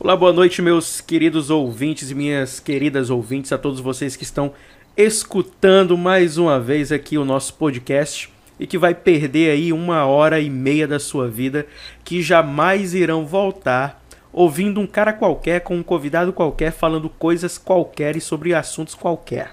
Olá, boa noite, meus queridos ouvintes e minhas queridas ouvintes, a todos vocês que estão escutando mais uma vez aqui o nosso podcast e que vai perder aí uma hora e meia da sua vida que jamais irão voltar ouvindo um cara qualquer com um convidado qualquer falando coisas qualquer e sobre assuntos qualquer.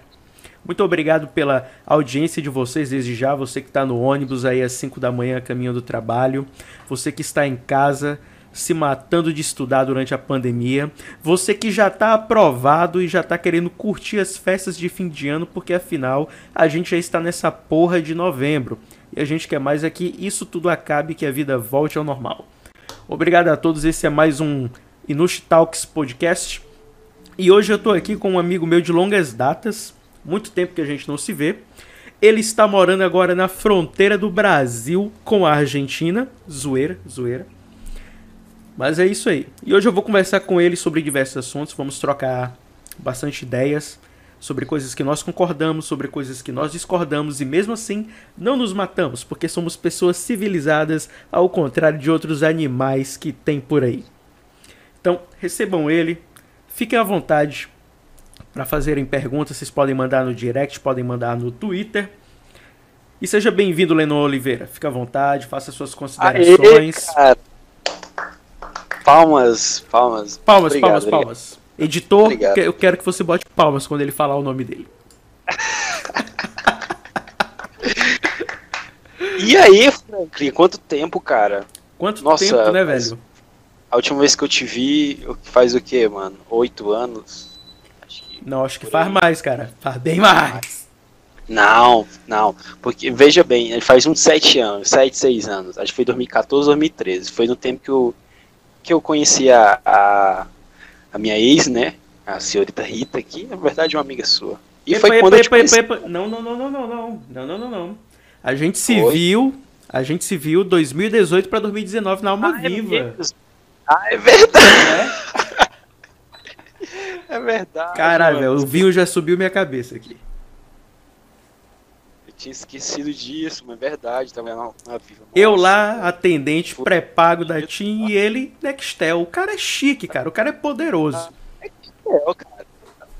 Muito obrigado pela audiência de vocês desde já, você que está no ônibus aí às 5 da manhã caminho do trabalho, você que está em casa se matando de estudar durante a pandemia, você que já está aprovado e já está querendo curtir as festas de fim de ano, porque afinal a gente já está nessa porra de novembro e a gente quer mais é que isso tudo acabe e que a vida volte ao normal. Obrigado a todos, esse é mais um Inush Talks Podcast. E hoje eu estou aqui com um amigo meu de longas datas, muito tempo que a gente não se vê. Ele está morando agora na fronteira do Brasil com a Argentina. Zoeira, zoeira. Mas é isso aí. E hoje eu vou conversar com ele sobre diversos assuntos, vamos trocar bastante ideias sobre coisas que nós concordamos, sobre coisas que nós discordamos e mesmo assim não nos matamos, porque somos pessoas civilizadas, ao contrário de outros animais que tem por aí. Então, recebam ele, fiquem à vontade para fazerem perguntas, vocês podem mandar no direct, podem mandar no Twitter. E seja bem-vindo, Lennon Oliveira. Fique à vontade, faça suas considerações. Aê, Palmas, palmas. Palmas, obrigado, palmas, obrigado. palmas. Editor, obrigado. eu quero que você bote palmas quando ele falar o nome dele. e aí, Franklin, quanto tempo, cara? Quanto Nossa, tempo, né, velho? A última vez que eu te vi, faz o quê, mano? Oito anos? Acho não, acho que faz aí. mais, cara. Faz bem mais. Não, não. Porque, veja bem, ele faz uns sete anos, sete, seis anos. Acho que foi 2014, 2013. Foi no tempo que eu que eu conheci a, a, a minha ex, né? A senhorita Rita, que na verdade é uma amiga sua. E epa, foi epa, quando epa, eu conheci... Não, não, não, não, não, não, não, não, não, não. A gente se foi? viu, a gente se viu 2018 para 2019 na Alma ah, é Viva. É ah, é verdade. É, é verdade. Caralho, o vinho já subiu minha cabeça aqui tinha esquecido disso, mas é verdade, tava na, na Viva. Eu lá, atendente pré-pago da TIM e ele Nextel. O cara é chique, cara. O cara é poderoso. Ah, Nextel, cara.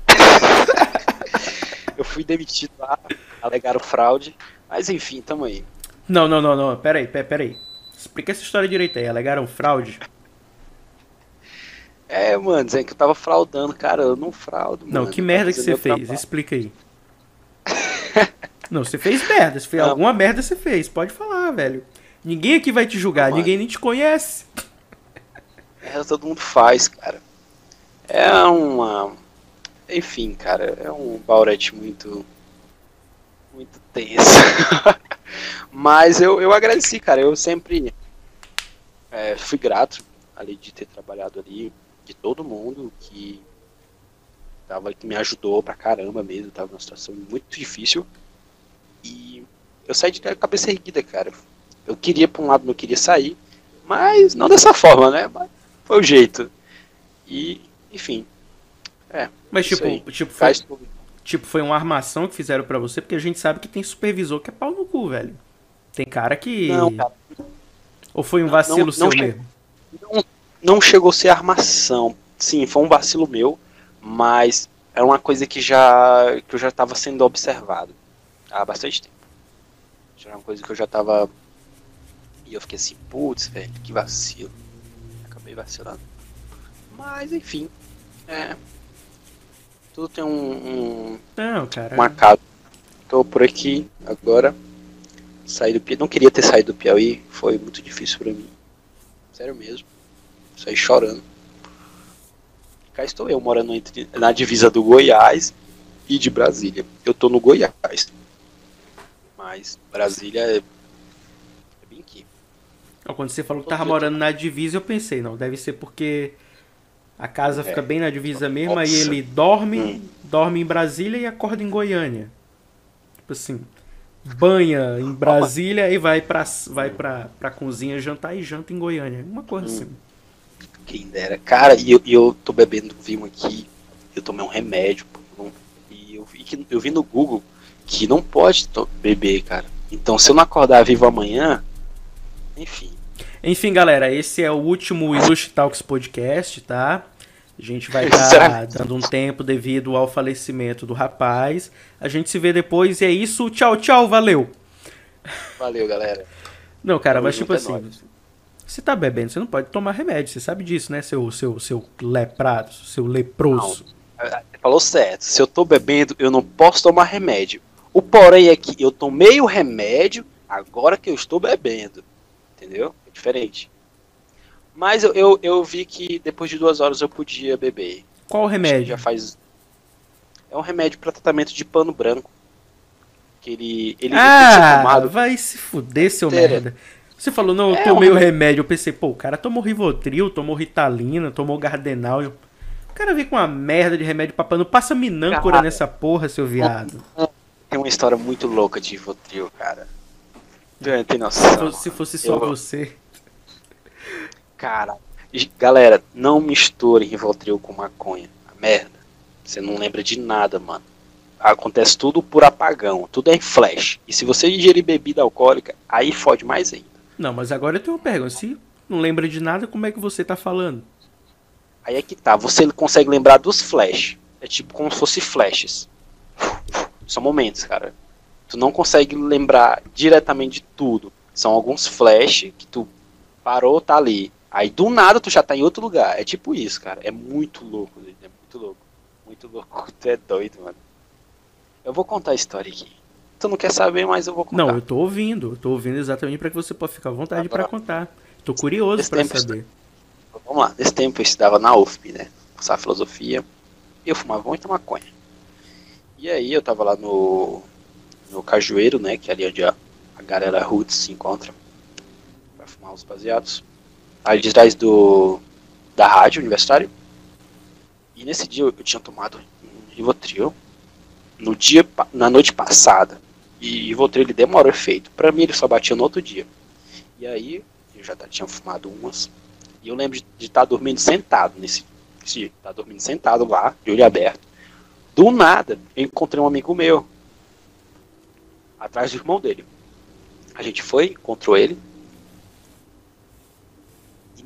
eu fui demitido lá, alegaram fraude, mas enfim, tamo aí. Não, não, não, não. Pera aí, pera aí. Explica essa história direito aí. Alegaram fraude? É, mano, dizendo que eu tava fraudando. Cara, eu não fraudo, Não, que merda que você fez? Trabalho. Explica aí. Não, você fez merda. Se fez não. alguma merda, você fez. Pode falar, velho. Ninguém aqui vai te julgar, não, ninguém nem te conhece. É, todo mundo faz, cara. É uma. Enfim, cara, é um Baurete muito. Muito tenso. Mas eu, eu agradeci, cara. Eu sempre é, fui grato ali de ter trabalhado ali, de todo mundo que tava, que me ajudou pra caramba mesmo. Tava numa situação muito difícil. E eu saí de cabeça erguida, cara. Eu queria, por um lado, eu queria sair, mas não dessa forma, né? Mas foi o jeito. E, enfim. É. Mas, tipo, aí. tipo, foi, tipo, foi uma armação que fizeram para você, porque a gente sabe que tem supervisor que é pau no cu, velho. Tem cara que. Não, cara. Ou foi um vacilo não, não, seu não mesmo? Não, não chegou a ser armação. Sim, foi um vacilo meu, mas é uma coisa que já que eu já estava sendo observado há bastante tempo. Já era uma coisa que eu já tava. E eu fiquei assim, putz, velho, que vacilo. Acabei vacilando. Mas enfim. É. Tudo tem um. um Não, cara. Marcado. Tô por aqui agora. Saí do Piauí. Não queria ter saído do Piauí. Foi muito difícil pra mim. Sério mesmo. Saí chorando. cá estou eu, morando entre, na divisa do Goiás e de Brasília. Eu tô no Goiás. Mas Brasília é, é bem aqui. Quando você falou que tava morando na divisa, eu pensei, não, deve ser porque a casa é. fica bem na divisa mesmo, Nossa. aí ele dorme, hum. dorme em Brasília e acorda em Goiânia. Tipo assim, banha em Brasília e vai pra, vai pra, pra cozinha jantar e janta em Goiânia. Uma coisa hum. assim. Quem dera. Cara, e eu, eu tô bebendo vinho aqui, eu tomei um remédio, e eu vi, que, eu vi no Google que não pode beber, cara. Então, se eu não acordar vivo amanhã, enfim. Enfim, galera, esse é o último Ilush Talks Podcast, tá? A gente vai estar tá dando um tempo devido ao falecimento do rapaz. A gente se vê depois e é isso. Tchau, tchau, valeu. Valeu, galera. Não, cara, mas tipo é assim, você tá bebendo, você não pode tomar remédio, você sabe disso, né, seu seu seu leprado, seu leproso. Não, você falou certo. Se eu tô bebendo, eu não posso tomar remédio. O porém é que eu tomei o remédio agora que eu estou bebendo. Entendeu? É diferente. Mas eu, eu, eu vi que depois de duas horas eu podia beber. Qual o remédio? Já faz. É um remédio para tratamento de pano branco. Que ele. ele ah, tomado... vai se fuder, seu Inteira. merda. Você falou, não, eu é tomei um... o remédio. Eu pensei, pô, o cara tomou Rivotril, tomou Ritalina, tomou Gardenal. O cara vem com uma merda de remédio pra pano. Passa minâncora nessa porra, seu viado. Tem uma história muito louca de Rivotril, cara. Tem noção. Se fosse só eu... você. Cara, galera, não misture Rivotril com maconha. A merda. Você não lembra de nada, mano. Acontece tudo por apagão, tudo é em flash. E se você ingerir bebida alcoólica, aí fode mais ainda. Não, mas agora eu tenho uma pergunta. Se não lembra de nada, como é que você tá falando? Aí é que tá. Você consegue lembrar dos flash. É tipo como se fosse flashes. São momentos, cara. Tu não consegue lembrar diretamente de tudo. São alguns flash que tu parou, tá ali. Aí do nada tu já tá em outro lugar. É tipo isso, cara. É muito louco. É muito louco. Muito louco. Tu é doido, mano. Eu vou contar a história aqui. Tu não quer saber, mas eu vou contar. Não, eu tô ouvindo. Eu tô ouvindo exatamente para que você possa ficar à vontade para contar. Tô curioso para saber. Vamos lá. Nesse tempo eu estudava na UFP, né? Cursava filosofia. Eu fumava muita maconha. E aí eu tava lá no, no Cajueiro, né? Que é ali onde a, a galera Roots se encontra. Pra fumar os baseados ali de trás do da rádio universitário. E nesse dia eu, eu tinha tomado um Rivotril no dia na noite passada. E Rivotril ele demora o efeito. Para mim ele só batia no outro dia. E aí eu já tinha fumado umas. E eu lembro de estar tá dormindo sentado nesse, nesse tá dormindo sentado lá, de olho aberto. Do nada, eu encontrei um amigo meu atrás do irmão dele. A gente foi, encontrou ele,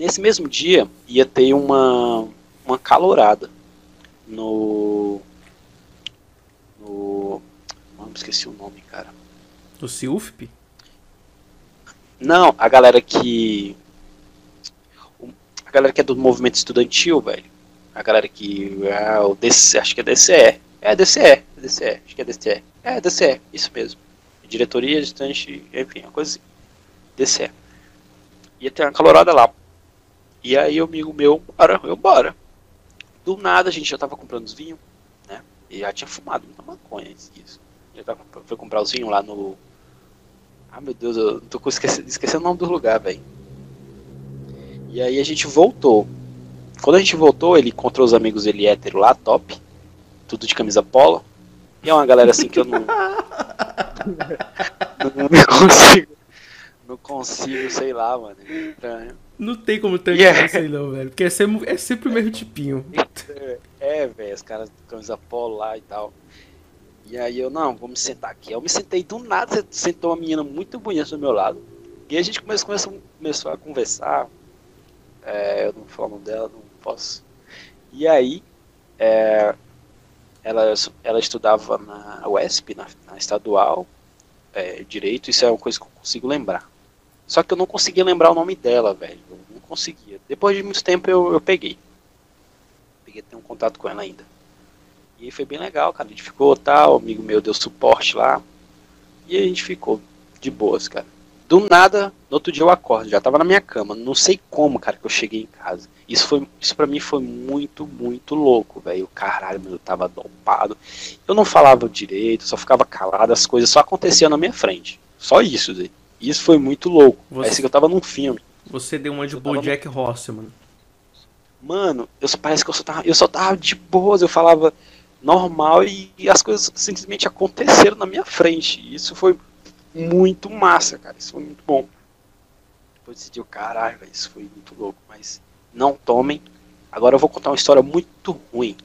Nesse mesmo dia ia ter uma, uma calorada no. No. Não, esqueci o nome, cara. No CIUFP? Não, a galera que. A galera que é do movimento estudantil, velho. A galera que. É o DC, acho que é DCE. É DCE, é DCE, acho que é DCE. É DCE, isso mesmo. Diretoria distante, enfim, uma coisa assim. DCE. Ia ter uma calorada lá. E aí o amigo meu, bora, eu bora. Do nada a gente já tava comprando os vinhos, né? E já tinha fumado muita maconha isso. Já tava, foi comprar os vinhos lá no. Ah meu Deus, eu tô esquecendo, esquecendo o nome do lugar, velho. E aí a gente voltou. Quando a gente voltou, ele encontrou os amigos dele hétero lá, top. Tudo de camisa polo. E é uma galera assim que eu não. não, não consigo. Não consigo, sei lá, mano. Estranho. Não tem como tancar yeah. assim não, velho. Porque é sempre, é sempre o mesmo tipinho. É, velho, os caras com camisa polo lá e tal. E aí eu, não, vou me sentar aqui. Eu me sentei do nada, sentou uma menina muito bonita do meu lado. E a gente começou, começou, começou a conversar. É, eu não falo o nome dela, não posso. E aí, é, ela, ela estudava na UESP, na, na estadual, é, direito, isso é uma coisa que eu consigo lembrar. Só que eu não conseguia lembrar o nome dela, velho. Eu não conseguia. Depois de muito tempo eu, eu peguei. Peguei ter um contato com ela ainda. E foi bem legal, cara. A gente ficou tal, amigo meu deu suporte lá. E a gente ficou de boas, cara. Do nada, no outro dia eu acordo, já tava na minha cama. Não sei como, cara, que eu cheguei em casa. Isso foi, isso para mim foi muito, muito louco, velho. Caralho, eu tava dopado. Eu não falava direito, só ficava calado, as coisas só aconteciam na minha frente. Só isso, velho. Isso foi muito louco. Você... Parece que eu tava num filme. Você deu uma de Bojack no... Horseman. Mano, eu só, parece que eu só, tava, eu só tava de boas, eu falava normal e, e as coisas simplesmente aconteceram na minha frente. Isso foi muito massa, cara. Isso foi muito bom. Depois decidi, caralho, isso foi muito louco. Mas não tomem. Agora eu vou contar uma história muito ruim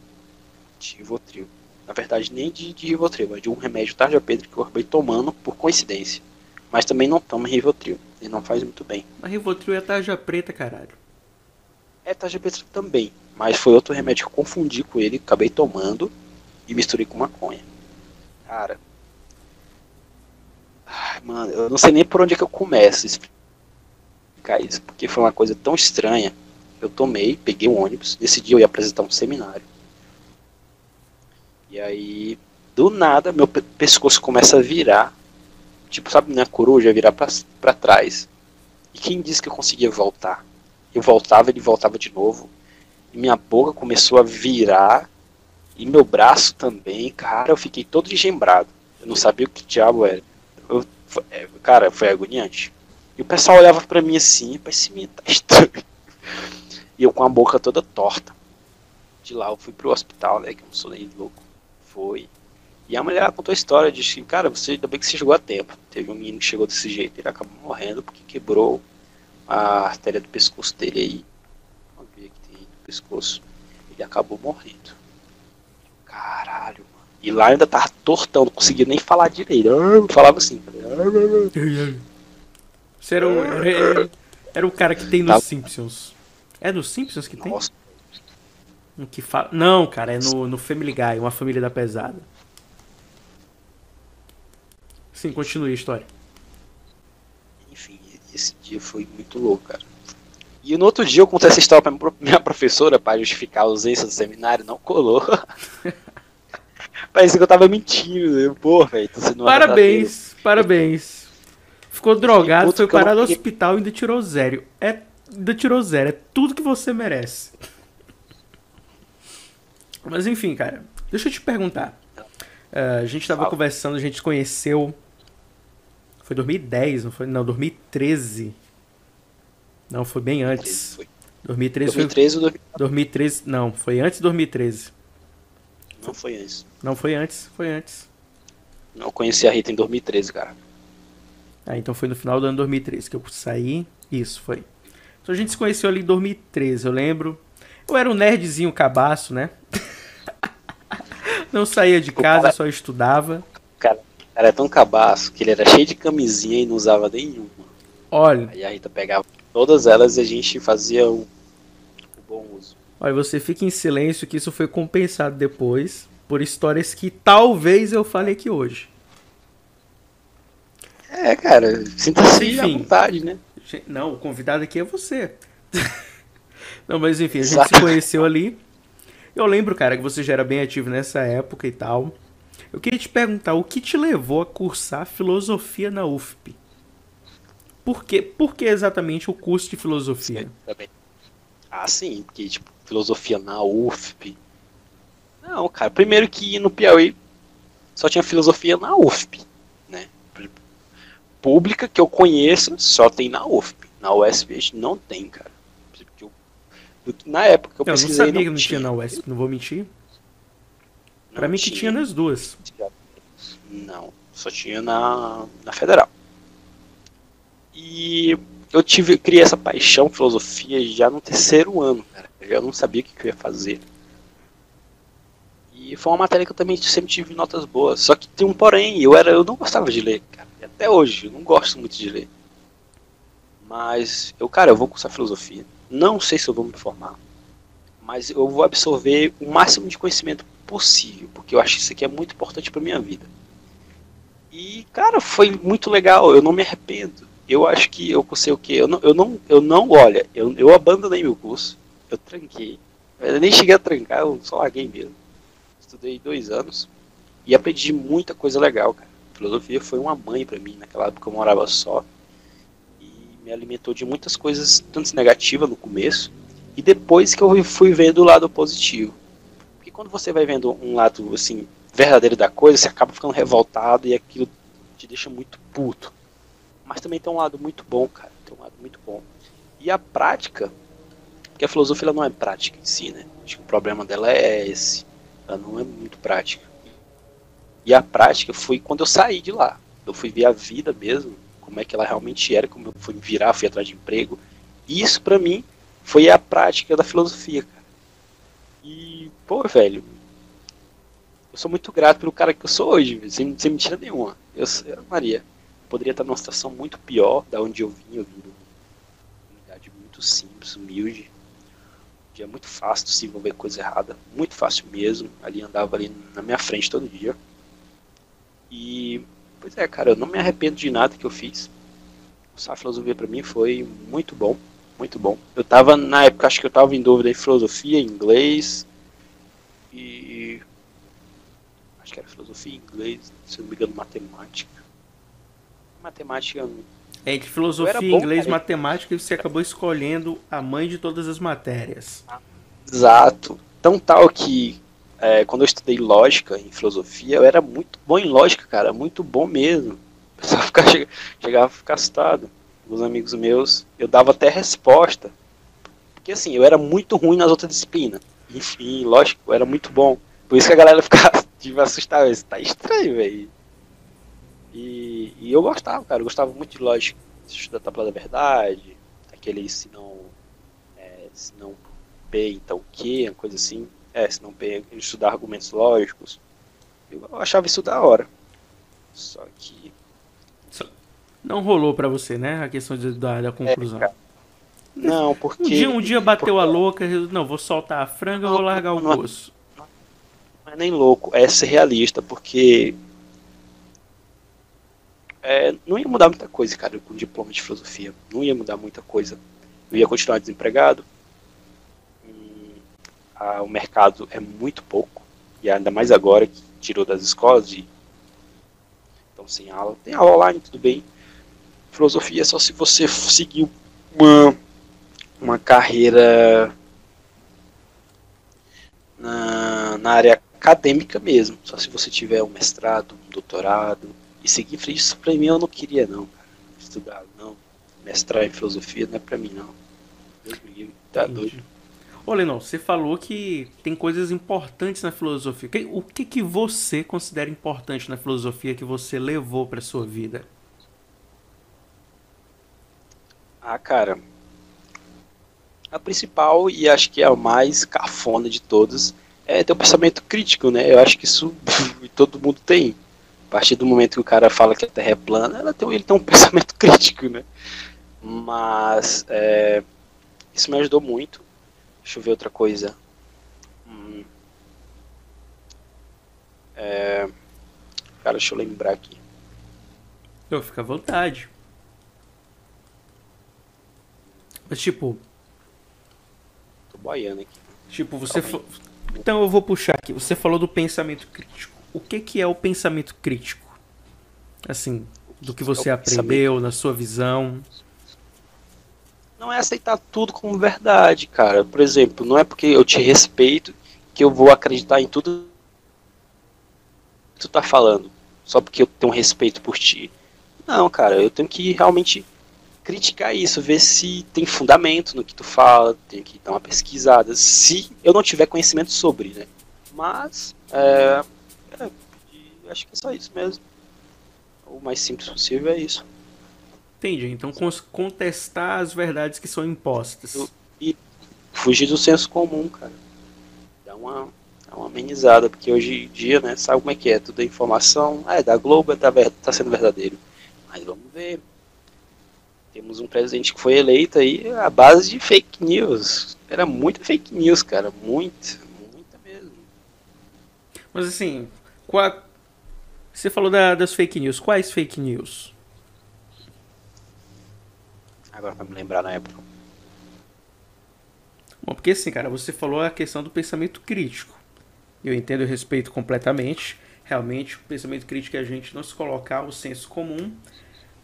de Rivotril. Na verdade, nem de, de Rivotril, mas de um remédio tarja Pedro que eu acabei tomando por coincidência mas também não toma Rivotril. e não faz muito bem. Mas Rivotril é tarja preta, caralho. É tarja preta também, mas foi outro remédio que eu confundi com ele, acabei tomando e misturei com maconha. Cara. Mano, eu não sei nem por onde é que eu começo a explicar isso, porque foi uma coisa tão estranha. Eu tomei, peguei um ônibus, decidi eu ia apresentar um seminário. E aí, do nada, meu pescoço começa a virar. Tipo, sabe, minha coruja virar pra trás. E quem disse que eu conseguia voltar? Eu voltava, ele voltava de novo. E minha boca começou a virar. E meu braço também. Cara, eu fiquei todo engembrado. Eu não sabia o que diabo era. Eu, é, cara, foi agoniante. E o pessoal olhava pra mim assim, esse menino tá estranho. E eu com a boca toda torta. De lá eu fui pro hospital, né, que eu não sou nem louco. Foi. E a mulher contou a história, disse, cara, você ainda bem que você chegou a tempo. Teve um menino que chegou desse jeito, ele acabou morrendo porque quebrou a artéria do pescoço dele aí. Uma veia que tem no pescoço. Ele acabou morrendo. Caralho. E lá ainda tava tortão, não conseguia nem falar direito. Falava assim. Você era o, era, o cara que tem nos Simpsons. É nos Simpsons que tem? Nossa. Que fala... Não, cara, é no, no Family Guy, uma família da pesada. Sim, continue a história. Enfim, esse dia foi muito louco, cara. E no outro dia eu contei essa história pra minha professora para justificar a ausência do seminário, não colou. Parecia que eu tava mentindo. Pô, velho, Parabéns, parabéns. Ficou drogado, foi parar no hospital e ainda tirou zero. É, ainda tirou zero. É tudo que você merece. Mas enfim, cara. Deixa eu te perguntar. Uh, a gente tava Fala. conversando, a gente conheceu foi 2010, não foi? Não, 2013. Não, foi bem antes. 2013 foi. 2013 ou 2013? Não, foi antes de 2013. Não foi antes. Não foi antes, foi antes. Não conheci a Rita em 2013, cara. Ah, então foi no final do ano 2013 que eu saí. Isso, foi. Então a gente se conheceu ali em 2013, eu lembro. Eu era um nerdzinho cabaço, né? Não saía de casa, cara... só estudava. Cara, era tão cabaço que ele era cheio de camisinha e não usava nenhuma. Olha. Aí a Rita pegava todas elas e a gente fazia o, o bom uso. Olha, você fica em silêncio que isso foi compensado depois por histórias que talvez eu fale aqui hoje. É, cara, sinta-se à vontade, né? Não, o convidado aqui é você. não, mas enfim, a gente se conheceu ali. Eu lembro, cara, que você já era bem ativo nessa época e tal. Eu queria te perguntar, o que te levou a cursar filosofia na UFP? Por, quê? Por que exatamente o curso de filosofia? Ah, sim, porque, tipo, filosofia na UFP. Não, cara, primeiro que no Piauí só tinha filosofia na UFP, né? Pública que eu conheço só tem na UFP. Na USP não tem, cara. na época que eu, eu pesquisei. Eu não sabia não que não tinha na USP, não vou mentir. Para mim que tinha nas duas. Não, só tinha na, na federal. E eu tive, criei essa paixão filosofia já no terceiro ano, cara. Eu não sabia o que eu ia fazer. E foi uma matéria que eu também sempre tive notas boas. Só que tem um porém, eu era, eu não gostava de ler, cara. E até hoje, eu não gosto muito de ler. Mas eu, cara, eu vou cursar filosofia. Não sei se eu vou me formar. Mas eu vou absorver o máximo de conhecimento possível, porque eu acho que isso aqui é muito importante para minha vida. E, cara, foi muito legal, eu não me arrependo. Eu acho que eu cursei o quê? Eu não, eu não, eu não olha, eu, eu abandonei meu curso, eu tranquei. Eu nem cheguei a trancar, eu só larguei mesmo. Estudei dois anos e aprendi muita coisa legal, cara. filosofia foi uma mãe para mim, naquela época eu morava só. E me alimentou de muitas coisas, tanto negativas no começo, e depois que eu fui vendo o lado positivo quando você vai vendo um lado assim verdadeiro da coisa, você acaba ficando revoltado e aquilo te deixa muito puto. Mas também tem um lado muito bom, cara. Tem um lado muito bom. E a prática, porque a filosofia não é prática em si, né? Acho que o problema dela é esse. Ela não é muito prática. E a prática foi quando eu saí de lá. Eu fui ver a vida mesmo, como é que ela realmente era, como eu fui virar, fui atrás de emprego. E isso para mim foi a prática da filosofia, cara. E, pô, velho, eu sou muito grato pelo cara que eu sou hoje, sem, sem mentira nenhuma. Eu, Maria. poderia estar numa situação muito pior da onde eu vim. Eu vim de uma unidade muito simples, humilde. Dia muito fácil se envolver coisa errada, muito fácil mesmo. Ali andava ali na minha frente todo dia. E, pois é, cara, eu não me arrependo de nada que eu fiz. A filosofia para mim foi muito bom, muito bom. Eu tava, na época, acho que eu tava em dúvida em filosofia, inglês e. Acho que era filosofia, inglês, se não me engano, matemática. Matemática. É, entre filosofia, bom, inglês, cara. matemática, e você acabou escolhendo a mãe de todas as matérias. Exato. Tão tal que é, quando eu estudei lógica em filosofia, eu era muito bom em lógica, cara, muito bom mesmo. O pessoal ficava, chegava a ficar assustado. Os amigos meus, eu dava até resposta. Porque assim, eu era muito ruim nas outras disciplinas. Enfim, lógico, eu era muito bom. Por isso que a galera ficava tipo, assustada. Isso tá estranho, velho. E, e, eu gostava, cara. Eu gostava muito de lógica. Estudar a tabela da verdade. Aquele se não. É, se não P, então o que, uma coisa assim. É, se não P, estudar argumentos lógicos. Eu achava isso da hora. Só que. Não rolou para você, né? A questão de, da, da conclusão. É, não, porque. Um dia, um dia bateu porque... a louca, não, vou soltar a franga, não, vou largar o não, osso. Não, não é nem louco, é ser realista, porque. É, não ia mudar muita coisa, cara, com diploma de filosofia. Não ia mudar muita coisa. Eu ia continuar desempregado. Hum, a, o mercado é muito pouco. E ainda mais agora que tirou das escolas de. Então, sem aula. Tem aula online, tudo bem. Filosofia é só se você seguir uma uma carreira na, na área acadêmica mesmo. Só se você tiver um mestrado, um doutorado. E seguir isso pra mim eu não queria não, cara. Estudar, não. Mestrar em filosofia não é pra mim não. Deus me tá Entendi. doido. Ô Lennon, você falou que tem coisas importantes na filosofia. O que, que você considera importante na filosofia que você levou para sua vida? Ah, cara, a principal, e acho que é a mais cafona de todas, é ter um pensamento crítico, né? Eu acho que isso todo mundo tem. A partir do momento que o cara fala que a Terra é plana, ela tem, ele tem um pensamento crítico, né? Mas é, isso me ajudou muito. Deixa eu ver outra coisa. Hum. É, cara, deixa eu lembrar aqui. Eu fico à vontade. Mas tipo, boiando aqui. Tipo, você. Então eu vou puxar aqui. Você falou do pensamento crítico. O que, que é o pensamento crítico? Assim, do que você é aprendeu, na sua visão. Não é aceitar tudo como verdade, cara. Por exemplo, não é porque eu te respeito que eu vou acreditar em tudo que tu tá falando. Só porque eu tenho respeito por ti. Não, cara, eu tenho que realmente criticar isso, ver se tem fundamento no que tu fala, tem que dar uma pesquisada, se eu não tiver conhecimento sobre, né? Mas, é, é, acho que é só isso mesmo. O mais simples possível é isso. Entendi. Então contestar as verdades que são impostas. E fugir do senso comum, cara. Dá uma, dá uma amenizada, porque hoje em dia, né, sabe como é que é? Tudo é informação. Ah, é da Globo, é tá, tá sendo verdadeiro. Mas vamos ver temos um presidente que foi eleito aí à base de fake news. Era muita fake news, cara. Muita, muita mesmo. Mas assim, qual... você falou da, das fake news. Quais fake news? Agora pra me lembrar na época. Bom, porque assim, cara, você falou a questão do pensamento crítico. Eu entendo e respeito completamente. Realmente, o pensamento crítico é a gente não se colocar o senso comum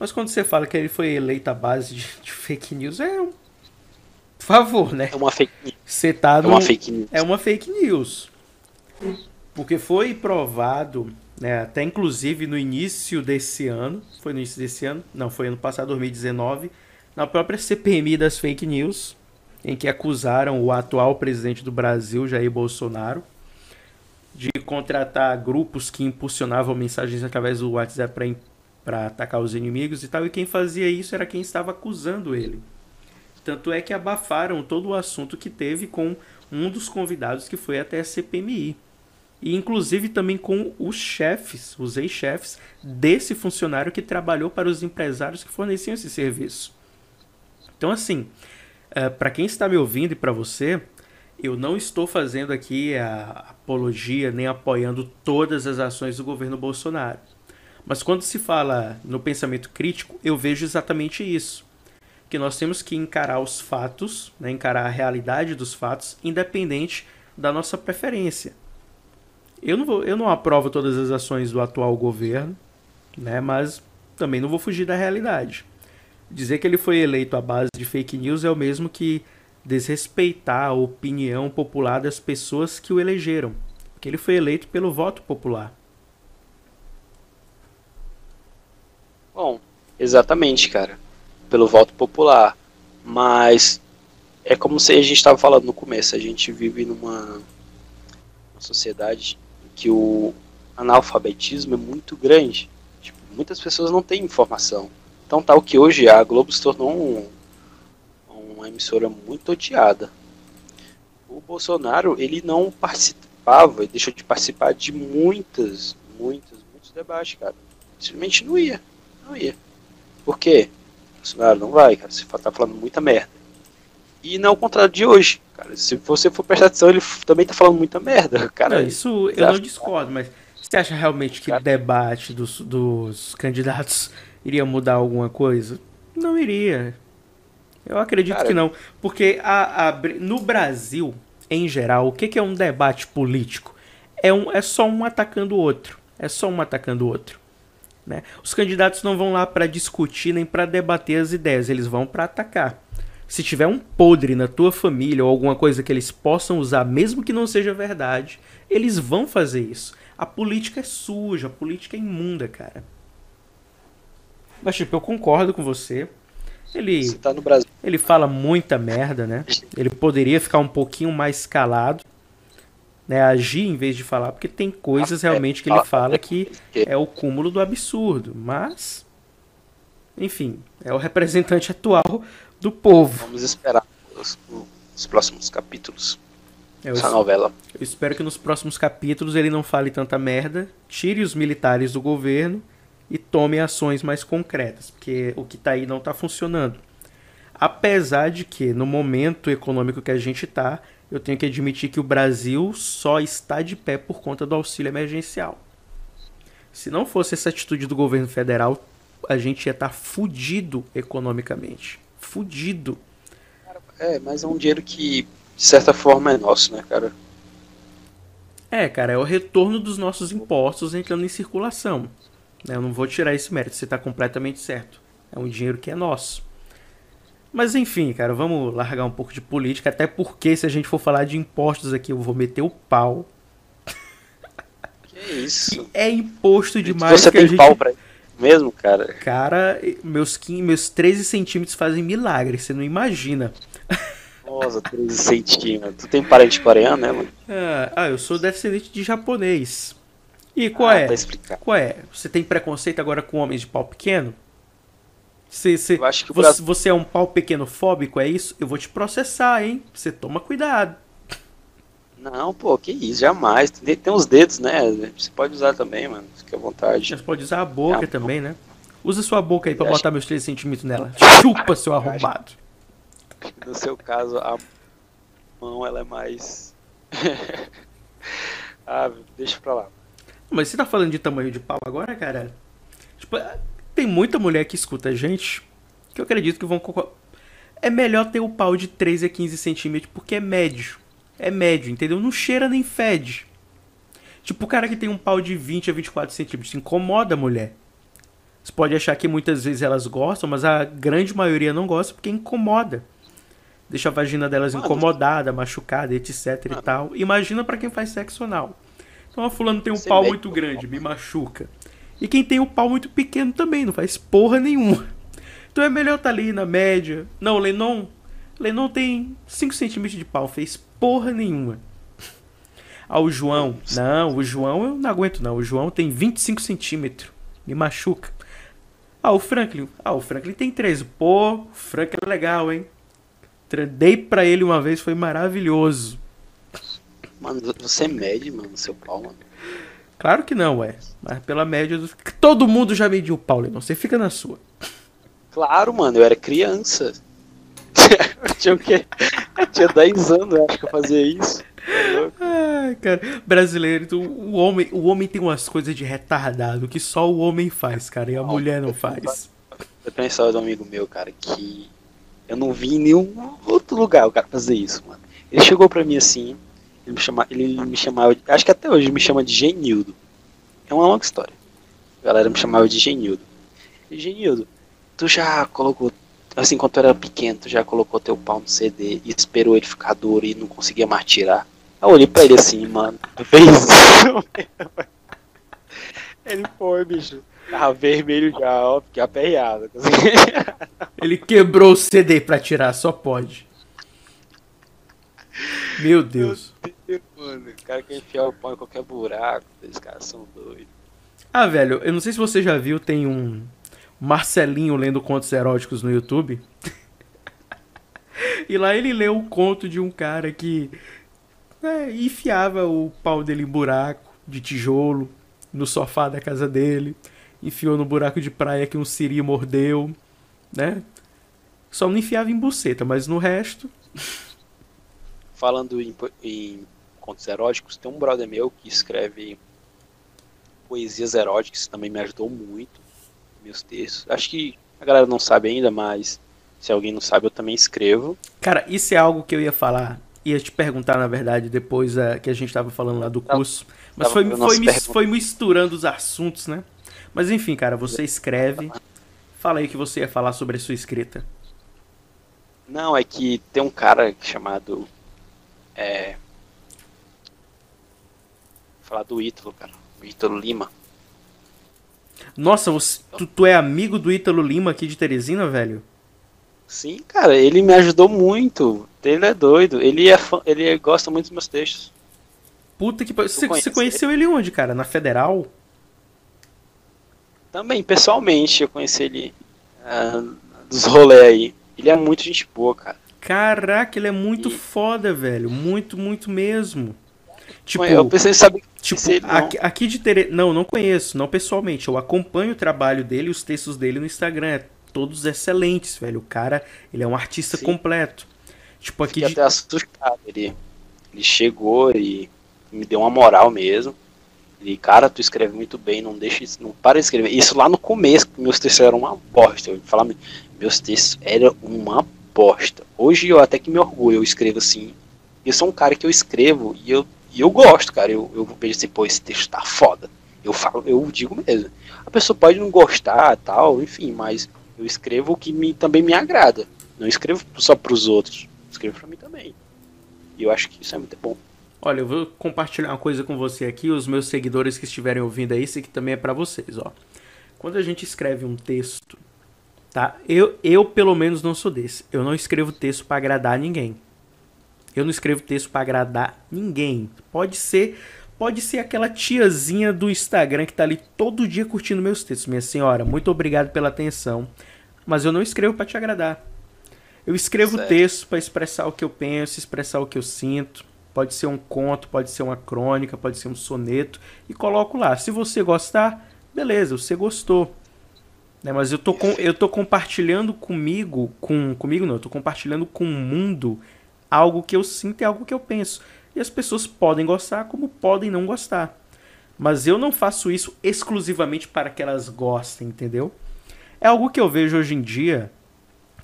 mas quando você fala que ele foi eleito à base de, de fake news, é um. Por favor, né? É uma fake news. Você tá é uma fake news. É uma fake news. Porque foi provado, né, até inclusive no início desse ano, foi no início desse ano, não, foi ano passado, 2019, na própria CPMI das fake news, em que acusaram o atual presidente do Brasil, Jair Bolsonaro, de contratar grupos que impulsionavam mensagens através do WhatsApp para atacar os inimigos e tal, e quem fazia isso era quem estava acusando ele. Tanto é que abafaram todo o assunto que teve com um dos convidados que foi até a CPMI. E inclusive também com os chefes, os ex-chefes desse funcionário que trabalhou para os empresários que forneciam esse serviço. Então, assim, uh, para quem está me ouvindo e para você, eu não estou fazendo aqui a apologia nem apoiando todas as ações do governo Bolsonaro. Mas quando se fala no pensamento crítico, eu vejo exatamente isso. Que nós temos que encarar os fatos, né, encarar a realidade dos fatos, independente da nossa preferência. Eu não, vou, eu não aprovo todas as ações do atual governo, né, mas também não vou fugir da realidade. Dizer que ele foi eleito à base de fake news é o mesmo que desrespeitar a opinião popular das pessoas que o elegeram, porque ele foi eleito pelo voto popular. Bom, exatamente, cara, pelo voto popular. Mas é como se a gente estava falando no começo, a gente vive numa, numa sociedade que o analfabetismo é muito grande. Tipo, muitas pessoas não têm informação. Então tal que hoje a Globo se tornou um, uma emissora muito odiada. O Bolsonaro, ele não participava, ele deixou de participar de muitas, muitas, muitos debates, cara. Simplesmente não ia, não ia. Por quê? Bolsonaro não vai, cara, você tá falando muita merda. E não é o contrário de hoje. Cara, se você for prestar atenção, ele também tá falando muita merda, cara. Não, isso eu não discordo, mas você acha realmente que o debate dos, dos candidatos iria mudar alguma coisa? Não iria. Eu acredito cara, que não. Porque a, a, no Brasil, em geral, o que, que é um debate político? É, um, é só um atacando o outro. É só um atacando o outro. Né? Os candidatos não vão lá para discutir nem para debater as ideias, eles vão para atacar se tiver um podre na tua família ou alguma coisa que eles possam usar, mesmo que não seja verdade, eles vão fazer isso. A política é suja, a política é imunda, cara. Mas, tipo, eu concordo com você. Ele, você tá no Brasil. ele fala muita merda, né? Ele poderia ficar um pouquinho mais calado, né? Agir em vez de falar, porque tem coisas realmente que ele fala que é o cúmulo do absurdo. Mas, enfim, é o representante atual do povo. Vamos esperar os, os próximos capítulos eu dessa novela. Eu espero que nos próximos capítulos ele não fale tanta merda, tire os militares do governo e tome ações mais concretas, porque o que está aí não está funcionando. Apesar de que, no momento econômico que a gente está, eu tenho que admitir que o Brasil só está de pé por conta do auxílio emergencial. Se não fosse essa atitude do governo federal, a gente ia estar tá fudido economicamente fudido. É, mas é um dinheiro que, de certa forma, é nosso, né, cara? É, cara, é o retorno dos nossos impostos entrando em circulação. Eu não vou tirar esse mérito, você está completamente certo. É um dinheiro que é nosso. Mas enfim, cara, vamos largar um pouco de política, até porque se a gente for falar de impostos aqui, eu vou meter o pau. Que isso? é imposto demais. Você tem gente... pau pra mesmo, cara? Cara, meus, 15, meus 13 centímetros fazem milagre, você não imagina. Nossa, 13 centímetros. Tu tem parente coreano, né, mano? Ah, ah, eu sou descendente de japonês. E qual ah, é? Tá qual é? Você tem preconceito agora com homens de pau pequeno? Você, você, você, Brasil... você é um pau pequeno fóbico, é isso? Eu vou te processar, hein? Você toma cuidado. Não, pô, que isso, jamais. Tem, tem uns dedos, né? Você pode usar também, mano. Fique à vontade. Você pode usar a boca também, né? Usa sua boca aí pra botar meus 3 centímetros nela. Chupa, seu arrombado. No seu caso, a mão ela é mais. ah, deixa pra lá. Mas você tá falando de tamanho de pau agora, cara? Tipo, tem muita mulher que escuta a gente que eu acredito que vão. É melhor ter o pau de 3 a 15 centímetros porque é médio é médio, entendeu? Não cheira nem fede. Tipo, o cara que tem um pau de 20 a 24 centímetros incomoda a mulher. Você pode achar que muitas vezes elas gostam, mas a grande maioria não gosta porque incomoda. Deixa a vagina delas incomodada, machucada, etc e tal. Imagina para quem faz sexo anal. Então a fulano tem um pau muito grande, me machuca. E quem tem um pau muito pequeno também, não faz porra nenhuma. Então é melhor estar tá ali na média. Não, Lenon. Lenon tem 5 centímetros de pau, fez porra nenhuma. Ao ah, João, não, o João eu não aguento não. O João tem 25 centímetros. Me machuca. Ah, o Franklin. Ah, o Franklin tem 13. Pô, o Franklin é legal, hein? Dei pra ele uma vez, foi maravilhoso. Mano, você mede, mano, seu pau, mano. Claro que não, ué. Mas pela média. do- Todo mundo já mediu o pau, Lennon. Você fica na sua. Claro, mano, eu era criança. tinha o quê? Tinha 10 anos, eu acho que eu fazia isso. Ai, cara. Brasileiro, tu- o homem, o homem tem umas coisas de retardado que só o homem faz, cara. E a mulher não faz. Eu tenho uma história de um amigo meu, cara, que eu não vi em nenhum outro lugar o cara fazer isso, mano. Ele chegou pra mim assim, ele me, chama, ele me chamava, acho que até hoje me chama de Genildo. É uma longa história. A galera me chamava de Genildo. Genildo, tu já colocou, assim, quando tu era pequeno, tu já colocou teu pau no CD e esperou ele ficar duro e não conseguia mais tirar? Aí eu olhei pra ele assim, mano, tu fez isso? Ele foi, bicho. Tava vermelho já, ó, fiquei aperreado. Ele quebrou o CD pra tirar, só pode. Meu Deus. Mano, o cara quer enfiar o pau em qualquer buraco, esses caras são doidos. Ah, velho, eu não sei se você já viu, tem um Marcelinho lendo contos eróticos no YouTube. e lá ele leu um conto de um cara que é, enfiava o pau dele em buraco de tijolo no sofá da casa dele, enfiou no buraco de praia que um siri mordeu, né? Só não enfiava em buceta, mas no resto. Falando em, em contos eróticos, tem um brother meu que escreve poesias eróticas, também me ajudou muito, meus textos. Acho que a galera não sabe ainda, mas se alguém não sabe, eu também escrevo. Cara, isso é algo que eu ia falar. Ia te perguntar, na verdade, depois ah, que a gente tava falando lá do curso. Mas tava foi, foi, mis- foi misturando os assuntos, né? Mas enfim, cara, você escreve. Fala aí o que você ia falar sobre a sua escrita. Não, é que tem um cara chamado. É. Vou falar do Ítalo, cara. O Ítalo Lima. Nossa, você- tu, tu é amigo do Ítalo Lima aqui de Teresina, velho? Sim, cara, ele me ajudou muito. Ele é doido. Ele é fã, ele gosta muito dos meus textos. Puta que pariu. Você, conhece você conheceu ele onde, cara? Na Federal? Também, pessoalmente, eu conheci ele ah, dos rolê aí. Ele é muito gente boa, cara. Caraca, ele é muito E- foda, velho. Muito, muito mesmo. Tipo, eu pensei, sabe, Tipo, conheci ele, aqui, aqui de Tere... Não, não conheço, não pessoalmente. Eu acompanho o trabalho dele e os textos dele no Instagram. É todos excelentes, velho. O cara, ele é um artista Sim. completo. Tipo, aqui Fiquei de... até assustado. Ele, ele chegou e me deu uma moral mesmo. Ele, cara, tu escreve muito bem, não deixa isso, não para de escrever. Isso lá no começo, meus textos eram uma bosta. Eu falar, meus textos eram uma bosta. Hoje eu até que me orgulho, eu escrevo assim. Eu sou um cara que eu escrevo e eu, e eu gosto, cara. Eu, eu vejo assim, pô, esse texto tá foda. Eu falo, eu digo mesmo. A pessoa pode não gostar, tal, enfim, mas eu escrevo o que me, também me agrada. Não escrevo só pros outros, escrevo pra mim também. E eu acho que isso é muito bom. Olha, eu vou compartilhar uma coisa com você aqui, os meus seguidores que estiverem ouvindo aí, isso aqui também é pra vocês, ó. Quando a gente escreve um texto, tá? Eu, eu pelo menos não sou desse. Eu não escrevo texto pra agradar ninguém. Eu não escrevo texto pra agradar ninguém. Pode ser, pode ser aquela tiazinha do Instagram que tá ali todo dia curtindo meus textos. Minha senhora, muito obrigado pela atenção, mas eu não escrevo pra te agradar. Eu escrevo Certo. texto pra expressar o que eu penso, expressar o que eu sinto. Pode ser um conto, pode ser uma crônica, pode ser um soneto e coloco lá. Se você gostar, beleza, você gostou. Né, mas eu tô, com, eu tô compartilhando comigo, com comigo não, eu tô compartilhando com o mundo algo que eu sinto e algo que eu penso. E as pessoas podem gostar como podem não gostar. Mas eu não faço isso exclusivamente para que elas gostem, entendeu? É algo que eu vejo hoje em dia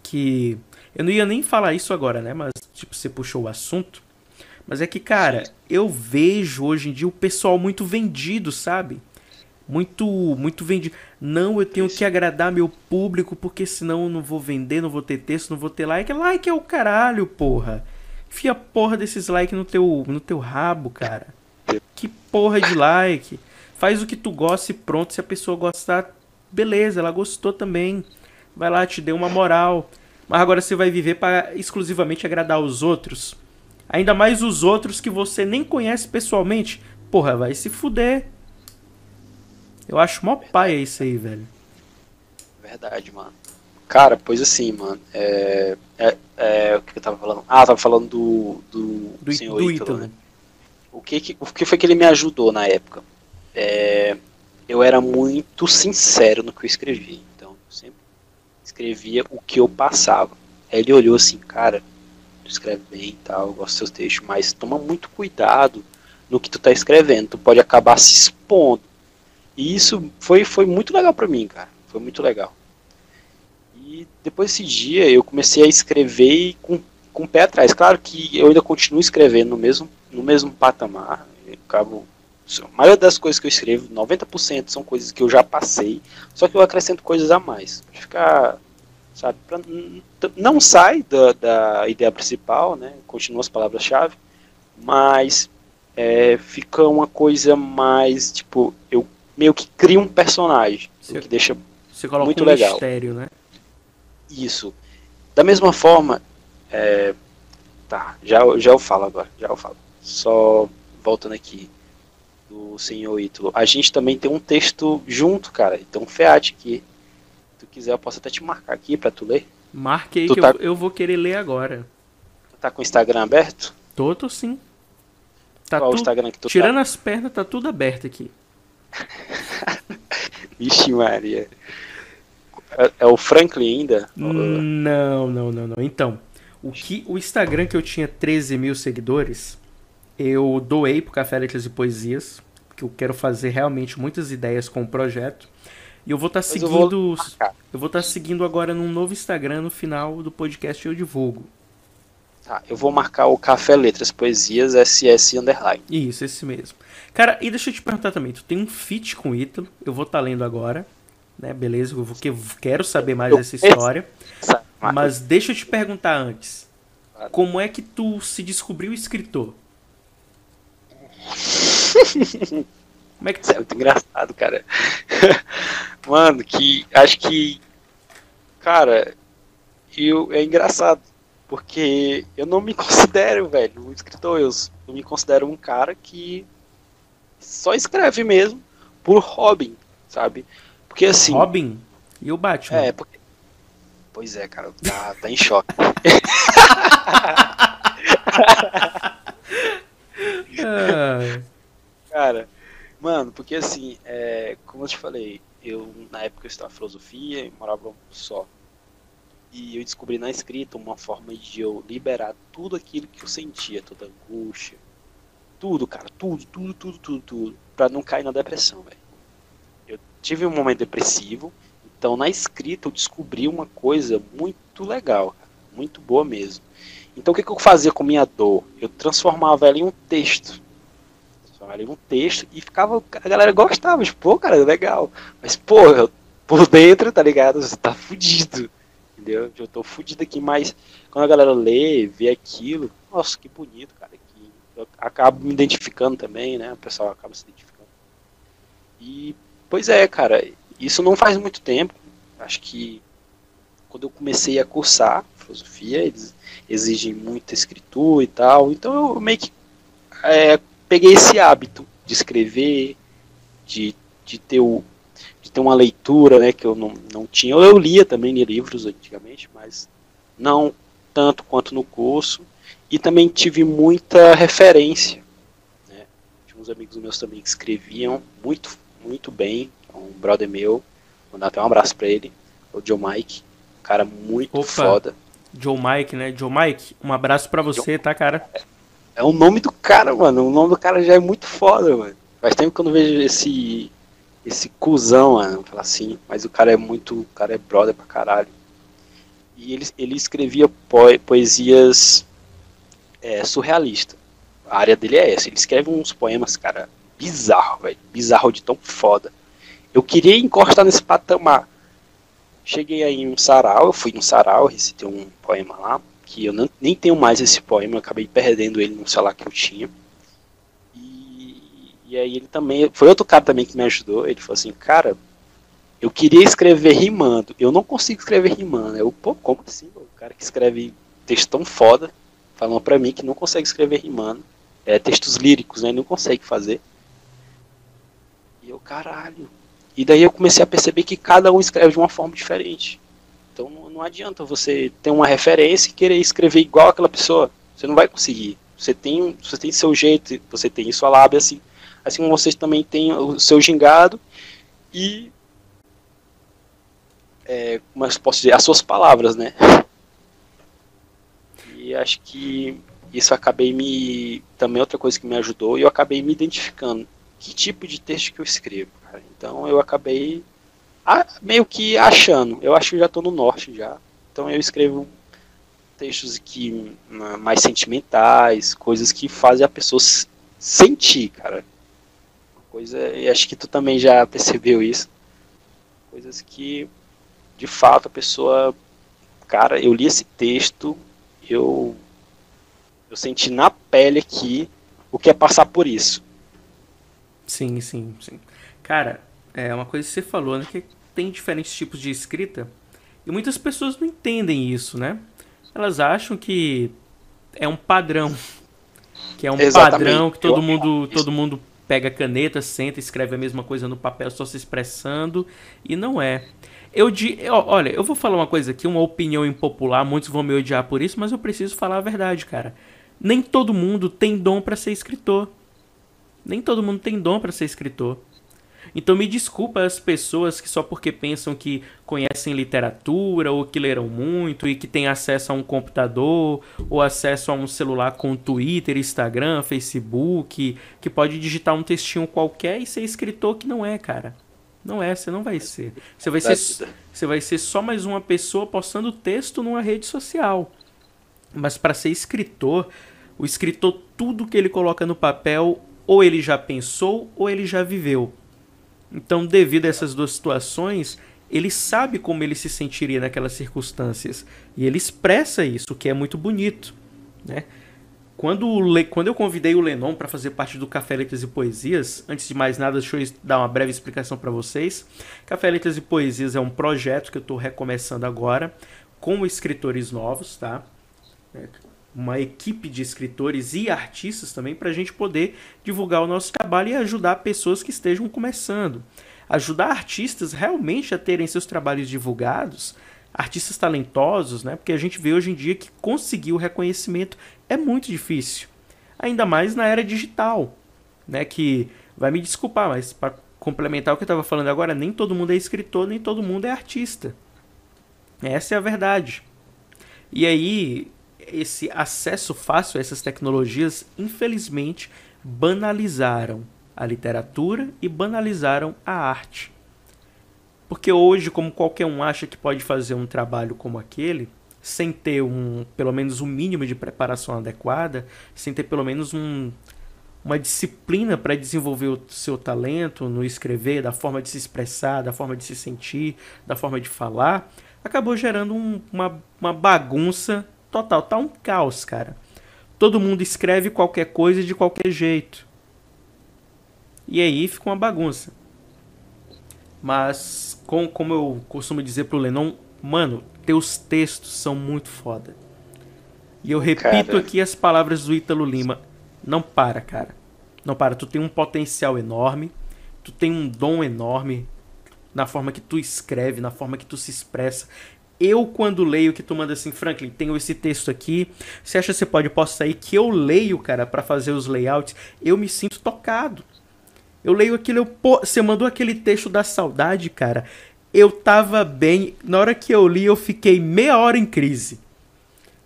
que eu não ia nem falar isso agora, né? Mas tipo, você puxou o assunto. Mas é que, cara, eu vejo hoje em dia o pessoal muito vendido, sabe? Muito, muito vendido. Não, eu tenho que agradar meu público, porque senão eu não vou vender, não vou ter texto, não vou ter like. Like é o caralho, porra. Enfia a porra desses likes no teu, no teu rabo, cara. Que porra de like. Faz o que tu gosta e pronto. Se a pessoa gostar, beleza, ela gostou também. Vai lá, te deu uma moral. Mas agora você vai viver para exclusivamente agradar os outros. Ainda mais os outros que você nem conhece pessoalmente. Porra, vai se fuder. Eu acho mó paia isso aí, velho. Verdade, mano. Cara, pois assim, mano. É, é, é, o que eu tava falando? Ah, eu tava falando do, do, Do, senhor do Ítalo, né? o que, que, o que foi que ele me ajudou na época? É, eu era muito sincero no que eu escrevia. Então, eu sempre escrevia o que eu passava. Aí ele olhou assim, cara, tu escreve bem e tal, eu gosto dos seus textos, mas toma muito cuidado no que tu tá escrevendo. Tu pode acabar se expondo. E isso foi, foi muito legal para mim, cara. Foi muito legal. E depois desse dia eu comecei a escrever com, com o pé atrás. Claro que eu ainda continuo escrevendo no mesmo, no mesmo patamar. Eu acabo, a maioria das coisas que eu escrevo, 90% são coisas que eu já passei, só que eu acrescento coisas a mais. Pra ficar, sabe, pra, não sai da, da ideia principal, né? Continua as palavras-chave, mas é, fica uma coisa mais, tipo, eu meio que crio um personagem, Você- que deixa Muito um legal. mistério, né? Isso. Da mesma forma, é, tá, já, já eu falo agora, já eu falo. Só voltando aqui do senhor Ítalo. A gente também tem um texto junto, cara. Então, FEAT aqui. Se tu quiser, eu posso até te marcar aqui pra tu ler. Marque aí Tu que tá- eu, eu vou querer ler agora. Tu tá com o Instagram aberto? Tô, tô sim. Tá Qual o tudo, Instagram que tu tirando as pernas, tá tudo aberto aqui. tá? Vixe, Maria. É, é o Franklin ainda? Não, não, não, não. Então, o que o Instagram que eu tinha 13 mil seguidores, eu doei pro Café Letras e Poesias, porque eu quero fazer realmente muitas ideias com o projeto. E eu vou estar vou seguindo. Eu vou estar seguindo agora num novo Instagram no final do podcast eu divulgo. Tá, eu vou marcar o Café Letras Poesias SS Underline. Isso, esse mesmo. Cara, e deixa eu te perguntar também, tu tem um feat com o Ítalo, eu vou estar lendo agora, né? Beleza, eu vou, que eu quero saber mais dessa história. Mas deixa eu te perguntar antes. Como é que tu se descobriu escritor? Como é que Isso é muito engraçado, cara. Mano, que acho que. Cara, eu, é engraçado. Porque eu não me considero, velho, um escritor. Eu me considero um cara que só escreve mesmo por hobby, sabe? Porque assim. Robin e o Batman? É, porque. Pois é, cara, tá, tá em choque. Ah, Cara, mano, porque assim, é, como eu te falei, eu na época eu estudava filosofia e morava só. E eu descobri na escrita uma forma de eu liberar tudo aquilo que eu sentia, toda angústia. Tudo, cara, tudo, tudo, tudo, tudo, tudo. Pra não cair na depressão, velho. Tive um momento depressivo, então na escrita eu descobri uma coisa muito legal, muito boa mesmo. Então o que, que eu fazia com minha dor? Eu transformava ela em um texto transformava em um texto e ficava. A galera gostava, tipo, pô, cara, legal. Mas, pô, eu, por dentro, tá ligado? Você tá fudido. Entendeu? Eu tô fudido aqui, mas quando a galera lê, vê aquilo, nossa, que bonito, cara. Que eu acabo me identificando também, né? O pessoal acaba se identificando. E, pois é, cara, isso não faz muito tempo. Acho que quando eu comecei a cursar filosofia, eles exigem muita escritura e tal. Então eu meio que é, peguei esse hábito de escrever, de, de, ter, o, de ter uma leitura né, que eu não, não tinha. Eu, eu lia também livros antigamente, mas não tanto quanto no curso. E também tive muita referência. Né? Tinha uns amigos meus também que escreviam muito, muito bem. Um brother meu, vou dar até um abraço pra ele, o Joe Mike. Um cara muito Opa. foda. Joe Mike, né? Joe Mike, um abraço pra você, tá, cara? É o nome do cara, mano. O nome do cara já é muito foda, mano. Faz tempo que eu não vejo esse. Esse cuzão, mano. Falar assim. Mas o cara é muito. O cara é brother pra caralho. E ele, ele escrevia poe- poesias é, surrealistas. A área dele é essa. Ele escreve uns poemas, cara, bizarro, velho. Bizarro de tão foda. Eu queria encostar nesse patamar. Cheguei aí em um sarau, eu fui um sarau, recitei um poema lá que eu não, nem tenho mais esse poema, eu acabei perdendo ele no celular que eu tinha. E, e aí ele também, foi outro cara também que me ajudou, ele falou assim, cara, eu queria escrever rimando, eu não consigo escrever rimando. Eu, pô, como assim? O cara que escreve texto tão foda, falando pra mim que não consegue escrever rimando, é, textos líricos, né, não consegue fazer. E eu, caralho. E daí eu comecei a perceber que cada um escreve de uma forma diferente. Então não, não adianta você ter uma referência e querer escrever igual aquela pessoa. Você não vai conseguir. Você tem, você tem seu jeito, você tem sua lábia, assim, assim como vocês também têm o seu gingado e é, mas posso dizer, as suas palavras, né? E acho que isso acabei me. Também outra coisa que me ajudou, e eu acabei me identificando. Que tipo de texto que eu escrevo, cara? Então eu acabei meio que achando. Eu acho que já estou no norte já. Então eu escrevo textos que mais sentimentais, coisas que fazem a pessoa sentir, cara. Coisa, e acho que tu também já percebeu isso. Coisas que de fato a pessoa, cara, eu li esse texto, eu eu senti na pele aqui o que é passar por isso. Sim, sim, sim. Cara, é uma coisa que você falou, né, que tem diferentes tipos de escrita e muitas pessoas não entendem isso, né? Elas acham que é um padrão, que é um Exatamente. padrão que todo mundo, todo mundo pega caneta, senta, escreve a mesma coisa no papel só se expressando e não é. Eu de, olha, eu vou falar uma coisa aqui, uma opinião impopular, muitos vão me odiar por isso, mas eu preciso falar a verdade, cara. Nem todo mundo tem dom para ser escritor. Nem todo mundo tem dom para ser escritor. Então me desculpa as pessoas que só porque pensam que conhecem literatura ou que leram muito e que têm acesso a um computador ou acesso a um celular com Twitter, Instagram, Facebook, que pode digitar um textinho qualquer e ser escritor que não é, cara. Não é, você não vai ser. Você vai ser, você vai ser só mais uma pessoa postando texto numa rede social. Mas para ser escritor, o escritor tudo que ele coloca no papel ou ele já pensou ou ele já viveu. Então, devido a essas duas situações, ele sabe como ele se sentiria naquelas circunstâncias e ele expressa isso, o que é muito bonito, né? Quando, quando eu convidei o Lenon para fazer parte do Café Letras e Poesias, antes de mais nada, deixa eu dar uma breve explicação para vocês. Café Letras e Poesias é um projeto que eu estou recomeçando agora com escritores novos, tá? Uma equipe de escritores e artistas também para a gente poder divulgar o nosso trabalho e ajudar pessoas que estejam começando. Ajudar artistas realmente a terem seus trabalhos divulgados, artistas talentosos, né? Porque a gente vê hoje em dia que conseguir o reconhecimento é muito difícil. Ainda mais na era digital, né? Que vai me desculpar, mas para complementar o que eu estava falando agora, nem todo mundo é escritor, nem todo mundo é artista. Essa é a verdade. E aí, esse acesso fácil a essas tecnologias, infelizmente, banalizaram a literatura e banalizaram a arte. Porque hoje, como qualquer um acha que pode fazer um trabalho como aquele, sem ter um, pelo menos um mínimo de preparação adequada, sem ter pelo menos um, uma disciplina para desenvolver o seu talento no escrever, da forma de se expressar, da forma de se sentir, da forma de falar, acabou gerando um, uma, uma bagunça total. Tá um caos, cara. Todo mundo escreve qualquer coisa de qualquer jeito. E aí fica uma bagunça. Mas, com, como eu costumo dizer pro Lennon, mano, teus textos são muito foda. E eu repito cara. aqui as palavras do Ítalo Lima. Não para, cara. Não para. Tu tem um potencial enorme. Tu tem um dom enorme na forma que tu escreve, na forma que tu se expressa eu quando leio que tu manda assim, Franklin, tenho esse texto aqui, você acha que você pode posso sair que eu leio, cara, para fazer os layouts, eu me sinto tocado. Eu leio aquilo, eu, pô, você mandou aquele texto da saudade, cara. Eu tava bem, na hora que eu li eu fiquei meia hora em crise.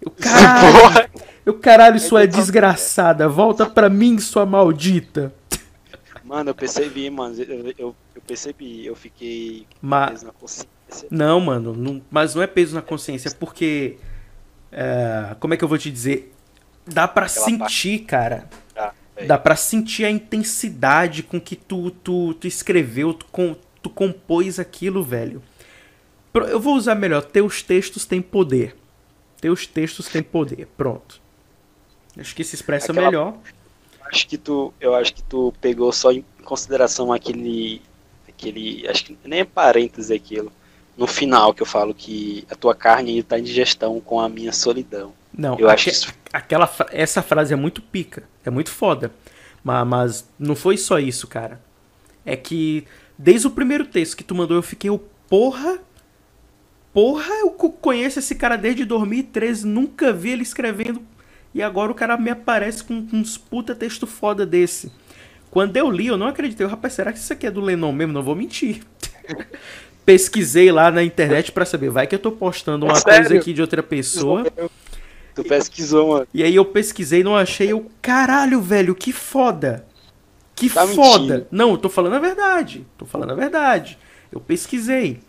Eu, caralho, eu, caralho, sua desgraçada, volta pra mim, sua maldita. Mano, eu percebi, mano, eu, eu, percebi, eu fiquei Mas... não, mano, não, mas não é peso na consciência, é porque. É, como é que eu vou te dizer? Dá para sentir, parte. cara. Ah, Dá para sentir a intensidade com que tu, tu, tu escreveu, tu, com, tu compôs aquilo, velho. Eu vou usar melhor. Teus textos têm poder. Teus textos têm poder. Pronto. Acho que se expressa Aquela... melhor. Acho que tu, eu acho que tu pegou só em consideração aquele, aquele, acho que nem é parênteses aquilo no final que eu falo que a tua carne está em digestão com a minha solidão. Não, eu acho isso... aquela essa frase é muito pica, é muito foda. Mas, mas não foi só isso, cara. É que desde o primeiro texto que tu mandou eu fiquei o porra Porra, eu conheço esse cara desde 2013, nunca vi ele escrevendo E agora o cara me aparece com uns puta texto foda desse. Quando eu li, eu não acreditei. Rapaz, será que isso aqui é do Lennon mesmo? Não vou mentir. Pesquisei lá na internet para saber. Vai que eu tô postando uma É coisa aqui de outra pessoa. Tu pesquisou, mano. E aí eu pesquisei, não achei. Eu, caralho, velho, que foda. Que Tá foda. mentindo. Não, eu tô falando a verdade. Tô falando a verdade. Eu pesquisei.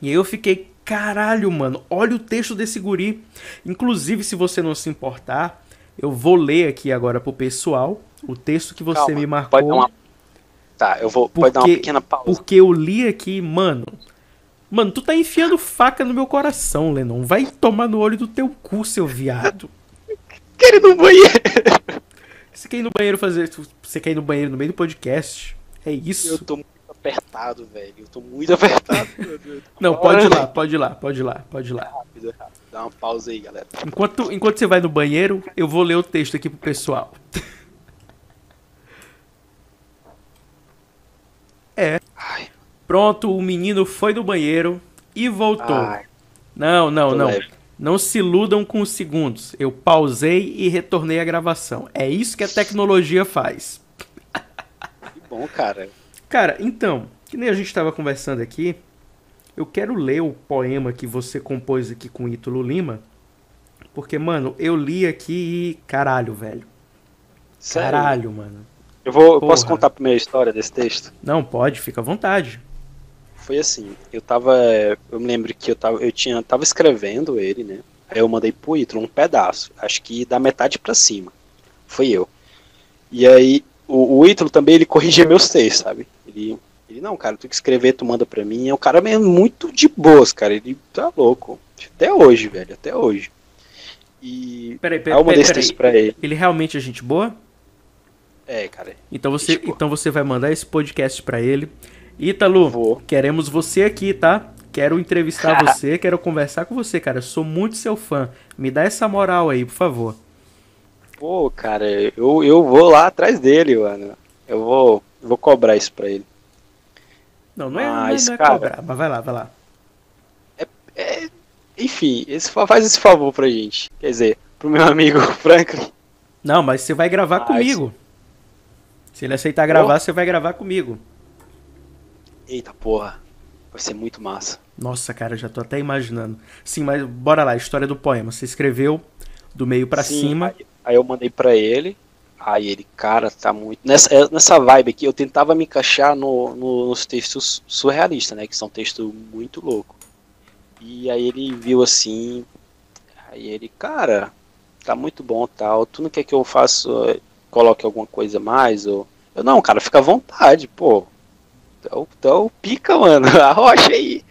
E aí eu fiquei, caralho, mano, olha o texto desse guri. Inclusive, se você não se importar, eu vou ler aqui agora pro pessoal o texto que você Calma, me marcou. Pode dar uma. Tá, eu vou. Pode dar uma Porque- pequena pausa. Porque eu li aqui, mano. Mano, tu tá enfiando faca no meu coração, Lennon. Vai tomar no olho do teu cu, seu viado. Quero ir no banheiro. Você quer ir no banheiro fazer. Você quer ir no banheiro no meio do podcast? É isso? Eu tô muito apertado, velho. Eu tô muito apertado. Não, pode ir lá, pode ir lá, pode ir lá, pode ir lá. Rápido, rápido. Dá uma pausa aí, galera. Enquanto, enquanto você vai no banheiro, eu vou ler o texto aqui pro pessoal. Ai, Pronto, o menino foi no banheiro e voltou. ai, Não, não, tô não. leve. Não se iludam com os segundos. Eu pausei e retornei a gravação. É isso que a tecnologia faz. Que bom, cara. Cara, então, que nem a gente estava conversando aqui, eu quero ler o poema que você compôs aqui com Ítalo Lima, porque, mano, eu li aqui e caralho, velho. Sério? Caralho, mano. Eu, vou, eu posso contar a primeira história desse texto? Não, pode, fica à vontade. Foi assim, eu tava. Eu me lembro que eu tava. Eu tinha. Tava escrevendo ele, né? Aí eu mandei pro Ítalo um pedaço. Acho que da metade pra cima. Foi eu. E aí, o, o Ítalo também ele corrigia meus textos, sabe? Ele. Ele, não, cara, tu que escrever, tu manda pra mim. É um cara mesmo muito de boas, cara. Ele tá louco. Até hoje, velho, até hoje. E. Peraí, Aí peraí, eu mandei peraí, esse texto pra ele. Ele realmente é gente boa? É, cara. Então você, boa. então você vai mandar esse podcast pra ele. Ítalo, Vou. queremos você aqui, tá? Quero entrevistar você, quero conversar com você, cara. Eu sou muito seu fã. Me dá essa moral aí, por favor. Pô, cara, eu, eu vou lá atrás dele, mano. Eu vou, vou cobrar isso pra ele. Não, não é, não é, Mas, não é cara- cobrar, mas vai lá, vai lá. É, enfim, esse, fa- faz esse favor pra gente. Quer dizer, pro meu amigo Franklin. Não, mas você vai gravar Mas- comigo. Se ele aceitar gravar, você vai gravar comigo. Eita porra, vai ser muito massa. Nossa, cara, já tô até imaginando. Sim, mas bora lá, história do poema. Você escreveu do meio pra Sim, cima. Aí, aí eu mandei pra ele. Aí ele, cara, tá muito. Nessa, é, nessa vibe aqui, eu tentava me encaixar no, no- nos textos surrealistas, né? Que são textos muito loucos. E aí ele viu assim. Aí ele, cara, tá muito bom tal. Tu não quer que eu faça. Coloque alguma coisa a mais? Ou... Eu, não, cara, fica à vontade, pô. Então, então pica, mano. Arrocha aí.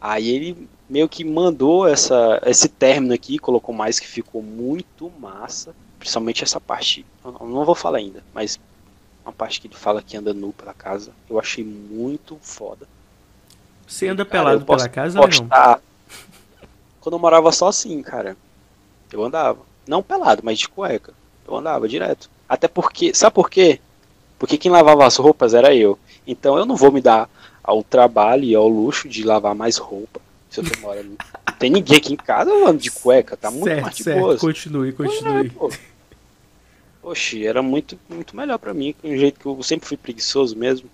Aí ele meio que mandou essa, esse término aqui, colocou mais que ficou muito massa. Principalmente essa parte. Não, não vou falar ainda, mas uma parte que ele fala que anda nu pela casa. Eu achei muito foda. Você anda Cara, pelado pela casa ou não? postar. Quando eu morava só assim, cara. Eu andava. Não pelado, mas de cueca. Eu andava direto. Até porque. Sabe por quê? Porque quem lavava as roupas era eu. Então eu não vou me dar ao trabalho e ao luxo de lavar mais roupa. Se eu tô morando. Não tem ninguém aqui em casa, mano, de cueca. Tá muito certo, mais de certo. boas. Continue, continue. É. Oxi, era muito, muito melhor pra mim, com o jeito que eu sempre fui preguiçoso mesmo.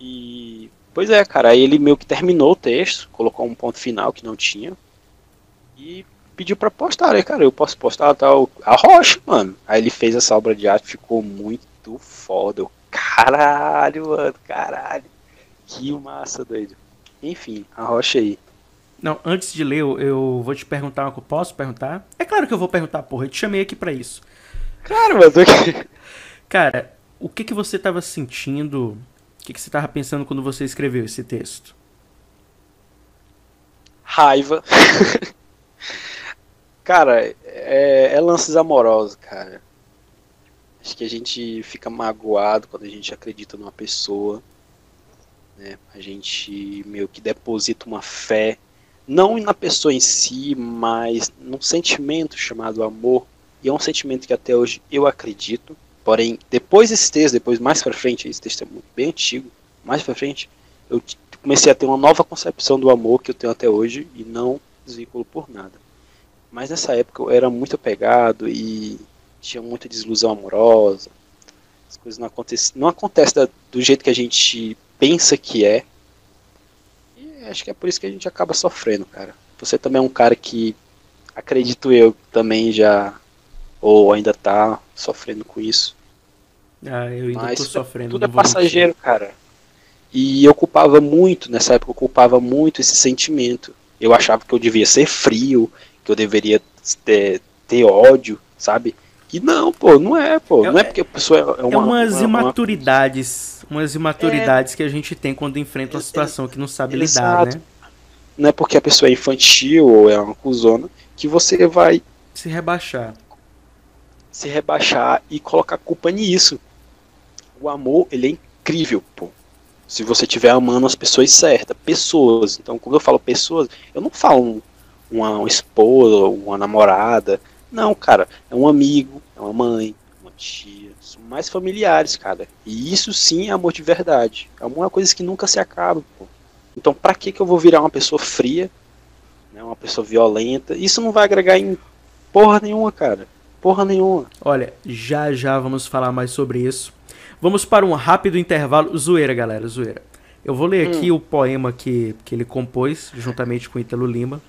E. Pois é, cara, aí ele meio que terminou o texto, colocou um ponto final que não tinha. E pediu pra postar, né, cara? Eu posso postar tal. A rocha, mano. Aí ele fez essa obra de arte, ficou muito foda. Eu, caralho, mano, caralho. Que massa, doido. Enfim, a rocha aí. Não, antes de ler, eu, eu vou te perguntar uma coisa. Posso perguntar? É claro que eu vou perguntar, porra. Eu te chamei aqui pra isso. Cara, mano, tô aqui. Cara, o que que você tava sentindo? O que que você tava pensando quando você escreveu esse texto? Raiva. cara, é, é lances amorosos, cara. Acho que a gente fica magoado quando a gente acredita numa pessoa. Né? A gente meio que deposita uma fé, não na pessoa em si, mas num sentimento chamado amor. E é um sentimento que até hoje eu acredito. Porém, depois desse texto, depois mais pra frente, esse texto é muito bem antigo, mais pra frente, eu comecei a ter uma nova concepção do amor que eu tenho até hoje e não desvinculo por nada. Mas nessa época eu era muito apegado e tinha muita desilusão amorosa. As coisas não acontecem, não acontece do jeito que a gente pensa que é. E acho que é por isso que a gente acaba sofrendo, cara. Você também é um cara que acredito eu também já ou ainda tá sofrendo com isso. Ah, eu ainda Mas tô é- sofrendo. Tudo é mentir. passageiro, cara. E eu culpava muito, nessa época eu culpava muito esse sentimento. Eu achava que eu devia ser frio, que eu deveria ter, ter ódio, sabe? E não, pô, não é, pô. É- não é porque a pessoa é É uma. umas uma- uma- imaturidades, umas imaturidades que a gente tem quando enfrenta uma É- situação que não sabe Exato. lidar, né? não é porque a pessoa é infantil ou é uma cuzona que você vai Se rebaixar. se rebaixar e colocar culpa nisso. O amor, ele é incrível, pô. Se você estiver amando as pessoas certas, pessoas. Então, quando eu falo pessoas, eu não falo um- uma, uma esposa, uma namorada. Não, cara, é um amigo, é uma mãe, uma tia. São mais familiares, cara. E isso sim é amor de verdade. É uma coisa que nunca se acaba, pô. Então, pra que que eu vou virar uma pessoa fria, né, uma pessoa violenta? Isso não vai agregar em porra nenhuma, cara. Porra nenhuma. Olha, já já vamos falar mais sobre isso. Vamos para um rápido intervalo. Zoeira, galera, zoeira. Eu vou ler aqui o poema que, que ele compôs, juntamente com Ítalo Lima,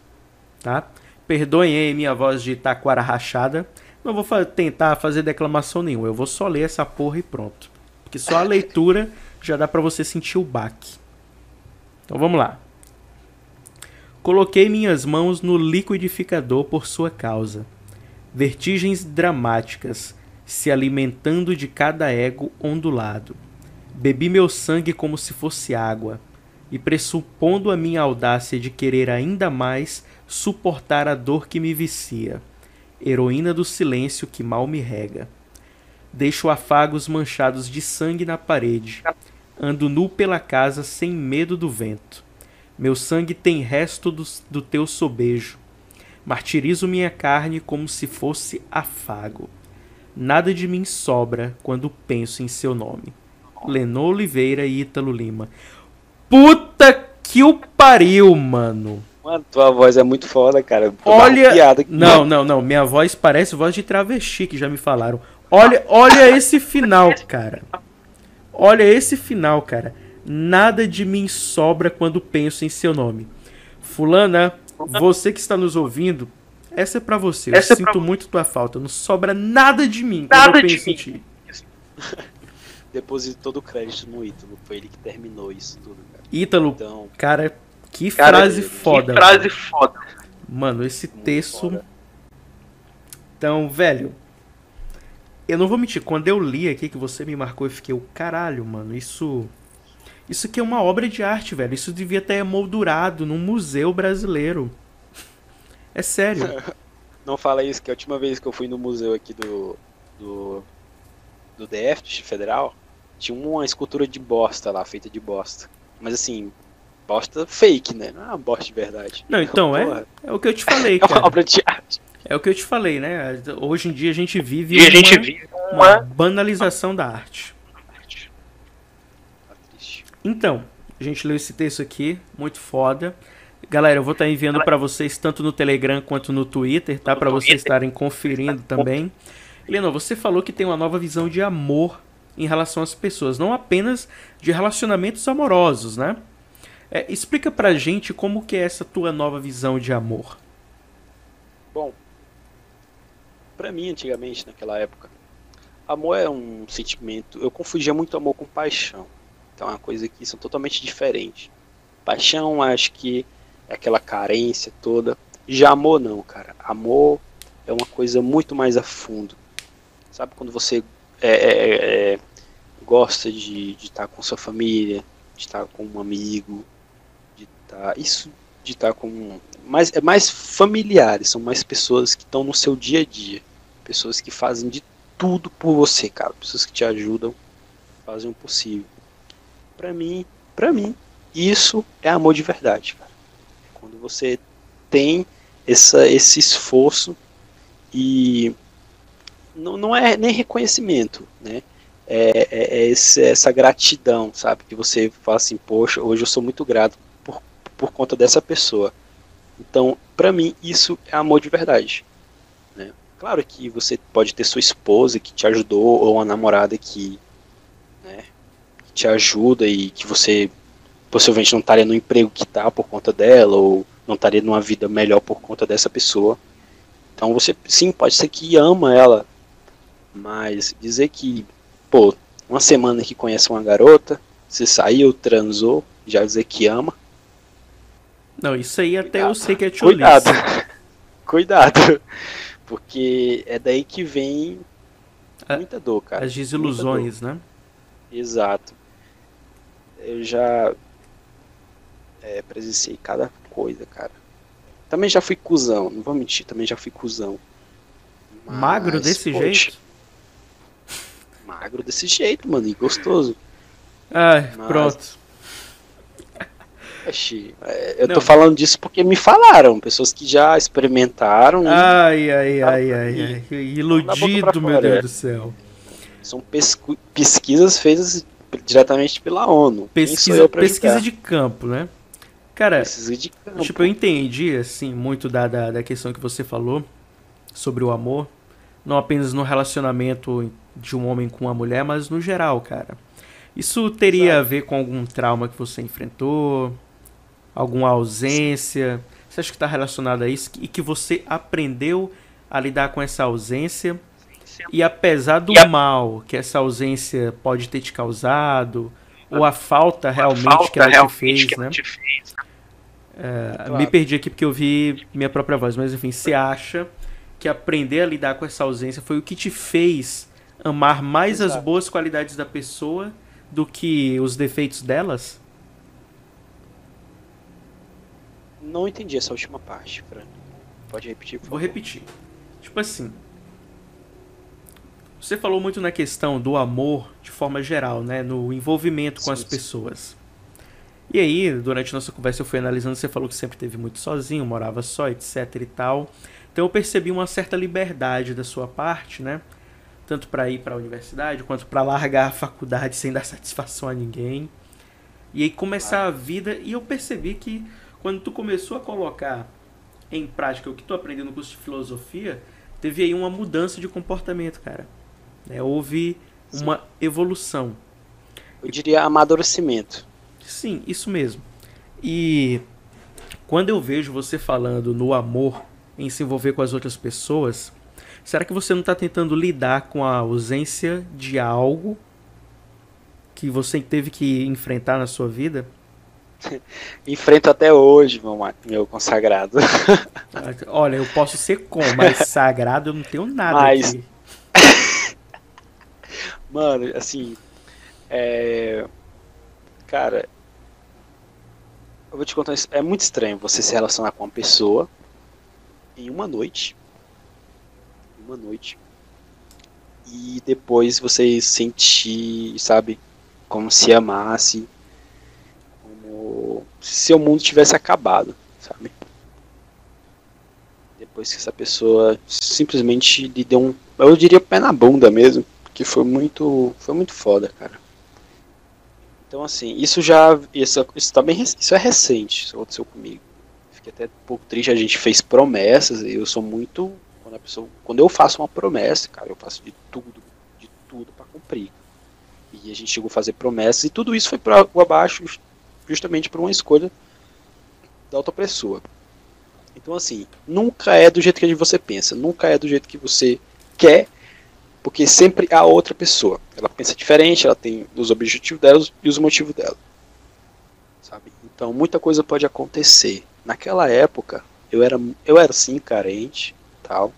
tá? Perdoem aí minha voz de taquara rachada. Não vou fa- tentar fazer declamação nenhuma, eu vou só ler essa porra e pronto. Porque só a leitura já dá pra você sentir o baque. Então vamos lá. Coloquei minhas mãos no liquidificador por sua causa. Vertigens dramáticas, se alimentando de cada ego ondulado. Bebi meu sangue como se fosse água, e pressupondo a minha audácia de querer ainda mais suportar a dor que me vicia, heroína do silêncio que mal me rega. Deixo afagos manchados de sangue na parede, ando nu pela casa sem medo do vento. Meu sangue tem resto do, do teu sobejo. Martirizo minha carne como se fosse afago. Nada de mim sobra quando penso em seu nome. Lenô Oliveira e Ítalo Lima. Puta que o pariu, mano. Mano, tua voz é muito foda, cara. Tô Olha. aqui. Não, não, não. Minha voz parece voz de travesti, que já me falaram. Olha, olha esse final, cara. Olha esse final, cara. Nada de mim sobra quando penso em seu nome. Fulana, você que está nos ouvindo, essa é pra você. Eu Essa é sinto pra- muito tua falta. Não sobra nada de mim Nada quando eu de penso em ti. Deposito todo o crédito no Ítalo. Foi ele que terminou isso tudo. Ítalo, Então, cara, que Cara, frase que foda. frase velho. foda. Mano, esse muito texto. foda. Então, velho. Eu não vou mentir, quando eu li aqui que você me marcou, eu fiquei, o caralho, mano, isso. Isso aqui é uma obra de arte, velho. Isso devia estar emoldurado num museu brasileiro. É sério. Não fala isso, que a última vez que eu fui no museu aqui do. do. do DF, Federal, tinha uma escultura de bosta lá, feita de bosta. Mas assim, bosta fake, né? Não é uma bosta de verdade. Não, então é, Porra, é o que eu te falei, É uma cara. obra de arte. É o que eu te falei, né? Hoje em dia a gente vive E a gente uma, vive uma uma. banalização da arte. Tá triste. Então, a gente leu esse texto aqui, muito foda. Galera, eu vou estar enviando pra vocês tanto no Telegram quanto no Twitter, tá? Pra vocês estarem conferindo também. Helena, você falou que tem uma nova visão de amor em relação às pessoas, não apenas de relacionamentos amorosos, né? É, explica pra gente como que é essa tua nova visão de amor. Bom, pra mim, antigamente, naquela época, amor é um sentimento. Eu confundia muito amor com paixão. Então é uma coisa que são totalmente diferentes. Paixão, acho que é aquela carência toda. Já amor, não, cara. Amor é uma coisa muito mais a fundo. Sabe quando você é, é, é, é, gosta de estar com sua família, de estar com um amigo, de estar. Isso de estar com mais é mais familiares, são mais pessoas que estão no seu dia a dia, pessoas que fazem de tudo por você, cara, pessoas que te ajudam, fazem o possível. Pra mim, para mim, isso é amor de verdade, cara. Quando você tem essa, esse esforço e não, não é nem reconhecimento, né? É, é, é esse- essa gratidão, sabe? Que você fala assim, poxa, hoje eu sou muito grato por, por conta dessa pessoa. Então, para mim, isso é amor de verdade. Né? Claro que você pode ter sua esposa que te ajudou, ou uma namorada que, né, que te ajuda e que você possivelmente não estaria no emprego que está por conta dela, ou não estaria numa vida melhor por conta dessa pessoa. Então você sim pode ser que ama ela, mas dizer que, pô, uma semana que conhece uma garota, você saiu, transou, já dizer que ama. Não, isso aí até eu sei que é tcholice. Cuidado. Cuidado. Porque é daí que vem muita dor, cara. As desilusões, né? Exato. Eu já é, presenciei cada coisa, cara. Também já fui cuzão, não vou mentir, também já fui cuzão. Mas, Magro desse poxa, jeito? Magro desse jeito, mano, e gostoso. Ai, Mas... pronto. É, eu não. tô falando disso porque me falaram, pessoas que já experimentaram. Ai, ai, ai, ai, ai. Iludido, meu Deus do céu. São pesquisas feitas diretamente pela ONU. Pesquisa, pesquisa de campo, né? Cara, tipo, eu entendi, assim, muito da, da, da questão que você falou sobre o amor. Não apenas no relacionamento de um homem com uma mulher, mas no geral, cara. Isso teria Exato. a ver com algum trauma que você enfrentou? Alguma ausência? Você acha que está relacionado a isso? E que você aprendeu a lidar com essa ausência? E apesar do a... mal que essa ausência pode ter te causado, ou a falta realmente a falta que ela realmente te fez, né? Te fez, né? É, claro. Me perdi aqui porque eu vi minha própria voz, mas enfim, você acha que aprender a lidar com essa ausência foi o que te fez amar mais Exato. as boas qualidades da pessoa do que os defeitos delas? Não entendi essa última parte, Fran. Pode repetir, por Vou repetir. Tipo assim. Você falou muito na questão do amor de forma geral, né? No envolvimento com sim, as pessoas. E aí, durante nossa conversa, eu fui analisando, você falou que sempre teve muito sozinho, morava só, etc e tal. Então eu percebi uma certa liberdade da sua parte, né? Tanto para ir para a universidade, quanto para largar a faculdade sem dar satisfação a ninguém. E aí começar a vida, e eu percebi que quando tu começou a colocar em prática o que tu aprendeu no curso de filosofia, teve aí uma mudança de comportamento, cara. É, houve uma evolução. Eu diria amadurecimento. Sim, isso mesmo. E quando eu vejo você falando no amor, em se envolver com as outras pessoas, será que você não está tentando lidar com a ausência de algo que você teve que enfrentar na sua vida? Enfrento até hoje, meu, meu consagrado. Olha, eu posso ser com, mas sagrado eu não tenho nada mas... aqui. Mano, assim, é... cara, eu vou te contar isso. É muito estranho você se relacionar com uma pessoa em uma noite. Uma noite. E depois você sentir, sabe, como se amasse. Como se seu mundo tivesse acabado, sabe? Depois que essa pessoa simplesmente lhe deu um. Eu diria pé na bunda mesmo. Que foi muito. Foi muito foda, cara. Então, assim, isso já. Isso, isso, tá bem, isso é recente, isso aconteceu comigo. Fiquei até um pouco triste, a gente fez promessas, e eu sou muito. Quando, a pessoa, quando eu faço uma promessa, cara, eu faço de tudo, de tudo para cumprir. E a gente chegou a fazer promessas, e tudo isso foi para abaixo, justamente por uma escolha da outra pessoa. Então, assim, nunca é do jeito que você pensa, nunca é do jeito que você quer porque sempre há outra pessoa. Ela pensa diferente, ela tem os objetivos dela e os motivos dela. Sabe? Então muita coisa pode acontecer. Naquela época, eu era, eu era assim, carente, tal.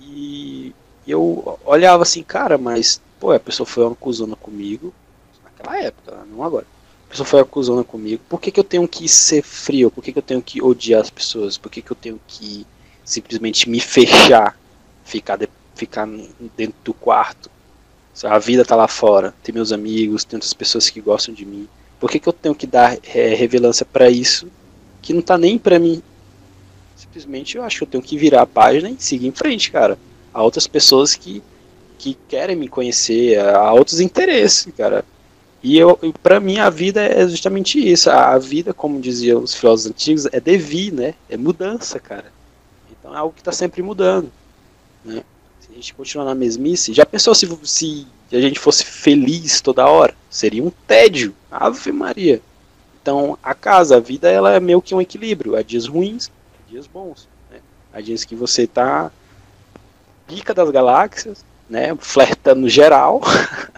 E eu olhava assim, cara, mas, pô, a pessoa foi uma comigo. Naquela época, não agora. A pessoa foi acusando comigo. Por que, que eu tenho que ser frio? Por que, que eu tenho que odiar as pessoas? Por que, que eu tenho que simplesmente me fechar? Ficar de, ficar dentro do quarto. A vida tá lá fora, tem meus amigos, tem outras pessoas que gostam de mim. Por que, que eu tenho que dar é, revelância para isso que não tá nem para mim? Simplesmente eu acho que eu tenho que virar a página e seguir em frente, cara. Há outras pessoas que, que querem me conhecer, há outros interesses, cara. E eu, para mim a vida é justamente isso. A vida, como diziam os filósofos antigos, é devir, né? É mudança, cara. Então é algo que está sempre mudando, né? Se a gente continuar na mesmice, já pensou se, se a gente fosse feliz toda hora? Seria um tédio. Ave Maria. Então a casa, a vida, ela é meio que um equilíbrio. Há dias ruins, dias bons. Né? Há dias que você tá pica das galáxias, né? Flertando geral.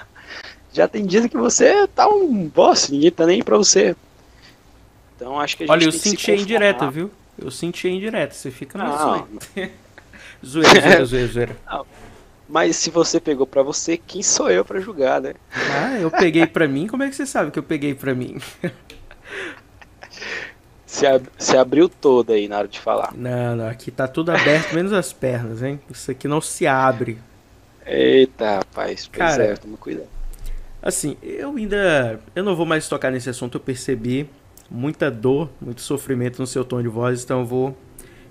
Já tem dias que você tá um boss, ninguém tá nem pra você. Então acho que a gente Olha, eu senti a indireta, viu? Eu senti a indireta, você fica Não. sonho. zoeira, zoeira, zoeira, zoeira. Mas se você pegou pra você, quem sou eu pra julgar, né? Ah, eu peguei pra mim? Como é que você sabe que eu peguei pra mim? Se, ab se abriu toda aí na hora de falar. Não, não, aqui tá tudo aberto, menos as pernas, hein? Isso aqui não se abre. Eita, rapaz. Pois Cara, é, toma cuidado. Assim, eu ainda. Eu não vou mais tocar nesse assunto, eu percebi muita dor, muito sofrimento no seu tom de voz, então eu vou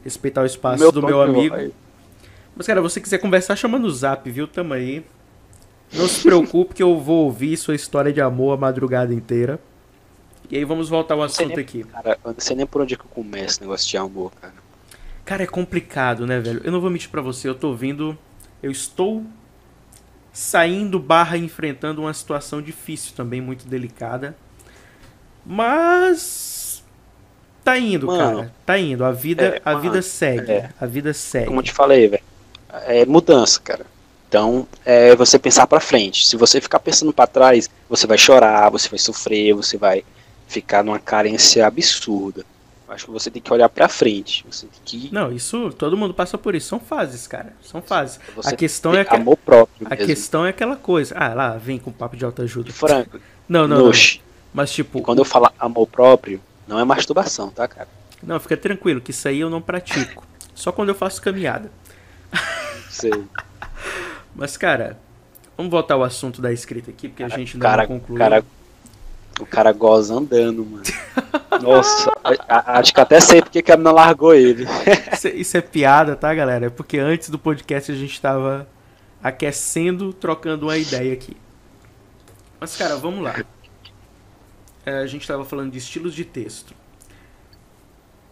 respeitar o espaço do tom meu amigo. Mas, cara, você quiser conversar, chama no zap, viu? Tamo aí. Não se preocupe que eu vou ouvir sua história de amor a madrugada inteira. E aí vamos voltar ao assunto nem- aqui. Cara, eu não sei nem por onde é que eu começo esse negócio de amor, cara. Cara, é complicado, né, velho? Eu não vou mentir pra você, eu tô vindo. Eu estou saindo barra enfrentando uma situação difícil também, muito delicada. Mas. Tá indo, Mano, cara. Tá indo. A vida, é, a mano, vida segue. é. A vida segue. Como eu te falei, velho. É mudança, cara. Então, é você pensar pra frente. Se você ficar pensando pra trás, você vai chorar, você vai sofrer, você vai ficar numa carência absurda. Acho que você tem que olhar pra frente. Você tem que. Não, isso. Todo mundo passa por isso. São fases, cara. São fases. Você a questão tem é que. amor próprio A mesmo. questão é aquela coisa. Ah, lá, vem com papo de autoajuda. E franco, Não, não, não. Mas tipo, Quando eu falar amor próprio, não é masturbação, tá, cara? não, fica tranquilo, que isso aí eu não pratico. Só quando eu faço caminhada. Sei. Mas, cara, vamos voltar ao assunto da escrita aqui, porque a gente ainda cara, não concluiu. cara, o cara goza andando, mano. Nossa, acho que até sei porque que a menina largou ele. Isso, é- isso é piada, tá, galera? É porque antes do podcast a gente tava aquecendo, trocando uma ideia aqui. Mas, cara, vamos lá. É, a gente tava falando de estilos de texto.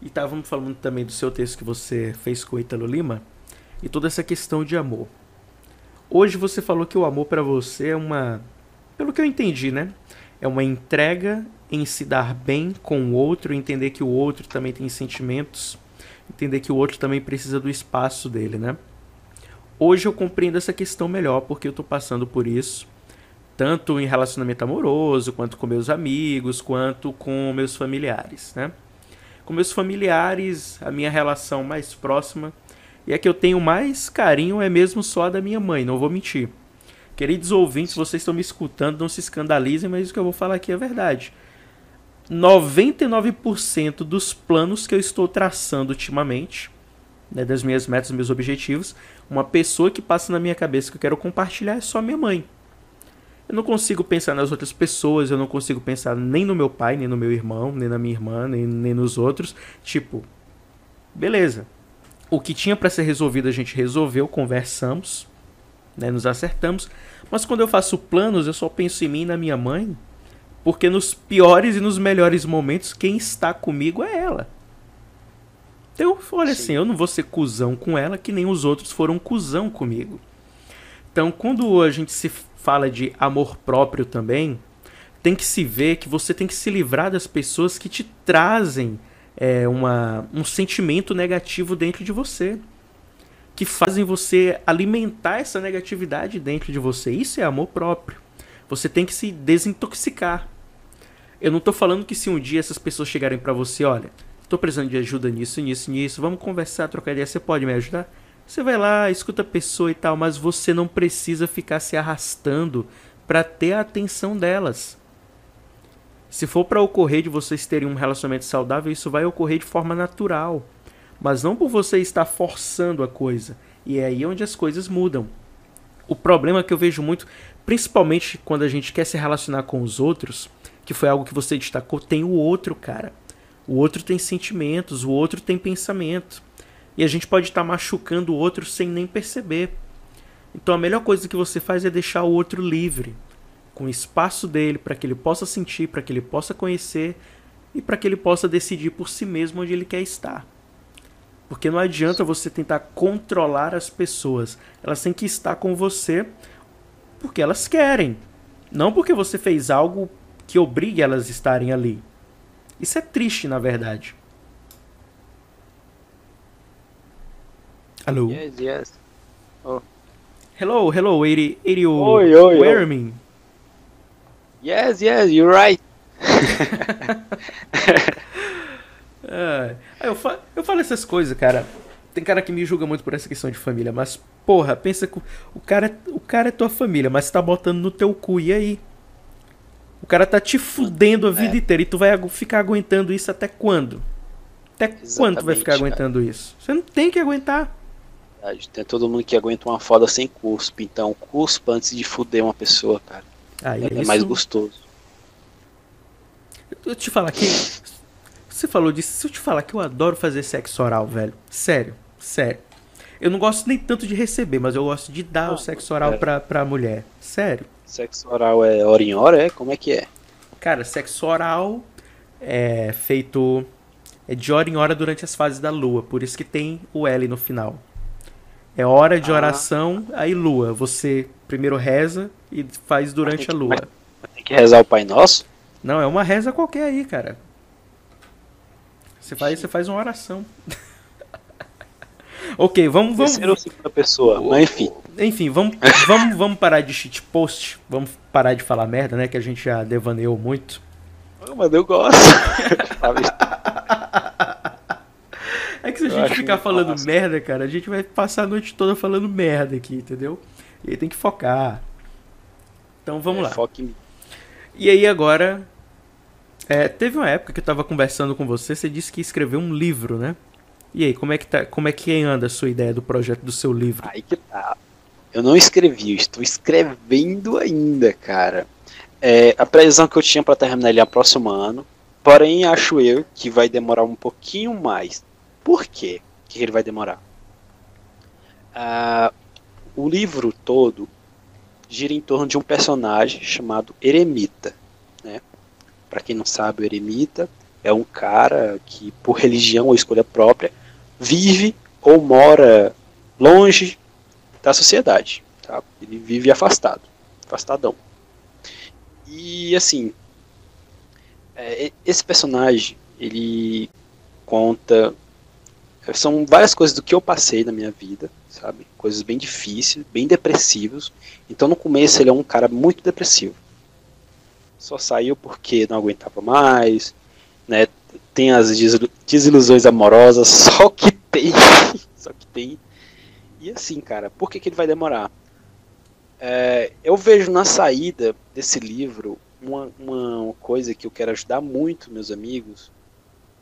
E estávamos falando também do seu texto que você fez com o Ítalo Lima e toda essa questão de amor. Hoje você falou que o amor pra você é uma, pelo que eu entendi, né? É uma entrega em se dar bem com o outro, entender que o outro também tem sentimentos, entender que o outro também precisa do espaço dele, né? Hoje eu compreendo essa questão melhor porque eu tô passando por isso, tanto em relacionamento amoroso, quanto com meus amigos, quanto com meus familiares, né? Com meus familiares, a minha relação mais próxima e a que eu tenho mais carinho é mesmo só a da minha mãe, não vou mentir. Queridos ouvintes, vocês estão me escutando, não se escandalizem, mas o que eu vou falar aqui é verdade. 99% dos planos que eu estou traçando ultimamente, né, das minhas metas, dos meus objetivos, uma pessoa que passa na minha cabeça que eu quero compartilhar é só minha mãe. Eu não consigo pensar nas outras pessoas, eu não consigo pensar nem no meu pai, nem no meu irmão, nem na minha irmã, nem, nem nos outros. Tipo, beleza. O que tinha para ser resolvido a gente resolveu, conversamos, né, nos acertamos. Mas quando eu faço planos, eu só penso em mim e na minha mãe, porque nos piores e nos melhores momentos, quem está comigo é ela. Então, olha Sim. assim, eu não vou ser cuzão com ela, que nem os outros foram cuzão comigo. Então, quando a gente se fala de amor próprio também, tem que se ver que você tem que se livrar das pessoas que te trazem é, uma, um sentimento negativo dentro de você. Que fazem você alimentar essa negatividade dentro de você. Isso é amor próprio. Você tem que se desintoxicar. Eu não tô falando que se um dia essas pessoas chegarem pra você, olha, tô precisando de ajuda nisso, nisso, nisso, vamos conversar, trocar ideia, você pode me ajudar? Você vai lá, escuta a pessoa e tal, mas você não precisa ficar se arrastando pra ter a atenção delas. Se for pra ocorrer de vocês terem um relacionamento saudável, isso vai ocorrer de forma natural, mas não por você estar forçando a coisa. E é aí onde as coisas mudam. O problema que eu vejo muito, principalmente quando a gente quer se relacionar com os outros, que foi algo que você destacou, tem o outro, cara. O outro tem sentimentos, o outro tem pensamento. E a gente pode estar machucando o outro sem nem perceber. Então a melhor coisa que você faz é deixar o outro livre. com o espaço dele para que ele possa sentir, para que ele possa conhecer e para que ele possa decidir por si mesmo onde ele quer estar. Porque não adianta você tentar controlar as pessoas. Elas têm que estar com você porque elas querem. Não porque você fez algo que obrigue elas a estarem ali. Isso é triste, na verdade. Alô? Yes, yes. Oh. Hello, hello, 80, 80 Oi, oi, me? Yes, yes, you're right. Ah, eu, fa eu falo essas coisas, cara. Tem cara que me julga muito por essa questão de família, mas, porra, pensa que o- cara, é- o cara é tua família, mas tá botando no teu cu, e aí? O cara tá te fudendo a vida É. inteira e tu vai ficar aguentando isso até quando? Até quando tu vai Exatamente, ficar cara. aguentando isso? Você não tem que aguentar. Tem todo mundo que aguenta uma foda sem cuspe, então cuspa antes de fuder uma pessoa, cara. Aí, É, isso, mais gostoso. Eu te falar que. Você falou disso, se eu te falar que eu adoro fazer sexo oral, velho. Sério, sério. Eu não gosto nem tanto de receber, mas eu gosto de dar Ah, o sexo oral é. pra, pra mulher. Sério. Sexo oral é hora em hora, é? Como é que é? Cara, sexo oral é feito é de hora em hora durante as fases da lua, por isso que tem o L no final. É hora de Ah. oração, aí lua. Você primeiro reza e faz durante a lua. Tem que rezar o Pai Nosso? Não, é uma reza qualquer aí, cara. Você faz, você faz uma oração. ok, vamos, vamos. Terceira ou segunda pessoa? Mas enfim. Enfim, vamos, vamos, vamos parar de shitpost. Vamos parar de falar merda, né? Que a gente já devaneou muito. Ah, Mas eu gosto. É que se a gente ficar falando merda, cara, a gente vai passar a noite toda falando merda aqui, entendeu? E aí tem que focar. Então vamos lá. É, em mim. E aí agora. É, teve uma época que eu tava conversando com você, você disse que ia escrever um livro, né? E aí, como é que, tá, como é que anda a sua ideia do projeto do seu livro? Aí que tá. Eu não escrevi, eu estou escrevendo ainda, cara. É, a previsão que eu tinha para terminar ele é próximo ano. Porém, acho eu que vai demorar um pouquinho mais. Por quê que ele vai demorar? Ah, o livro todo gira em torno de um personagem chamado Eremita. Para quem não sabe, o Eremita é um cara que, por religião ou escolha própria, vive ou mora longe da sociedade. Tá? Ele vive afastado, afastadão. E assim, é, esse personagem, ele conta. São várias coisas do que eu passei na minha vida, sabe? Coisas bem difíceis, bem depressivos. Então no começo ele é um cara muito depressivo. Só saiu porque não aguentava mais, né? Tem as desilu- desilusões amorosas, só que tem. só que tem. E assim, cara, por que, que ele vai demorar? É, eu vejo na saída desse livro uma, uma coisa que eu quero ajudar muito meus amigos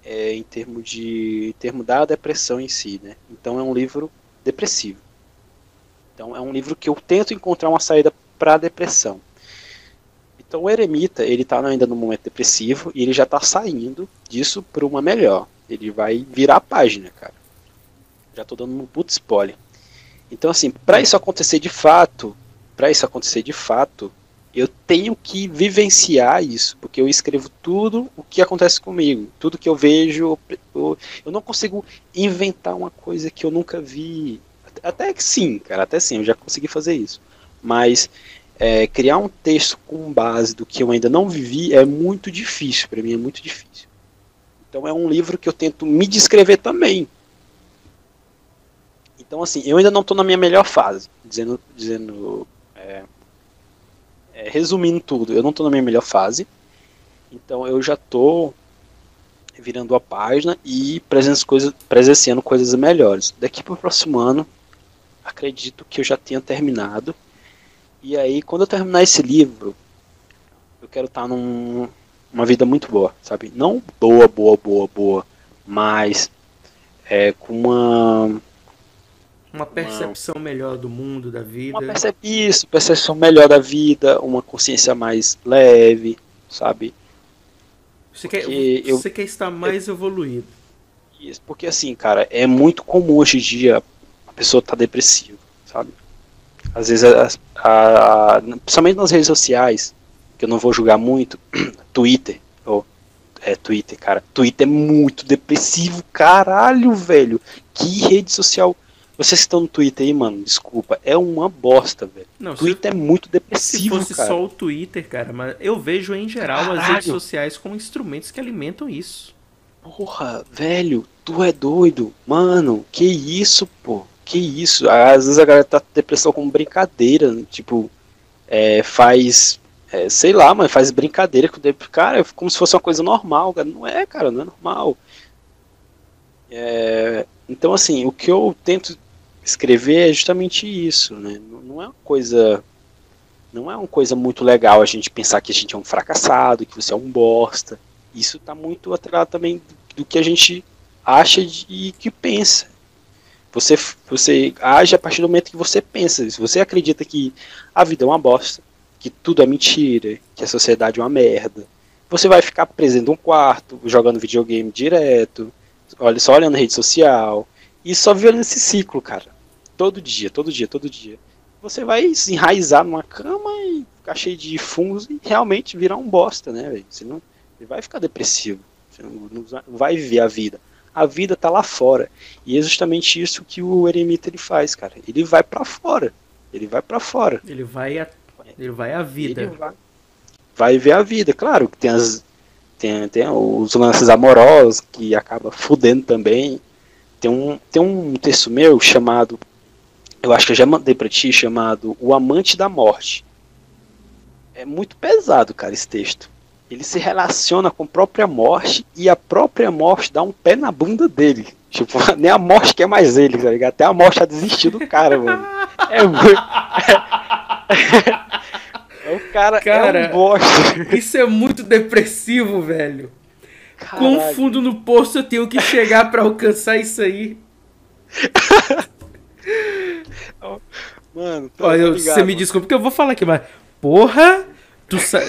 é, em termos de em termo da depressão em si, né? Então é um livro depressivo. Então é um livro que eu tento encontrar uma saída para a depressão. Então o eremita ele está ainda no momento depressivo e ele já está saindo disso para uma melhor. Ele vai virar a página, cara. Já estou dando um puto spoiler. Então assim, para isso acontecer de fato, para isso acontecer de fato, eu tenho que vivenciar isso, porque eu escrevo tudo o que acontece comigo, tudo que eu vejo, eu, eu não consigo inventar uma coisa que eu nunca vi. Até que sim, cara, até sim, eu já consegui fazer isso. Mas é, criar um texto com base do que eu ainda não vivi é muito difícil, para mim é muito difícil. Então é um livro que eu tento me descrever também. Então assim, eu ainda não estou na minha melhor fase, dizendo, dizendo é, é, resumindo tudo, eu não estou na minha melhor fase, então eu já estou virando a página e presenciando coisas melhores. Daqui para o próximo ano, acredito que eu já tenha terminado. E aí, quando eu terminar esse livro, eu quero estar num, numa vida muito boa, sabe? Não boa, boa, boa, boa, mas é, com uma Uma percepção melhor do mundo, da vida. uma percep isso, percepção melhor da vida, uma consciência mais leve, sabe? Você quer, porque eu- você quer estar mais evoluído. Isso, porque assim, cara, é muito comum hoje em dia a pessoa estar tá depressiva, sabe? Às vezes, a, a- a- principalmente nas redes sociais, que eu não vou julgar muito, Twitter. Ou, é, Twitter, cara. Twitter é muito depressivo, caralho, velho. Que rede social. Vocês que estão no Twitter aí, mano, desculpa, é uma bosta, velho. Não, Twitter é muito depressivo, Se fosse cara. só o Twitter, cara, mas eu vejo em geral Caralho. as redes sociais como instrumentos que alimentam isso. Porra, velho, tu é doido. Mano, que isso, pô? Que isso? Às vezes a galera tá depressão como brincadeira, né? tipo, é, faz, é, sei lá, mas faz brincadeira com o cara, é como se fosse uma coisa normal, cara. Não é, cara, não é normal. É, então, assim, o que eu tento escrever é justamente isso, né? Não é uma coisa, não é uma coisa muito legal a gente pensar que a gente é um fracassado, que você é um bosta. Isso está muito atrelado também do que a gente acha e que pensa. Você, você age a partir do momento que você pensa. Se você acredita que a vida é uma bosta, que tudo é mentira, que a sociedade é uma merda, você vai ficar preso em um quarto, jogando videogame direto, olha, só olhando rede social, e só vivendo esse ciclo, cara. Todo dia, todo dia, todo dia. Você vai se enraizar numa cama e ficar cheio de fungos e realmente virar um bosta, né, velho? Você não você vai ficar depressivo. Você não, não vai viver a vida a vida tá lá fora. E é justamente isso que o eremita ele faz, cara. Ele vai para fora. Ele vai para fora. Ele vai a, ele vai a vida. Vai, vai, ver a vida. Claro que tem as tem, tem os lances amorosos que acaba fudendo também. Tem um tem um texto meu chamado eu acho que eu já mandei para ti chamado O Amante da Morte. É muito pesado, cara, esse texto ele se relaciona com a própria morte e a própria morte dá um pé na bunda dele. Tipo, nem a morte quer mais ele, tá ligado? Até a morte já desistiu do cara, mano. É muito. É, o cara, cara é um bosta. Isso é muito depressivo, velho. Caralho. Com fundo no poço eu tenho que chegar para alcançar isso aí. Mano, Olha, você me desculpa porque eu vou falar aqui, mas porra, Tu, sa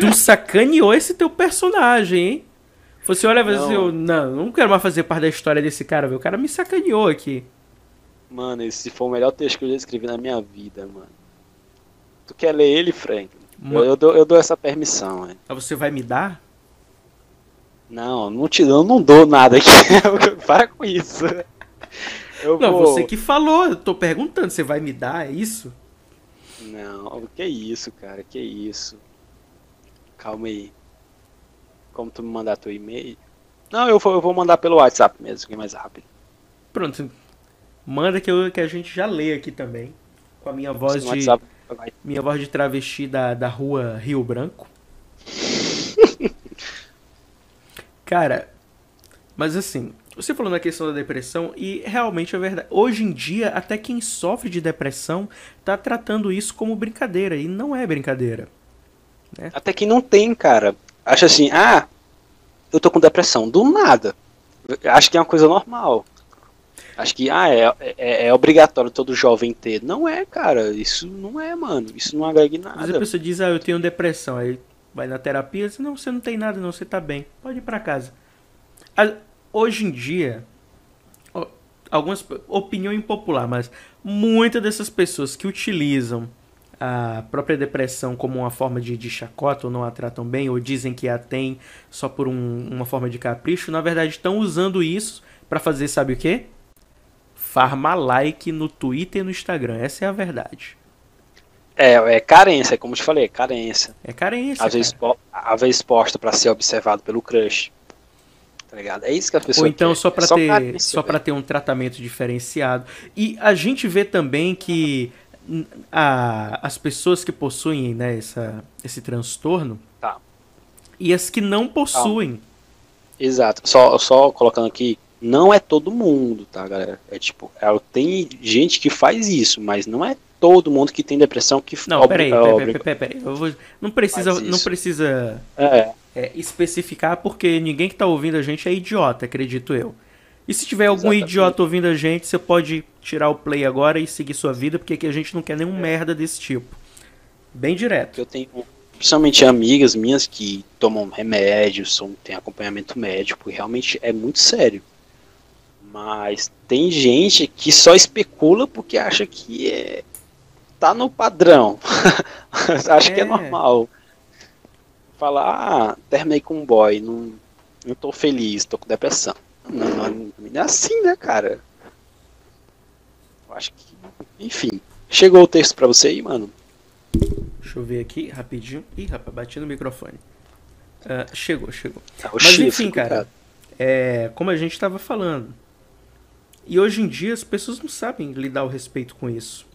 tu sacaneou esse teu personagem, hein? Você olha e assim, eu, não, não quero mais fazer parte da história desse cara, velho. O cara me sacaneou aqui. Mano, esse foi o melhor texto que eu já escrevi na minha vida, mano. Tu quer ler ele, Frank? Eu, eu, dou, eu dou essa permissão, velho. Mas você vai me dar? Não, não te dou, não dou nada aqui. Para com isso. Eu não, vou... você que falou, eu tô perguntando, você vai me dar, é isso? Não, que isso, cara, que isso. Calma aí. Como tu me mandar teu e-mail? Não, eu vou, eu vou mandar pelo WhatsApp mesmo, que é mais rápido. Pronto. Manda que, eu, que a gente já lê aqui também. Com a minha voz de. Minha voz de travesti da, da rua Rio Branco. Cara, mas assim, você falou na questão da depressão e realmente é verdade. Hoje em dia, até quem sofre de depressão tá tratando isso como brincadeira e não é brincadeira. Né? Até quem não tem, cara, acha assim, ah, eu tô com depressão, do nada. Acho que é uma coisa normal. Acho que ah, é, é, é, obrigatório todo jovem ter. Não é, cara. Isso não é, mano. Isso não agrega nada. Mas a pessoa diz, ah, eu tenho depressão. Aí vai na terapia diz, não, você não tem nada, não, você tá bem. Pode ir pra casa. Hoje em dia, algumas opinião impopular, mas muitas dessas pessoas que utilizam a própria depressão como uma forma de, de chacota ou não a tratam bem, ou dizem que a tem só por um, uma forma de capricho, na verdade estão usando isso para fazer, sabe o quê? Farma like no Twitter e no Instagram. Essa é a verdade. É, é carência, como eu te falei, é carência. É carência. Às vezes, às vezes posta para ser observado pelo crush tá ligado? É isso que as pessoas Ou então quer. só para é ter só para ter um tratamento diferenciado. E a gente vê também que a, as pessoas que possuem né, essa, esse transtorno tá. e as que não possuem. Exato. Só, só colocando aqui, não é todo mundo, tá, galera? É tipo, é, tem gente que faz isso, mas não é todo mundo que tem depressão que Não, peraí, peraí, peraí, peraí, peraí. Não precisa, não precisa é é, especificar, porque ninguém que está ouvindo a gente é idiota, acredito eu. E se tiver algum Exatamente. idiota ouvindo a gente, você pode tirar o play agora e seguir sua vida, porque aqui a gente não quer nenhum é. merda desse tipo. Bem direto. Eu tenho principalmente amigas minhas que tomam remédios, são, tem acompanhamento médico, e realmente é muito sério. Mas tem gente que só especula porque acha que é, tá no padrão. acha é. que é normal. Fala, ah, terminei com um boy, não, não tô feliz, tô com depressão. Não, não, não é assim, né, cara? Eu acho que. Enfim. Chegou o texto pra você aí, mano? Deixa eu ver aqui rapidinho. Ih, rapaz, bati no microfone. Uh, chegou, chegou. Ah, Mas enfim, cara, é, como a gente estava falando. E hoje em dia as pessoas não sabem lidar o respeito com isso.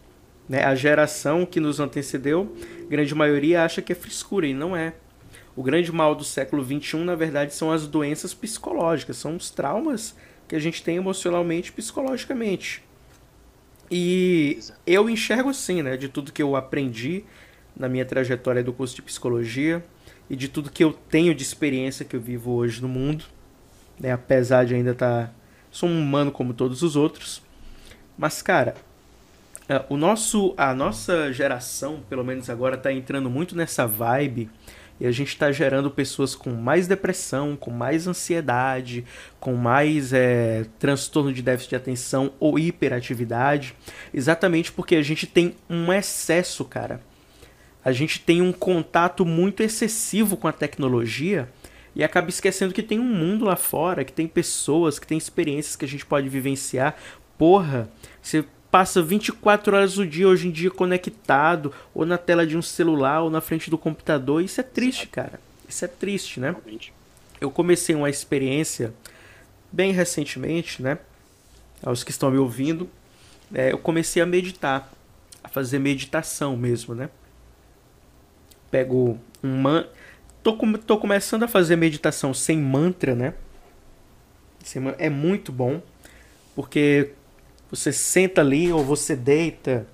Né? A geração que nos antecedeu, grande maioria acha que é frescura e não é. O grande mal do século XXI, na verdade, são as doenças psicológicas, são os traumas que a gente tem emocionalmente e psicologicamente. E eu enxergo assim, né, de tudo que eu aprendi na minha trajetória do curso de psicologia e de tudo que eu tenho de experiência que eu vivo hoje no mundo, né, apesar de ainda estar tá, sou um humano como todos os outros. Mas cara, é, o nosso a nossa geração, pelo menos agora está entrando muito nessa vibe e a gente está gerando pessoas com mais depressão, com mais ansiedade, com mais é, transtorno de déficit de atenção ou hiperatividade, exatamente porque a gente tem um excesso, cara. A gente tem um contato muito excessivo com a tecnologia e acaba esquecendo que tem um mundo lá fora, que tem pessoas, que tem experiências que a gente pode vivenciar. Porra, você passa 24 horas do dia hoje em dia conectado, ou na tela de um celular, ou na frente do computador. Isso é triste, cara. Isso é triste, né? Eu comecei uma experiência bem recentemente, né? Aos que estão me ouvindo, é, eu comecei a meditar, a fazer meditação mesmo, né? Pego um man... tô, com... tô começando a fazer meditação sem mantra, né? É muito bom, porque você senta ali ou você deita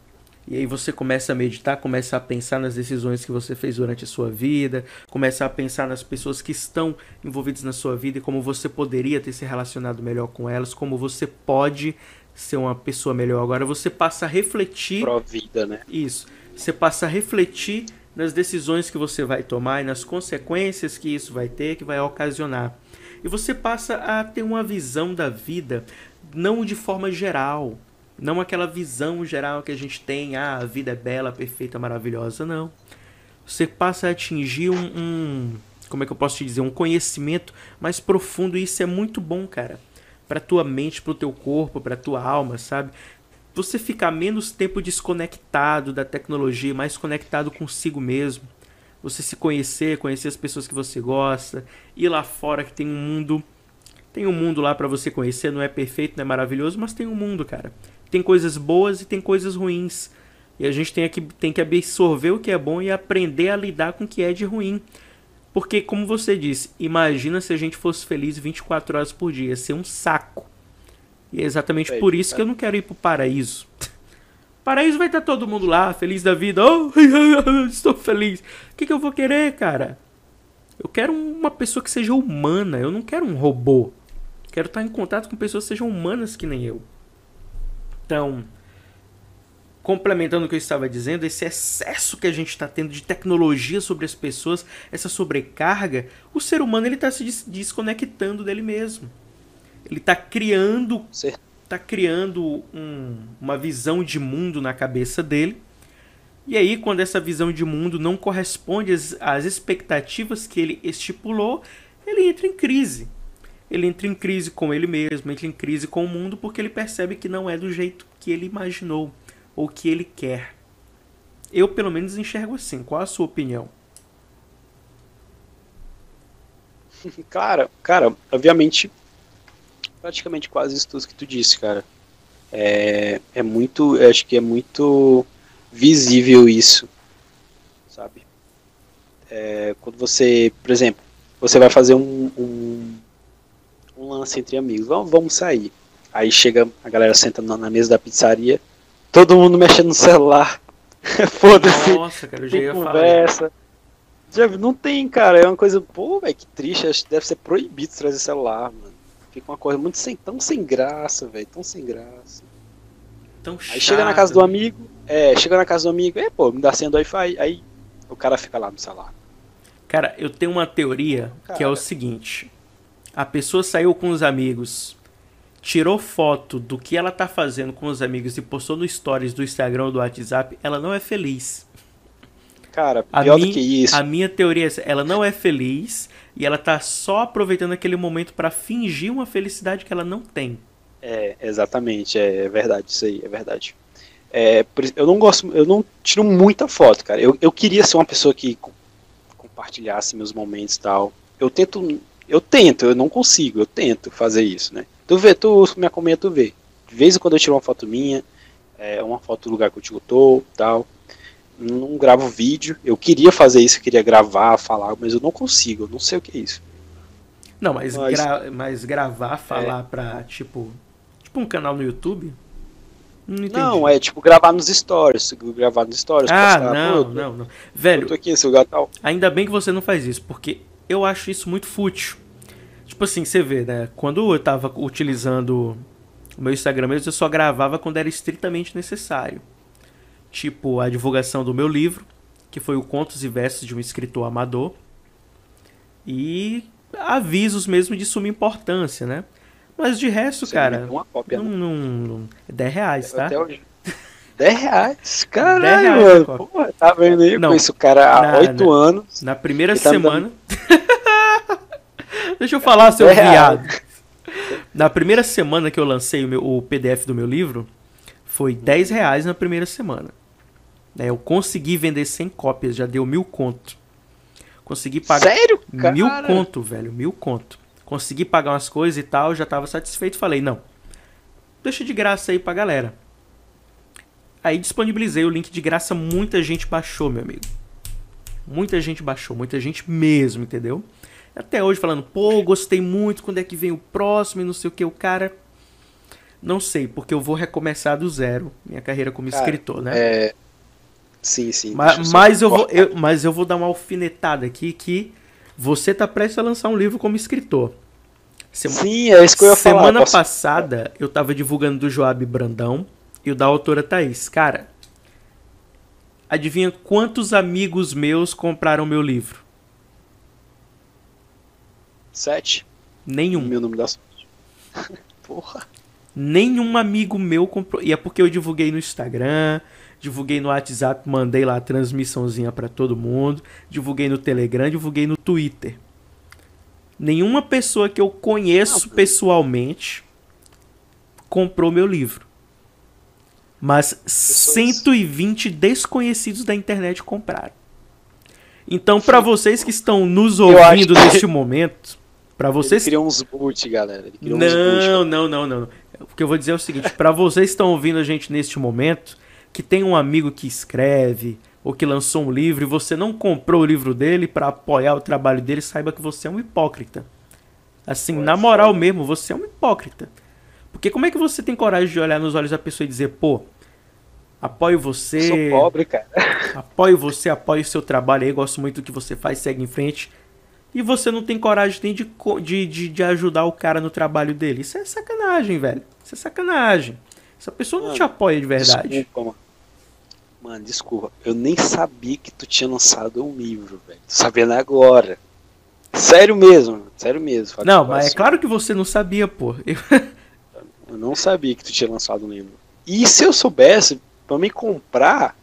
e aí você começa a meditar, começa a pensar nas decisões que você fez durante a sua vida, começa a pensar nas pessoas que estão envolvidas na sua vida e como você poderia ter se relacionado melhor com elas, como você pode ser uma pessoa melhor. Agora você passa a refletir. Pro vida, né? Isso. Você passa a refletir nas decisões que você vai tomar e nas consequências que isso vai ter, que vai ocasionar. E você passa a ter uma visão da vida não de forma geral, não aquela visão geral que a gente tem, ah, a vida é bela, perfeita, maravilhosa, não. Você passa a atingir um, um como é que eu posso te dizer, um conhecimento mais profundo e isso é muito bom, cara, para tua mente, para o teu corpo, para tua alma, sabe? Você ficar menos tempo desconectado da tecnologia, mais conectado consigo mesmo. Você se conhecer, conhecer as pessoas que você gosta, ir lá fora que tem um mundo tem um mundo lá para você conhecer, não é perfeito, não é maravilhoso, mas tem um mundo, cara. Tem coisas boas e tem coisas ruins. E a gente tem que, tem que absorver o que é bom e aprender a lidar com o que é de ruim. Porque, como você disse, imagina se a gente fosse feliz 24 horas por dia. Ia ser um saco. E é exatamente por isso cara. que eu não quero ir pro paraíso. paraíso vai estar todo mundo lá, feliz da vida. Oh, estou feliz. O que, que eu vou querer, cara? Eu quero uma pessoa que seja humana. Eu não quero um robô. Quero estar em contato com pessoas que sejam humanas que nem eu. Então, complementando o que eu estava dizendo, esse excesso que a gente está tendo de tecnologia sobre as pessoas, essa sobrecarga, o ser humano ele está se desconectando dele mesmo. Ele está criando, está criando um, uma visão de mundo na cabeça dele. E aí, quando essa visão de mundo não corresponde às, às expectativas que ele estipulou, ele entra em crise ele entra em crise com ele mesmo, entra em crise com o mundo porque ele percebe que não é do jeito que ele imaginou ou que ele quer. Eu, pelo menos, enxergo assim. Qual a sua opinião? Cara, cara, obviamente, praticamente quase isso tudo que tu disse, cara. É, é muito, acho que é muito visível isso, sabe? É, quando você, por exemplo, você vai fazer um, um um lance entre amigos. Vamos, vamos sair. Aí chega, a galera senta na, mesa da pizzaria, todo mundo mexendo no celular. Foda-se. Nossa, cara, eu já ia conversa. Falar. Já, não tem, cara. É uma coisa, pô, velho, que triste. Acho que deve ser proibido trazer celular, mano. Fica uma coisa muito sem, tão sem graça, velho. Tão sem graça. Tão chato, aí chega na casa do amigo, é, chega na casa do amigo, é, pô, me dá senha do Wi-Fi. Aí o cara fica lá no celular. Cara, eu tenho uma teoria que é o seguinte: a pessoa saiu com os amigos, tirou foto do que ela tá fazendo com os amigos e postou no stories do Instagram ou do WhatsApp, ela não é feliz. Cara, pior do que isso. a minha teoria é essa, ela não é feliz e ela tá só aproveitando aquele momento pra fingir uma felicidade que ela não tem. É, exatamente, é, é verdade, isso aí, é verdade. É, eu não gosto, eu não tiro muita foto, cara. Eu, eu queria ser uma pessoa que co- compartilhasse meus momentos e tal. Eu tento, eu tento, eu não consigo, eu tento fazer isso, né? Tu vê, tu me acompanha, tu vê. De vez em quando eu tiro uma foto minha, é, uma foto do lugar que eu tô, tal. Não gravo vídeo. Eu queria fazer isso, eu queria gravar, falar, mas eu não consigo, eu não sei o que é isso. Não, mas, Mas- gra- mas gravar, falar pra, tipo, tipo um canal no YouTube? Não entendi. Não, é tipo gravar nos stories, gravar nos stories, Ah, postar, não, eu tô- não, não. Eu Velho, tô aqui lugar tal. Ainda bem que você não faz isso, porque eu acho isso muito fútil. Tipo assim, você vê, né? Quando eu tava utilizando o meu Instagram mesmo, eu só gravava quando era estritamente necessário. Tipo, a divulgação do meu livro, que foi o Contos e Versos de um Escritor Amador. E avisos mesmo de suma importância, né? Mas de resto, Você cara, uma cópia, não, né? não, não- é 10 reais, tá? Até hoje. 10 reais? Caralho, 10 reais mano. Porra, tá vendo aí? Eu Não. conheço o cara há Na- 8 na- anos. Na primeira tá semana. Deixa eu falar, seu É viado. Na primeira semana que eu lancei o, meu- o PDF do meu livro, foi 10 reais na primeira semana. Né, eu consegui vender 100 cópias, já deu mil conto. Consegui pagar Sério, cara? mil conto, velho, mil conto. Consegui pagar umas coisas e tal, já tava satisfeito. Falei, não, deixa de graça aí pra galera. Aí disponibilizei o link de graça, muita gente baixou, meu amigo. Muita gente baixou, muita gente mesmo, entendeu? Até hoje falando, pô, gostei muito, quando é que vem o próximo e não sei o que, o cara. Não sei, porque eu vou recomeçar do zero minha carreira como Cara, escritor, né? É... Sim, sim. Ma- deixa eu Mas, eu vou, eu- mas eu vou dar uma alfinetada aqui que você tá prestes a lançar um livro como escritor. Sema- Sim, é isso que eu ia falar. Semana Posso- passada eu tava divulgando do Joab Brandão e o da autora Thaís. Cara, adivinha quantos amigos meus compraram meu livro? Sete. Nenhum. Meu nome da sorte. Porra. Nenhum amigo meu comprou. E é porque eu divulguei no Instagram, divulguei no WhatsApp, mandei lá a transmissãozinha pra todo mundo, divulguei no Telegram, divulguei no Twitter. Nenhuma pessoa que eu conheço pessoalmente comprou meu livro. Mas 120 desconhecidos da internet compraram. Então, pra vocês que estão nos ouvindo que- neste momento, pra vocês Ele criou uns boot, galera. Criou uns boot. não, não, não, não. O que eu vou dizer é o seguinte: pra vocês que estão ouvindo a gente neste momento, que tem um amigo que escreve ou que lançou um livro e você não comprou o livro dele pra apoiar o trabalho dele, saiba que você é um hipócrita. Assim, é na moral foda. mesmo, você é um hipócrita. Porque como é que você tem coragem de olhar nos olhos da pessoa e dizer, pô, apoio Eu você, sou pobre, cara. apoio você, apoio o seu trabalho aí, gosto muito do que você faz, segue em frente. E você não tem coragem nem de, de, de, de ajudar o cara no trabalho dele. Isso é sacanagem, velho. Isso é sacanagem. Essa pessoa não Mano, te apoia de verdade. Desculpa, mano. Mano, desculpa. Eu nem sabia que tu tinha lançado um livro, velho. Tô sabendo agora. Sério mesmo, sério mesmo. Fábio Não, mas é claro que você não sabia, pô. Eu- Eu não sabia que tu tinha lançado um livro. E se eu soubesse, pra me comprar.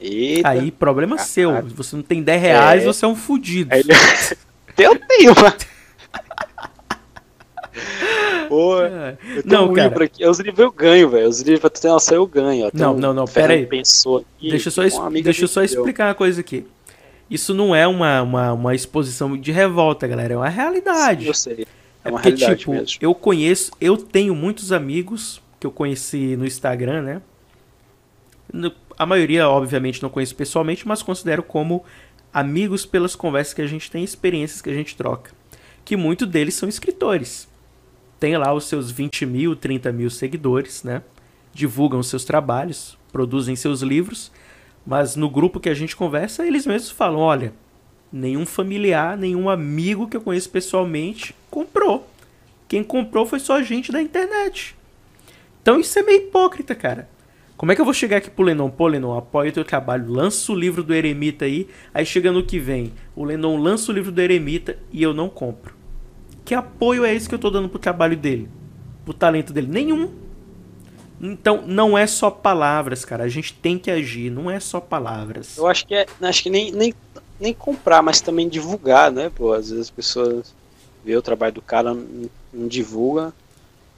Eita. Aí, problema Caralho. seu. Se você não tem 10 reais, É. você é um fudido. Ele- eu tenho, mano. Pô, É. eu Não, um cara. aqui. Os livros eu ganho, velho. Os livros, pra tu ter noção, eu ganho. Tem Não, um não, não, pera aí. Pensou aqui, Deixa eu só, es- deixa eu só explicar uma coisa aqui. Isso não é uma, uma, uma exposição de revolta, galera. É uma realidade. Eu sei. É É uma porque, realidade tipo, mesmo. eu conheço, eu tenho muitos amigos que eu conheci no Instagram, né? A maioria, obviamente, não conheço pessoalmente, mas considero como amigos pelas conversas que a gente tem, experiências que a gente troca. Que muitos deles são escritores. Tem lá os seus 20 mil, 30 mil seguidores, né? Divulgam seus trabalhos, produzem seus livros, mas no grupo que a gente conversa, eles mesmos falam: olha, nenhum familiar, nenhum amigo que eu conheço pessoalmente comprou. Quem comprou foi só gente da internet. Então isso é meio hipócrita, cara. Como é que eu vou chegar aqui pro Lenon? Pô, Lenon, apoia o teu trabalho, lança o livro do Eremita aí, aí chega no que vem, o Lenon lança o livro do Eremita e eu não compro. Que apoio é esse que eu tô dando pro trabalho dele? Pro talento dele? Nenhum. Então, não é só palavras, cara. A gente tem que agir, não é só palavras. Eu acho que é. Acho que nem, nem, nem comprar, mas também divulgar, né, pô? Às vezes as pessoas vê o trabalho do cara, não, não divulga.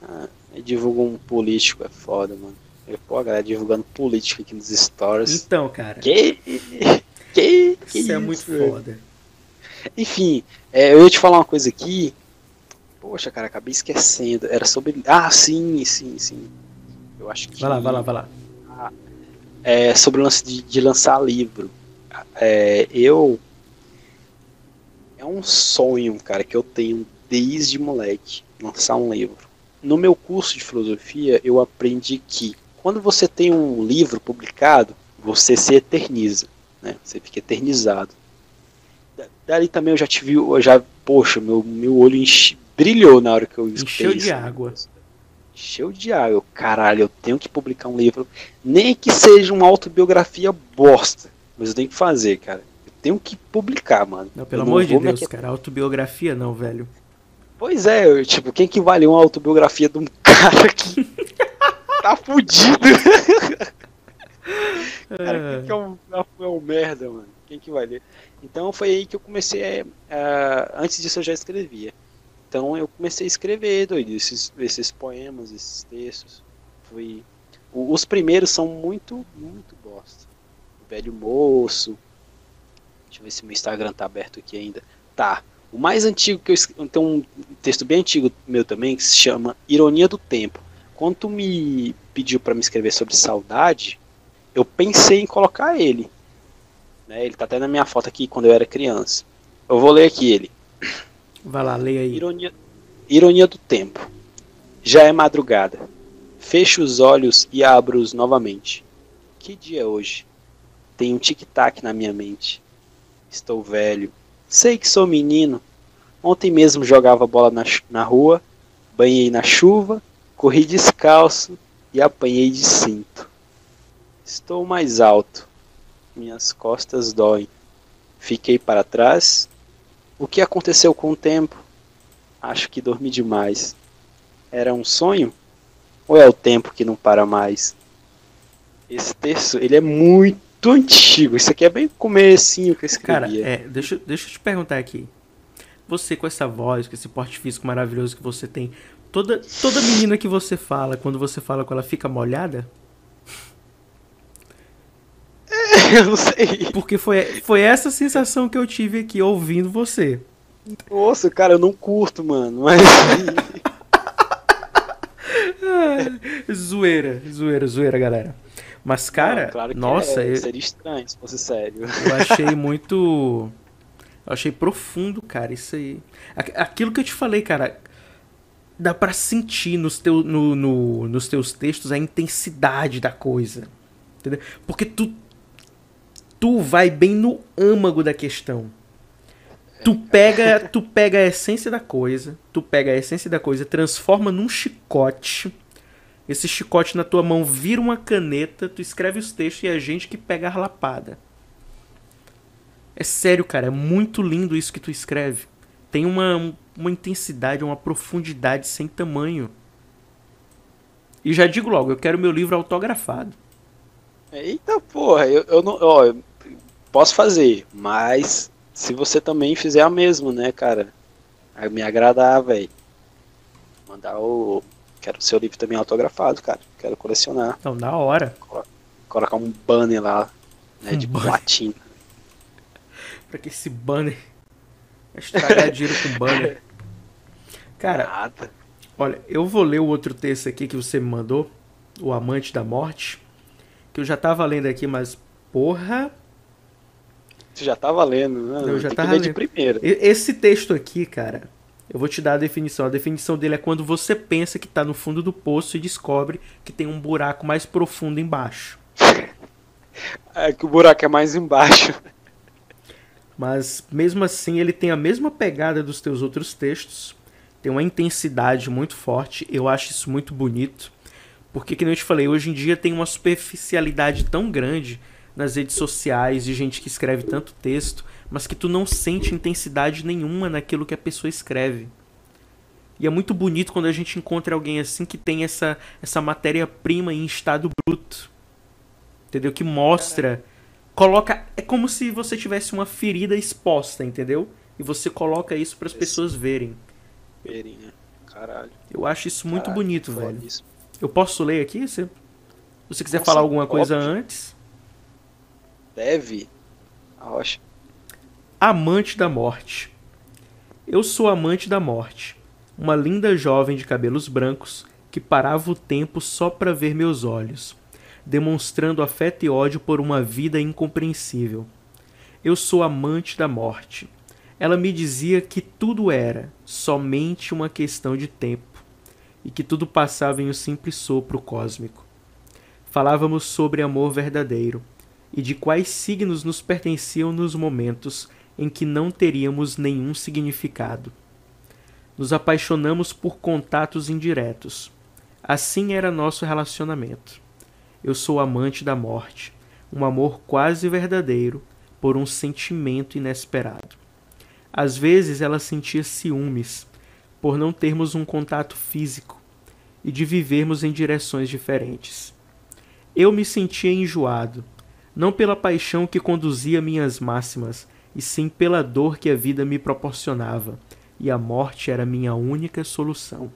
Ah, divulga um político, é foda, mano. Eu, pô, a galera divulgando política aqui nos stories. Então, cara. Que? Que? que isso, é muito foda. Enfim, é, eu ia te falar uma coisa aqui. Poxa, cara, acabei esquecendo. Era sobre. Ah, sim, sim, sim. Eu acho que. Vai lá, vai lá, vai lá. É sobre o lance de, de lançar livro. É, eu. É um sonho, cara, que eu tenho desde moleque. Lançar um livro. No meu curso de filosofia, eu aprendi que quando você tem um livro publicado, você se eterniza, né? Você fica eternizado. Dali também eu já tive, eu já, poxa, meu, meu olho enche, brilhou na hora que eu Encheu de água. Encheu de água. Caralho, eu tenho que publicar um livro, nem que seja uma autobiografia bosta, mas eu tenho que fazer, cara. Eu tenho que publicar, mano. Não, pelo amor de Deus, cara, autobiografia não, velho. Pois é, eu, tipo, quem que vale uma autobiografia de um cara que tá fudido? cara, quem que é um, é um merda, mano? Quem que vai ler? Então foi aí que eu comecei a, Antes disso eu já escrevia. Então eu comecei a escrever, doido, esses, esses poemas, esses textos. Foi. Os primeiros são muito, muito bosta. O velho moço. Deixa eu ver se meu Instagram tá aberto aqui ainda. Tá. O mais antigo que eu tem um texto bem antigo meu também que se chama Ironia do Tempo. Quando tu me pediu para me escrever sobre saudade, eu pensei em colocar ele. Né? Ele tá até na minha foto aqui quando eu era criança. Eu vou ler aqui ele. Vai lá, leia aí. Ironia, ironia do tempo. Já é madrugada. Fecho os olhos e abro-os novamente. Que dia é hoje? Tem um tic-tac na minha mente. Estou velho, Sei que sou menino. Ontem mesmo jogava bola na, na rua, banhei na chuva, corri descalço e apanhei de cinto. Estou mais alto. Minhas costas doem. Fiquei para trás. O que aconteceu com o tempo? Acho que dormi demais. Era um sonho? Ou é o tempo que não para mais? Esse texto, ele é muito antigo. Isso aqui é bem comecinho que eu escrevia. Cara, é, deixa, deixa eu te perguntar aqui. Você com essa voz, com esse porte físico maravilhoso que você tem, toda, toda menina que você fala, quando você fala com ela, fica molhada? É, eu não sei. Porque foi, foi essa sensação que eu tive aqui ouvindo você. Nossa, cara, eu não curto, mano, mas. zoeira, zoeira, zoeira, galera. Mas, cara, Não, claro nossa. É, eu... Seria estranho se fosse sério. Eu achei muito. Eu achei profundo, cara, isso aí. Aquilo que eu te falei, cara. Dá pra sentir nos, teu, no, no, nos teus textos a intensidade da coisa. Entendeu? Porque tu. Tu vai bem no âmago da questão. Tu pega, tu pega a essência da coisa, tu pega a essência da coisa, transforma num chicote esse chicote na tua mão vira uma caneta, tu escreve os textos e é a gente que pega a lapada. É sério, cara, é muito lindo isso que tu escreve. Tem uma, uma intensidade, uma profundidade sem tamanho. E já digo logo, eu quero meu livro autografado. Eita porra, eu, eu não. Ó, eu posso fazer, mas se você também fizer a mesma, né, cara? Vai me agradar, velho. Mandar o, Quero o seu livro também autografado, cara. Quero colecionar. Então, da hora. Colocar um banner lá, né, um de banner. platina. pra que esse banner estragar dinheiro com banner. Cara, Nada. olha, eu vou ler o outro texto aqui que você me mandou, O Amante da Morte, que eu já tava lendo aqui, mas porra... Você já tava lendo, né? Eu já Tem tava lendo. de primeira. Esse texto aqui, cara, eu vou te dar a definição. A definição dele é quando você pensa que está no fundo do poço e descobre que tem um buraco mais profundo embaixo. É que o buraco é mais embaixo. Mas mesmo assim, ele tem a mesma pegada dos teus outros textos. Tem uma intensidade muito forte. Eu acho isso muito bonito. Porque, como eu te falei, hoje em dia tem uma superficialidade tão grande nas redes sociais de gente que escreve tanto texto mas que tu não sente intensidade nenhuma naquilo que a pessoa escreve. E é muito bonito quando a gente encontra alguém assim que tem essa, essa matéria-prima em estado bruto. Entendeu? Que mostra. Coloca. É como se você tivesse uma ferida exposta, entendeu? E você coloca isso para as pessoas verem. Né? Caralho. Eu acho isso muito Caralho, bonito, velho. isso. Eu posso ler aqui? Se você quiser Nossa, falar alguma coisa antes. Deve. A rocha. Amante da morte. Eu sou amante da morte. Uma linda jovem de cabelos brancos que parava o tempo só para ver meus olhos, demonstrando afeto e ódio por uma vida incompreensível. Eu sou amante da morte. Ela me dizia que tudo era somente uma questão de tempo e que tudo passava em um simples sopro cósmico. Falávamos sobre amor verdadeiro e de quais signos nos pertenciam nos momentos em que não teríamos nenhum significado. Nos apaixonamos por contatos indiretos. Assim era nosso relacionamento. Eu sou amante da morte, um amor quase verdadeiro por um sentimento inesperado. Às vezes ela sentia ciúmes por não termos um contato físico e de vivermos em direções diferentes. Eu me sentia enjoado, não pela paixão que conduzia minhas máximas, e sim pela dor que a vida me proporcionava, e a morte era minha única solução.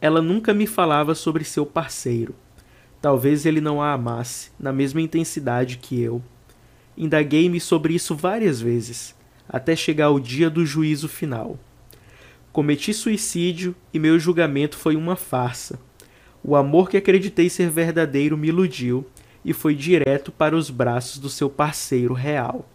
Ela nunca me falava sobre seu parceiro. Talvez ele não a amasse na mesma intensidade que eu. Indaguei-me sobre isso várias vezes, até chegar ao dia do juízo final. Cometi suicídio e meu julgamento foi uma farsa. O amor que acreditei ser verdadeiro me iludiu e foi direto para os braços do seu parceiro real.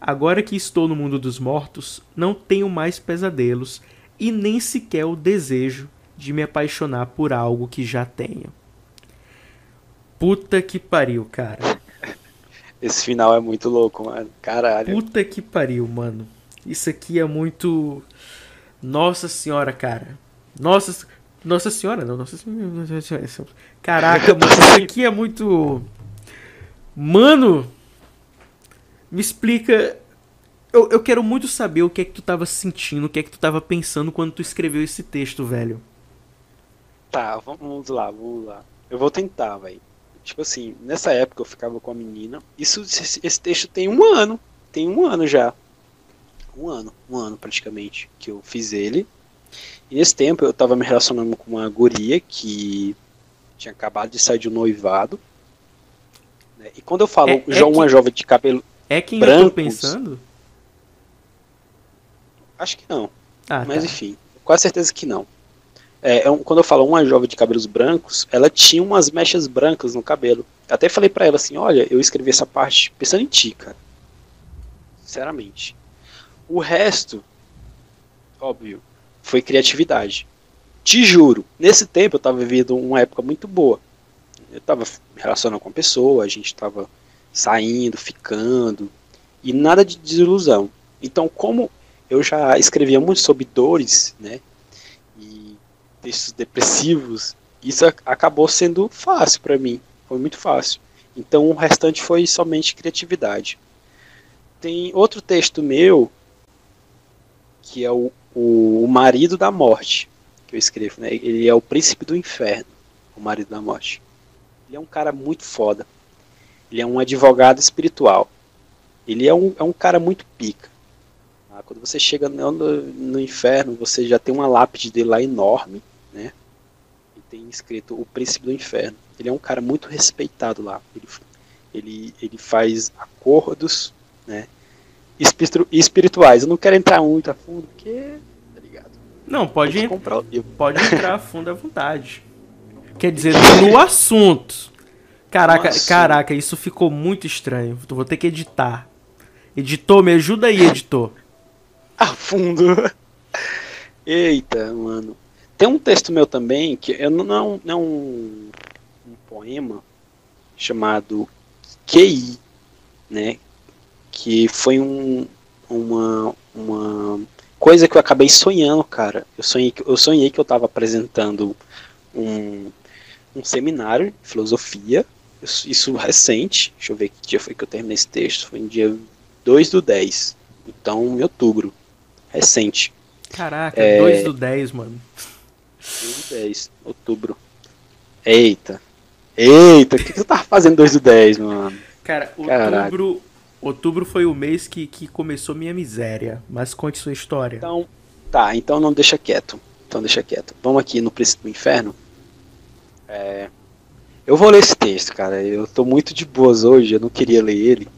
Agora que estou no mundo dos mortos, não tenho mais pesadelos e nem sequer o desejo de me apaixonar por algo que já tenho. Puta que pariu, cara. Esse final é muito louco, mano. Caralho. Puta que pariu, mano. Isso aqui é muito. Nossa senhora, cara. Nossa. Nossa senhora, não. Nossa senhora. Caraca, mano. Isso aqui é muito. Mano. Me explica. Eu, eu quero muito saber o que é que tu tava sentindo, o que é que tu tava pensando quando tu escreveu esse texto, velho. Tá, vamos lá, vamos lá. Eu vou tentar, velho. Tipo assim, nessa época eu ficava com a menina. Isso, esse, texto tem um ano. Tem um ano já. Um ano, um ano praticamente, que eu fiz ele. E nesse tempo eu tava me relacionando com uma guria que tinha acabado de sair de um noivado. né? E quando eu falo É- é uma que- jovem de cabelo. É quem eu tô pensando? Acho que não. Ah, Mas tá. enfim, quase certeza que não. É, é um- quando eu falo uma jovem de cabelos brancos, ela tinha umas mechas brancas no cabelo. Eu até falei pra ela assim, olha, eu escrevi essa parte pensando em ti, cara. Sinceramente. O resto, óbvio, foi criatividade. Te juro, nesse tempo eu tava vivendo uma época muito boa. Eu tava me relacionando com a pessoa, a gente tava saindo, ficando, e nada de desilusão. Então, como eu já escrevia muito sobre dores, né? Textos depressivos, isso ac- acabou sendo fácil para mim. Foi muito fácil. Então o restante foi somente criatividade. Tem outro texto meu que é o, o, marido da morte que eu escrevo, né? Ele é o príncipe do inferno, o marido da morte. Ele é um cara muito foda. Ele é um advogado espiritual. Ele é um, é um cara muito pica. Ah, Quando você chega no- no inferno, você já tem uma lápide dele lá enorme, né? E tem escrito o príncipe do inferno. Ele é um cara muito respeitado lá. Ele, ele, ele faz acordos, né? Espiritu- espirituais. Eu não quero entrar muito a fundo, porque, tá ligado? Não, pode, en- pode entrar a fundo à vontade. Quer dizer, no assunto. Caraca, No assunto. caraca, isso ficou muito estranho. Vou ter que editar. Editor, me ajuda aí, editor. A fundo. Eita, mano. Tem um texto meu também, que eu não, não, é um, um poema chamado QI, né? Que foi um, uma, uma coisa que eu acabei sonhando, cara. Eu sonhei, que- eu sonhei que eu tava apresentando um, um seminário de filosofia, isso, recente, deixa eu ver que dia foi que eu terminei esse texto, foi no dia 2 do 10, então em outubro, recente. Caraca, 2 é... do 10, mano. 2 do 10, outubro. Eita. Eita, o que, que você tava fazendo 2 do 10, mano? Cara, outubro, outubro foi o mês que, que começou minha miséria. Mas conte sua história. Então, tá, então não deixa quieto. Então deixa quieto. Vamos aqui no Príncipe do Inferno. É... Eu vou ler esse texto, cara. Eu tô muito de boas hoje, eu não queria ler ele.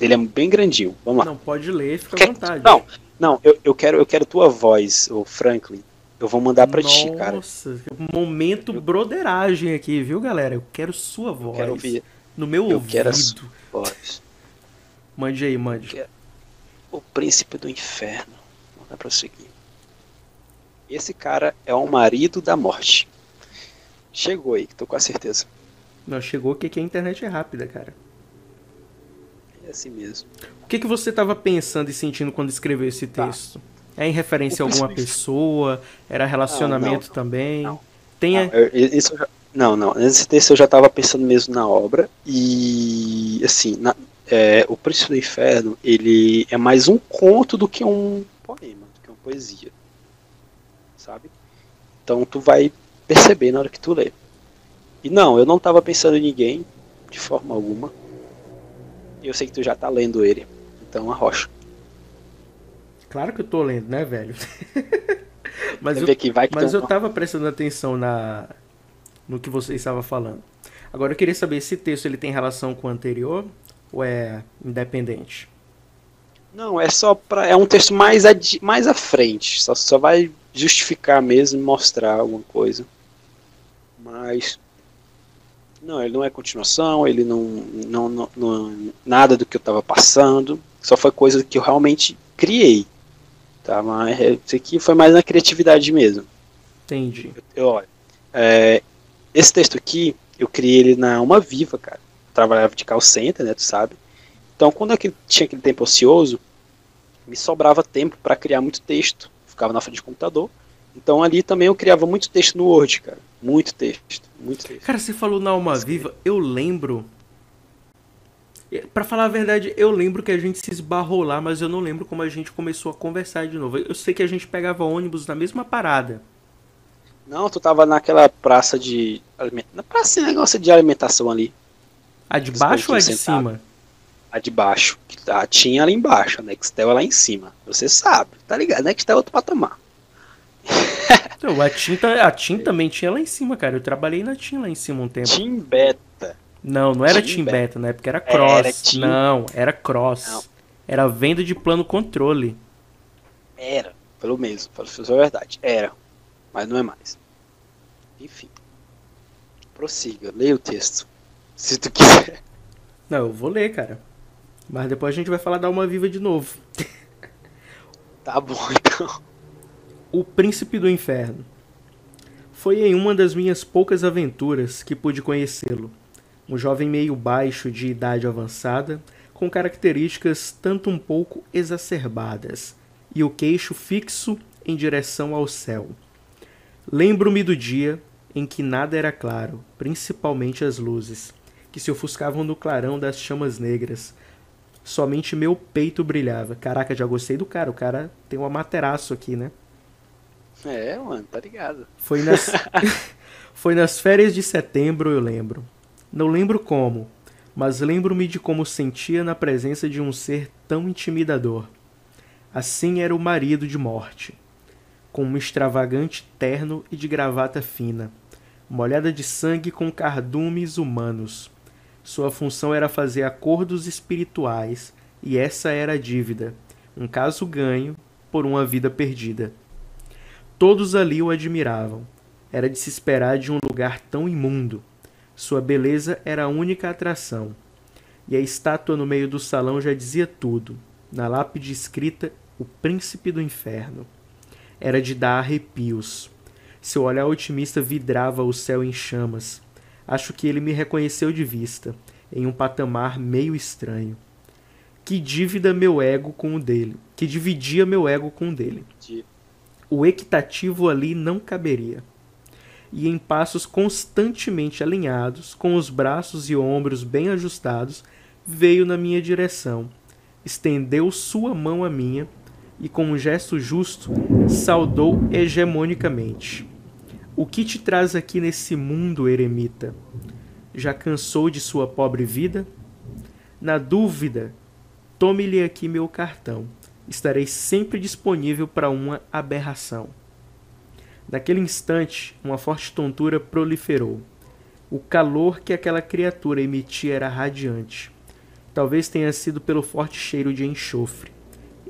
Ele é bem grandinho. Vamos lá. Não, pode ler, fica à vontade. Não, não, eu, eu, quero, eu quero tua voz, o Franklin. Eu vou mandar pra Nossa, ti, cara. Nossa, momento broderagem aqui, viu, galera? Eu quero sua voz. Eu quero ouvir. No meu eu ouvido. Quero a sua voz. Mande aí, mande. O príncipe do inferno. Dar prosseguir. Esse cara é o marido da morte. Chegou aí, tô com a certeza. Não, chegou que aqui a internet é rápida, cara. É assim mesmo. O que, que você estava pensando e sentindo quando escreveu esse tá. texto? Tá. É em referência a alguma pessoa? Era relacionamento não, não, também? Não. Tem não, eu, isso já, não, não. Nesse texto eu já estava pensando mesmo na obra. E, assim, na, é, O Príncipe do Inferno, ele é mais um conto do que um poema, do que uma poesia. Sabe? Então tu vai perceber na hora que tu lê. E não, eu não estava pensando em ninguém, de forma alguma. E eu sei que tu já tá lendo ele. Então arrocha. Claro que eu tô lendo, né, velho? mas eu, que vai mas eu tava prestando atenção na no que você estava falando. Agora eu queria saber se texto ele tem relação com o anterior ou é independente? Não, é só para é um texto mais adi... mais à frente, só só vai justificar mesmo, mostrar alguma coisa. Mas não, ele não é continuação, ele não, não, não, não nada do que eu estava passando, só foi coisa que eu realmente criei. Tá, mas isso aqui foi mais na criatividade mesmo. Entendi. Eu, olha, é, esse texto aqui, eu criei ele na Uma Viva, cara. Eu trabalhava de call center, né, tu sabe. Então, quando eu tinha aquele tempo ocioso, me sobrava tempo para criar muito texto. Ficava na frente do computador. Então, ali também eu criava muito texto no Word, cara. Muito texto, muito texto. Cara, você falou na Uma Viva, eu lembro para falar a verdade, eu lembro que a gente se esbarrou lá, mas eu não lembro como a gente começou a conversar de novo. Eu sei que a gente pegava ônibus na mesma parada. Não, tu tava naquela praça de. Na praça de negócio de alimentação ali. A de baixo ou a de sentado. cima? A de baixo. Que tá, tinha ali embaixo. A Nextel é lá em cima. Você sabe, tá ligado? A Nextel é outro patamar. então, a TIM, a TIM também tinha lá em cima, cara. Eu trabalhei na TIM lá em cima um tempo. TIM Beta. Não, não era Team, Team Beta, Beta na época, era Cross. Era. Não, era Cross. Não. Era venda de plano controle. Era, pelo mesmo, para a verdade. Era, mas não é mais. Enfim. Prossiga, leia o texto. Se tu quiser. Não, eu vou ler, cara. Mas depois a gente vai falar da Alma Viva de novo. Tá bom, então. O Príncipe do Inferno. Foi em uma das minhas poucas aventuras que pude conhecê-lo um jovem meio baixo de idade avançada, com características tanto um pouco exacerbadas, e o queixo fixo em direção ao céu. Lembro-me do dia em que nada era claro, principalmente as luzes, que se ofuscavam no clarão das chamas negras. Somente meu peito brilhava. Caraca, já gostei do cara. O cara tem um amateraço aqui, né? É, mano, tá ligado. Foi nas, Foi nas férias de setembro, eu lembro. Não lembro como, mas lembro-me de como sentia na presença de um ser tão intimidador. Assim era o marido de morte, com um extravagante terno e de gravata fina, molhada de sangue com cardumes humanos. Sua função era fazer acordos espirituais, e essa era a dívida, um caso ganho por uma vida perdida. Todos ali o admiravam. Era de se esperar de um lugar tão imundo sua beleza era a única atração. E a estátua no meio do salão já dizia tudo. Na lápide escrita, o príncipe do inferno. Era de dar arrepios. Seu olhar otimista vidrava o céu em chamas. Acho que ele me reconheceu de vista, em um patamar meio estranho. Que dívida meu ego com o dele, que dividia meu ego com o dele. O equitativo ali não caberia e em passos constantemente alinhados, com os braços e ombros bem ajustados, veio na minha direção. Estendeu sua mão à minha, e com um gesto justo saudou hegemonicamente. O que te traz aqui nesse mundo, eremita? Já cansou de sua pobre vida? Na dúvida, tome-lhe aqui meu cartão. Estarei sempre disponível para uma aberração. Naquele instante, uma forte tontura proliferou. O calor que aquela criatura emitia era radiante. Talvez tenha sido pelo forte cheiro de enxofre,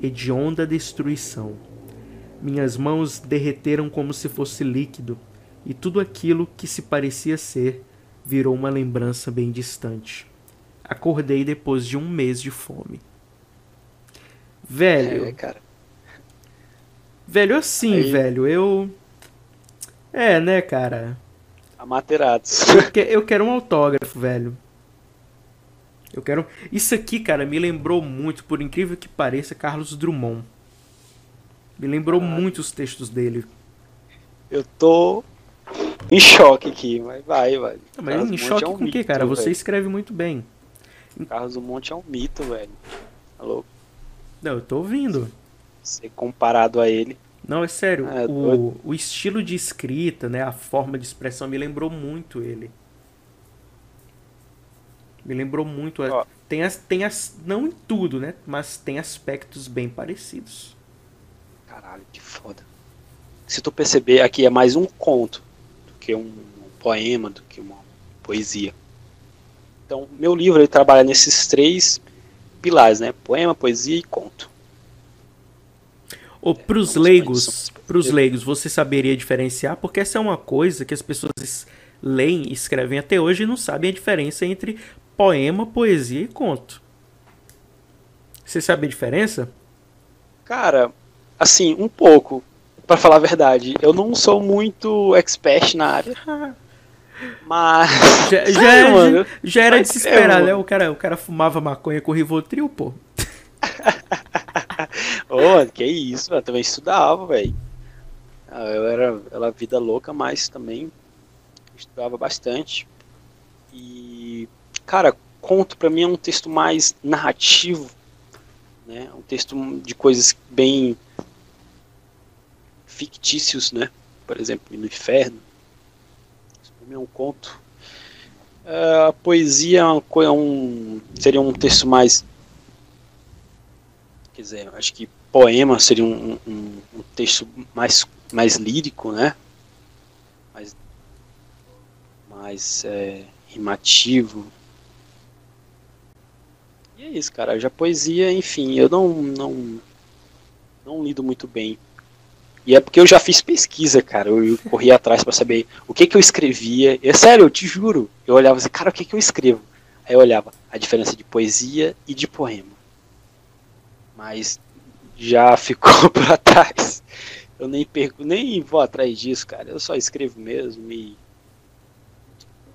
hedionda destruição. Minhas mãos derreteram como se fosse líquido, e tudo aquilo que se parecia ser virou uma lembrança bem distante. Acordei depois de um mês de fome. Velho. É. Velho, assim, Aí- velho, eu. É, né, cara? Amaterados. Eu que- Eu quero um autógrafo, velho. Eu quero. Isso aqui, cara, me lembrou muito, por incrível que pareça, Carlos Drummond. Me lembrou Caralho. muito os textos dele. Eu tô em choque aqui, mas vai, vai. Mas Carlos em choque é um com o quê, mito, cara? Você escreve muito bem. Carlos do Monte é um mito, velho. Alô? Não, eu tô ouvindo. Ser comparado a ele. Não, é sério. É, o, o estilo de escrita, né? A forma de expressão me lembrou muito ele. Me lembrou muito. a- Ó. Tem as, tem as. Não em tudo, né? Mas tem aspectos bem parecidos. Caralho, que foda. Se tu perceber, aqui é mais um conto do que um poema, do que uma poesia. Então, meu livro ele trabalha nesses três pilares, né? Poema, poesia e conto. Ou pros vamos leigos, condições. pros leigos, você saberia diferenciar? Porque essa é uma coisa que as pessoas es- leem e escrevem até hoje e não sabem a diferença entre poema, poesia e conto. Você sabe a diferença? Cara, assim, um pouco, pra falar a verdade. Eu não sou muito expert na área, mas. Já, já, já- mano? já era de se é, esperar, né? O cara, o cara fumava maconha com Rivotril, pô. Ô, mano, que isso, eu também estudava, velho. Ah, Eu era, era vida louca, mas também estudava bastante. E, cara, conto pra mim é um texto mais narrativo, né? Um texto de coisas bem fictícios, né? Por exemplo, no inferno. Isso pra mim é um conto. Ah, A poesia é um, seria um texto mais quer dizer, acho que poema seria um, um- um texto mais, mais lírico, né? Mais, mais é, rimativo. E é isso, cara. Já poesia, enfim, eu não, não, não lido muito bem. E é porque eu já fiz pesquisa, cara. Eu, eu corri atrás pra saber o que que eu escrevia. É sério, eu te juro. Eu olhava assim, cara, o que que eu escrevo? Aí eu olhava a diferença de poesia e de poema mas já ficou para trás. Eu nem perco, nem vou atrás disso, cara. Eu só escrevo mesmo e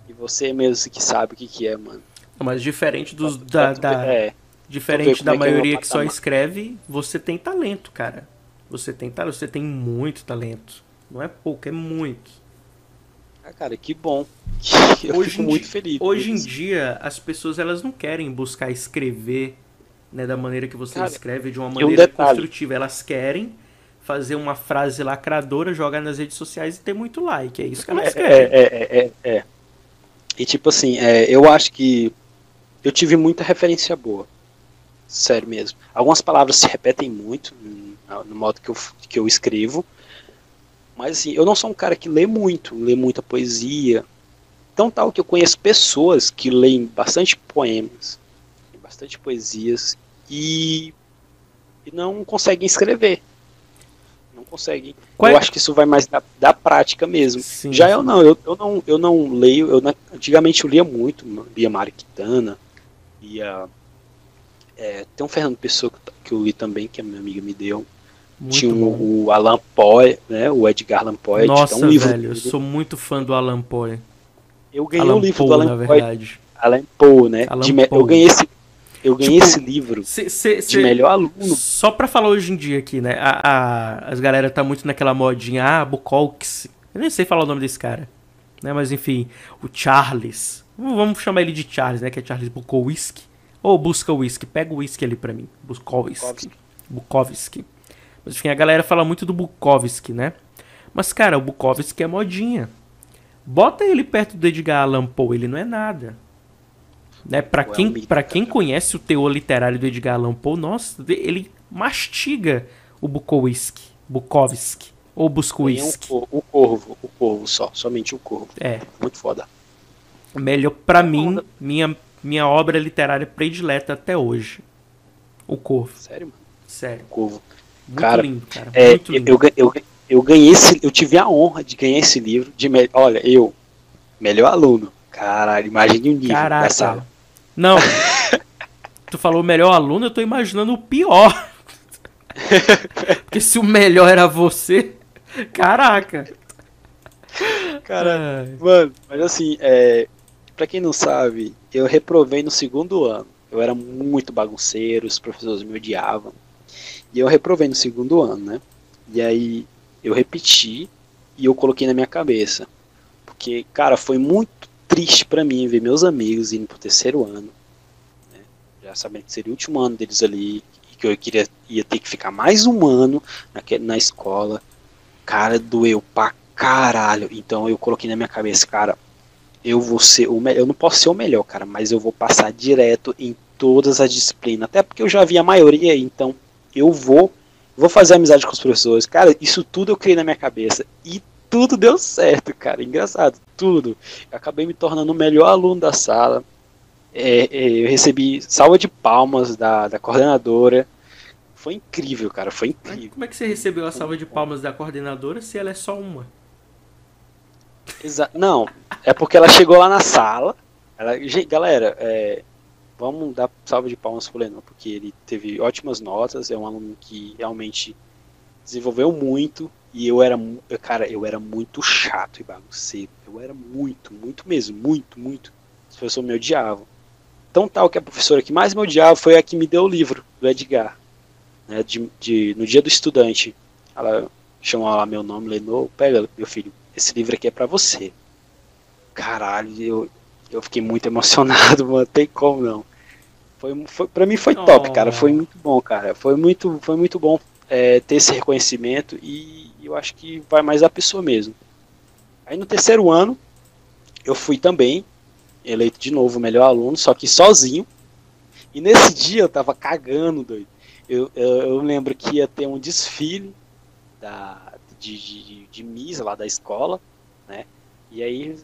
e você mesmo que sabe o que que é, mano. Mas diferente dos da, da- é, diferente da é que é maioria que só escreve, você tem talento, cara. Você tem talento, você tem muito talento. Não é pouco, é muito. ah, cara, que bom. Eu Hoje fico em muito di- feliz. Hoje em dia, as pessoas elas não querem buscar escrever né, da maneira que você Cara, escreve, de uma um maneira detalhe. construtiva. Elas querem fazer uma frase lacradora, jogar nas redes sociais e ter muito like. É isso que elas é, querem. é, é, é, é. E tipo assim, é, eu acho que eu tive muita referência boa. Sério mesmo. Algumas palavras se repetem muito no modo que eu, que eu escrevo. Mas assim, eu não sou um cara que lê muito, lê muita poesia. Então tal que eu conheço pessoas que leem bastante poemas, bastante poesias e, e não conseguem escrever. Não conseguem. Qual é- Eu acho que isso vai mais da, da prática mesmo. Sim, Já eu não, eu, eu não, eu não leio, eu antigamente eu lia muito, lia Mário Quintana, lia é, tem um Fernando Pessoa que, eu li também, que a minha amiga me deu. Muito Tinha bom. o, Alan Poe, né, o Edgar Allan Poe, Nossa, é um livro velho, eu sou muito fã do Alan Poe. Eu ganhei Alan o livro Poe, do Alan na Poe, verdade. Alan Poe, né? Alan de Poe. Eu ganhei esse, eu ganhei Tipo, esse livro Cê- cê- de melhor aluno. Só pra falar hoje em dia aqui, né? A, a- as galera tá muito naquela modinha, ah, Bukowski. Eu nem sei falar o nome desse cara. Né? Mas enfim, o Charles. Vamos chamar ele de Charles, né? Que é Charles Bukowski. Ou busca whisky. Pega o whisky ali pra mim. Bukowski. Bukowski. Bukowski. Mas enfim, a galera fala muito do Bukowski, né? Mas, cara, o Bukowski é modinha. Bota ele perto do Edgar Allan Poe, ele não é nada. Né? Para quem, é pra quem conhece o teor literário do Edgar Allan Poe, nossa, ele mastiga o Bukowski. Bukowski. Ou Buscowski. Um, o corvo, o corvo só, somente o corvo. É. Muito foda. Melhor, pra mim, minha, minha obra literária predileta até hoje. O Corvo. Sério, mano? Sério. O Corvo. Muito cara, lindo, cara. É, muito lindo. Eu, eu, eu ganhei esse, eu tive a honra de ganhar esse livro de olha, eu melhor aluno. Caralho, imagine um livro Caraca. dessa. Não. tu falou melhor aluno, eu tô imaginando o pior. Porque se o melhor era você, caraca. Cara, Ai. mano, mas assim, é, pra quem não sabe, eu reprovei no segundo ano. Eu era muito bagunceiro, os professores me odiavam. E eu reprovei no segundo ano, né? E aí eu repeti e eu coloquei na minha cabeça. Porque, cara, foi muito triste pra mim ver meus amigos indo pro terceiro ano. né? Já sabendo que seria o último ano deles ali. E que eu queria, ia ter que ficar mais um ano naque- na escola. Cara, doeu pra caralho. Então eu coloquei na minha cabeça, cara, eu vou ser o melhor. Eu não posso ser o melhor, cara, mas eu vou passar direto em todas as disciplinas. Até porque eu já vi a maioria, então eu vou vou fazer amizade com os professores. Cara, isso tudo eu criei na minha cabeça. E tudo deu certo, cara. Engraçado, tudo. Eu acabei me tornando o melhor aluno da sala. É, é, eu recebi salva de palmas da, da coordenadora. Foi incrível, cara. Foi incrível. Como é que você recebeu a salva de palmas da coordenadora se ela é só uma? Exa não, é porque ela chegou lá na sala. Ela, gente, galera, é, vamos dar salva de palmas pro Lennon, porque ele teve ótimas notas, é um aluno que realmente desenvolveu muito. E eu era, cara, eu era muito chato e bagunceiro. Eu era muito, muito mesmo, muito, muito. Os professores me odiavam. Tão tal que a professora que mais me odiava foi a que me deu o livro, do Edgar. Né, de, de- no dia do estudante. Ela chamou lá meu nome, Lenô, pega, meu filho, esse livro aqui é pra você. Caralho, eu, eu fiquei muito emocionado, mano, tem como não. Foi, foi, pra mim foi top, Oh. cara, foi muito bom, cara. Foi muito, foi muito bom é, ter esse reconhecimento e eu acho que vai mais da pessoa mesmo. Aí no terceiro ano, eu fui também eleito de novo melhor aluno, só que sozinho. E nesse dia eu tava cagando, doido. Eu, eu, eu lembro que ia ter um desfile da, de, de, de Miss lá da escola, né? E aí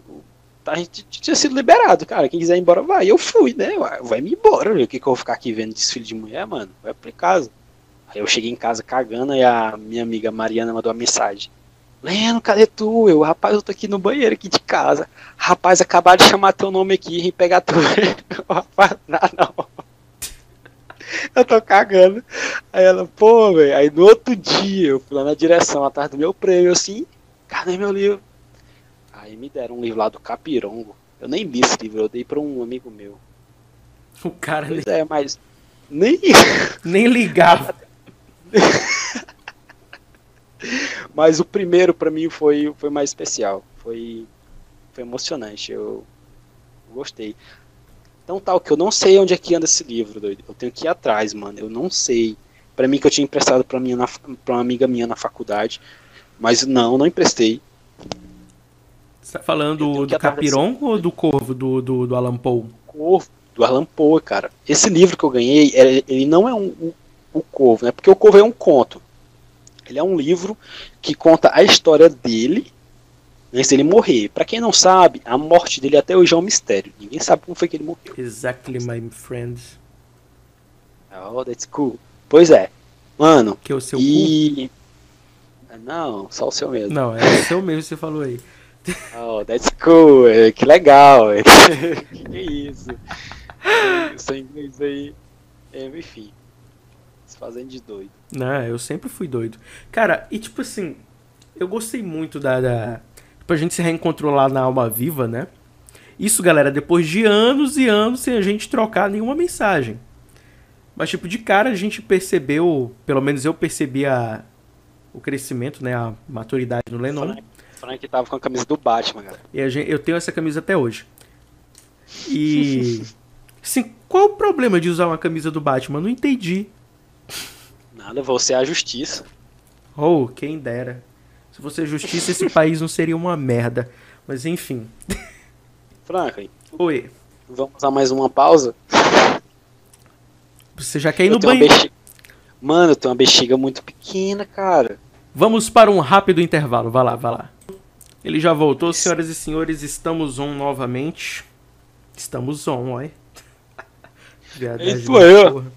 a gente tinha sido liberado, cara. Quem quiser ir embora vai. Eu fui, né? Vai- Vai-me embora. O que, que eu vou ficar aqui vendo desfile de mulher, mano? Vai pra casa. Aí eu cheguei em casa cagando e a minha amiga Mariana mandou uma mensagem. Leno, cadê tu? Eu, rapaz, eu tô aqui no banheiro aqui de casa. Rapaz, acabaram de chamar teu nome aqui e pegar tu. rapaz, não, não. Eu tô cagando. Aí ela, pô, velho. Aí no outro dia eu fui lá na direção, atrás do meu prêmio, assim, cadê meu livro? Aí me deram um livro lá do Capirongo. Eu nem li esse livro, eu dei pra um amigo meu. O cara nem, Pois é, mas nem. nem ligava. Mas o primeiro pra mim foi, foi mais especial. Foi, foi emocionante. Eu gostei. Então tal que eu não sei onde é que anda esse livro, doido. Eu tenho que ir atrás, mano. Eu não sei. Pra mim que eu tinha emprestado pra, minha na, pra uma amiga minha na faculdade. Mas não, não emprestei. Você tá falando Eu do, desse- Capirongo ou do Corvo, do, do, do Alan Poe? Corvo, do Alan Poe, cara. Esse livro que eu ganhei, ele ele não é um- o Corvo, né? Porque o Corvo é um conto. Ele é um livro que conta a história dele antes dele morrer. Pra quem não sabe, a morte dele até hoje é um mistério. Ninguém sabe como foi que ele morreu. Exactly, my friend. Oh, that's cool. Pois é. Mano, Que é o seu e... Não, só o seu mesmo. Não, é o seu mesmo que você falou aí. Oh, that's cool. é, Que legal. é. que isso. Isso em inglês aí. É, enfim. Se fazendo de doido. Não, eu sempre fui doido. Cara, e tipo assim, eu gostei muito da. da... Tipo, a gente se reencontrou lá na Alma Viva, né? Isso, galera, depois de anos e anos sem a gente trocar nenhuma mensagem. Mas, tipo, de cara a gente percebeu, pelo menos eu percebi a, o crescimento, né? A maturidade no Lennon. Frank, Frank tava com a camisa do Batman, cara. E gente, eu tenho essa camisa até hoje. E. Assim, qual o problema de usar uma camisa do Batman? Não entendi. Nada, você é a justiça. Oh, quem dera. Se fosse justiça, esse país não seria uma merda. Mas enfim. Franklin, Oi. vamos a mais uma pausa? Você já quer ir Eu no banheiro? bexiga- Mano, eu tenho uma bexiga muito pequena, cara. Vamos para um rápido intervalo. Vai lá, vai lá. Ele já voltou, senhoras e senhores. Estamos on novamente. Estamos on, olha. Viadagem Isso da aí. porra.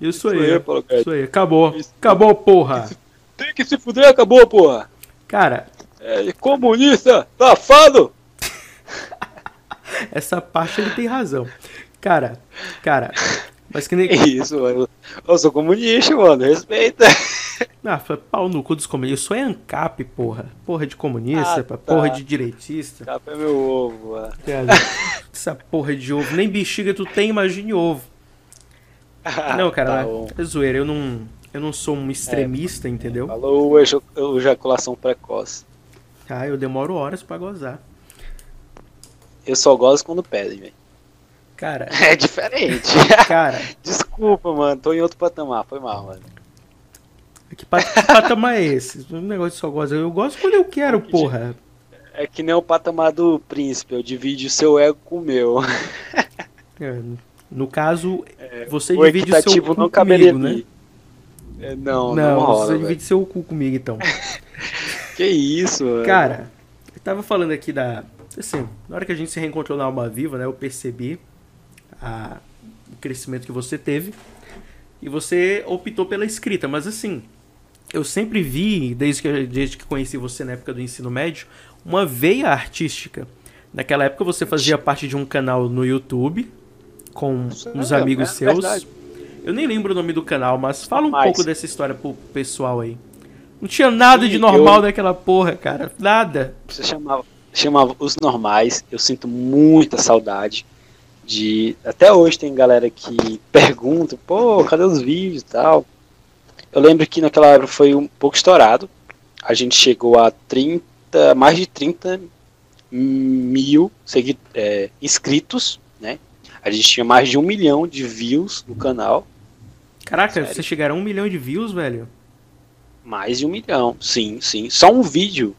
Isso Isso aí. aí, Paulo Guedes. Isso aí. Acabou. Isso. Acabou, porra. Tem que se fuder, acabou, porra. Cara, É comunista, safado. essa parte ele tem razão. Cara, cara. Mas que nem. Que isso, mano. Eu sou comunista, mano. Respeita. Ah, foi pau no cu dos comunistas. Isso é ANCAP, porra. Porra de comunista, Ah, tá. porra de direitista. Capa é meu ovo, mano. Cara, Essa porra de ovo. Nem bexiga tu tem, imagine ovo. Não, cara, Tá é zoeira. Eu não, eu não sou um extremista, entendeu? Falou ejaculação precoce. Ah, eu demoro horas pra gozar. Eu só gosto quando pedem, velho. Cara, É diferente. cara, Desculpa, mano. Tô em outro patamar. Foi mal, mano. que, pat- que patamar é esse? O negócio de só goza. Eu gosto quando eu quero, Que porra. É que nem o patamar do príncipe. Eu divido o seu ego com o meu. É, No caso, você o divide o seu cu comigo, né? É, não, não, Não, rola, você divide seu cu comigo, então. Que isso. Cara, eu tava falando aqui da. Assim, na hora que a gente se reencontrou na Alma Viva, né? Eu percebi a- o crescimento que você teve. E você optou pela escrita, mas assim, eu sempre vi, desde que, desde que conheci você na época do ensino médio, uma veia artística. Naquela época você fazia parte de um canal no YouTube com uns é, amigos é seus. verdade. Eu nem lembro o nome do canal, mas fala um Mas- pouco dessa história pro pessoal aí. Não tinha nada Sim, de normal eu- naquela porra, cara. Nada. Você chamava, chamava os normais. Eu sinto muita saudade de. Até hoje tem galera que pergunta, pô, cadê os vídeos e tal. Eu lembro que naquela época foi um pouco estourado. A gente chegou a 30, mais de 30 mil é, inscritos? A gente tinha mais de um milhão de views no canal. Caraca, Sério? vocês chegaram a um milhão de views, velho. Mais de um milhão, sim, sim. Só um vídeo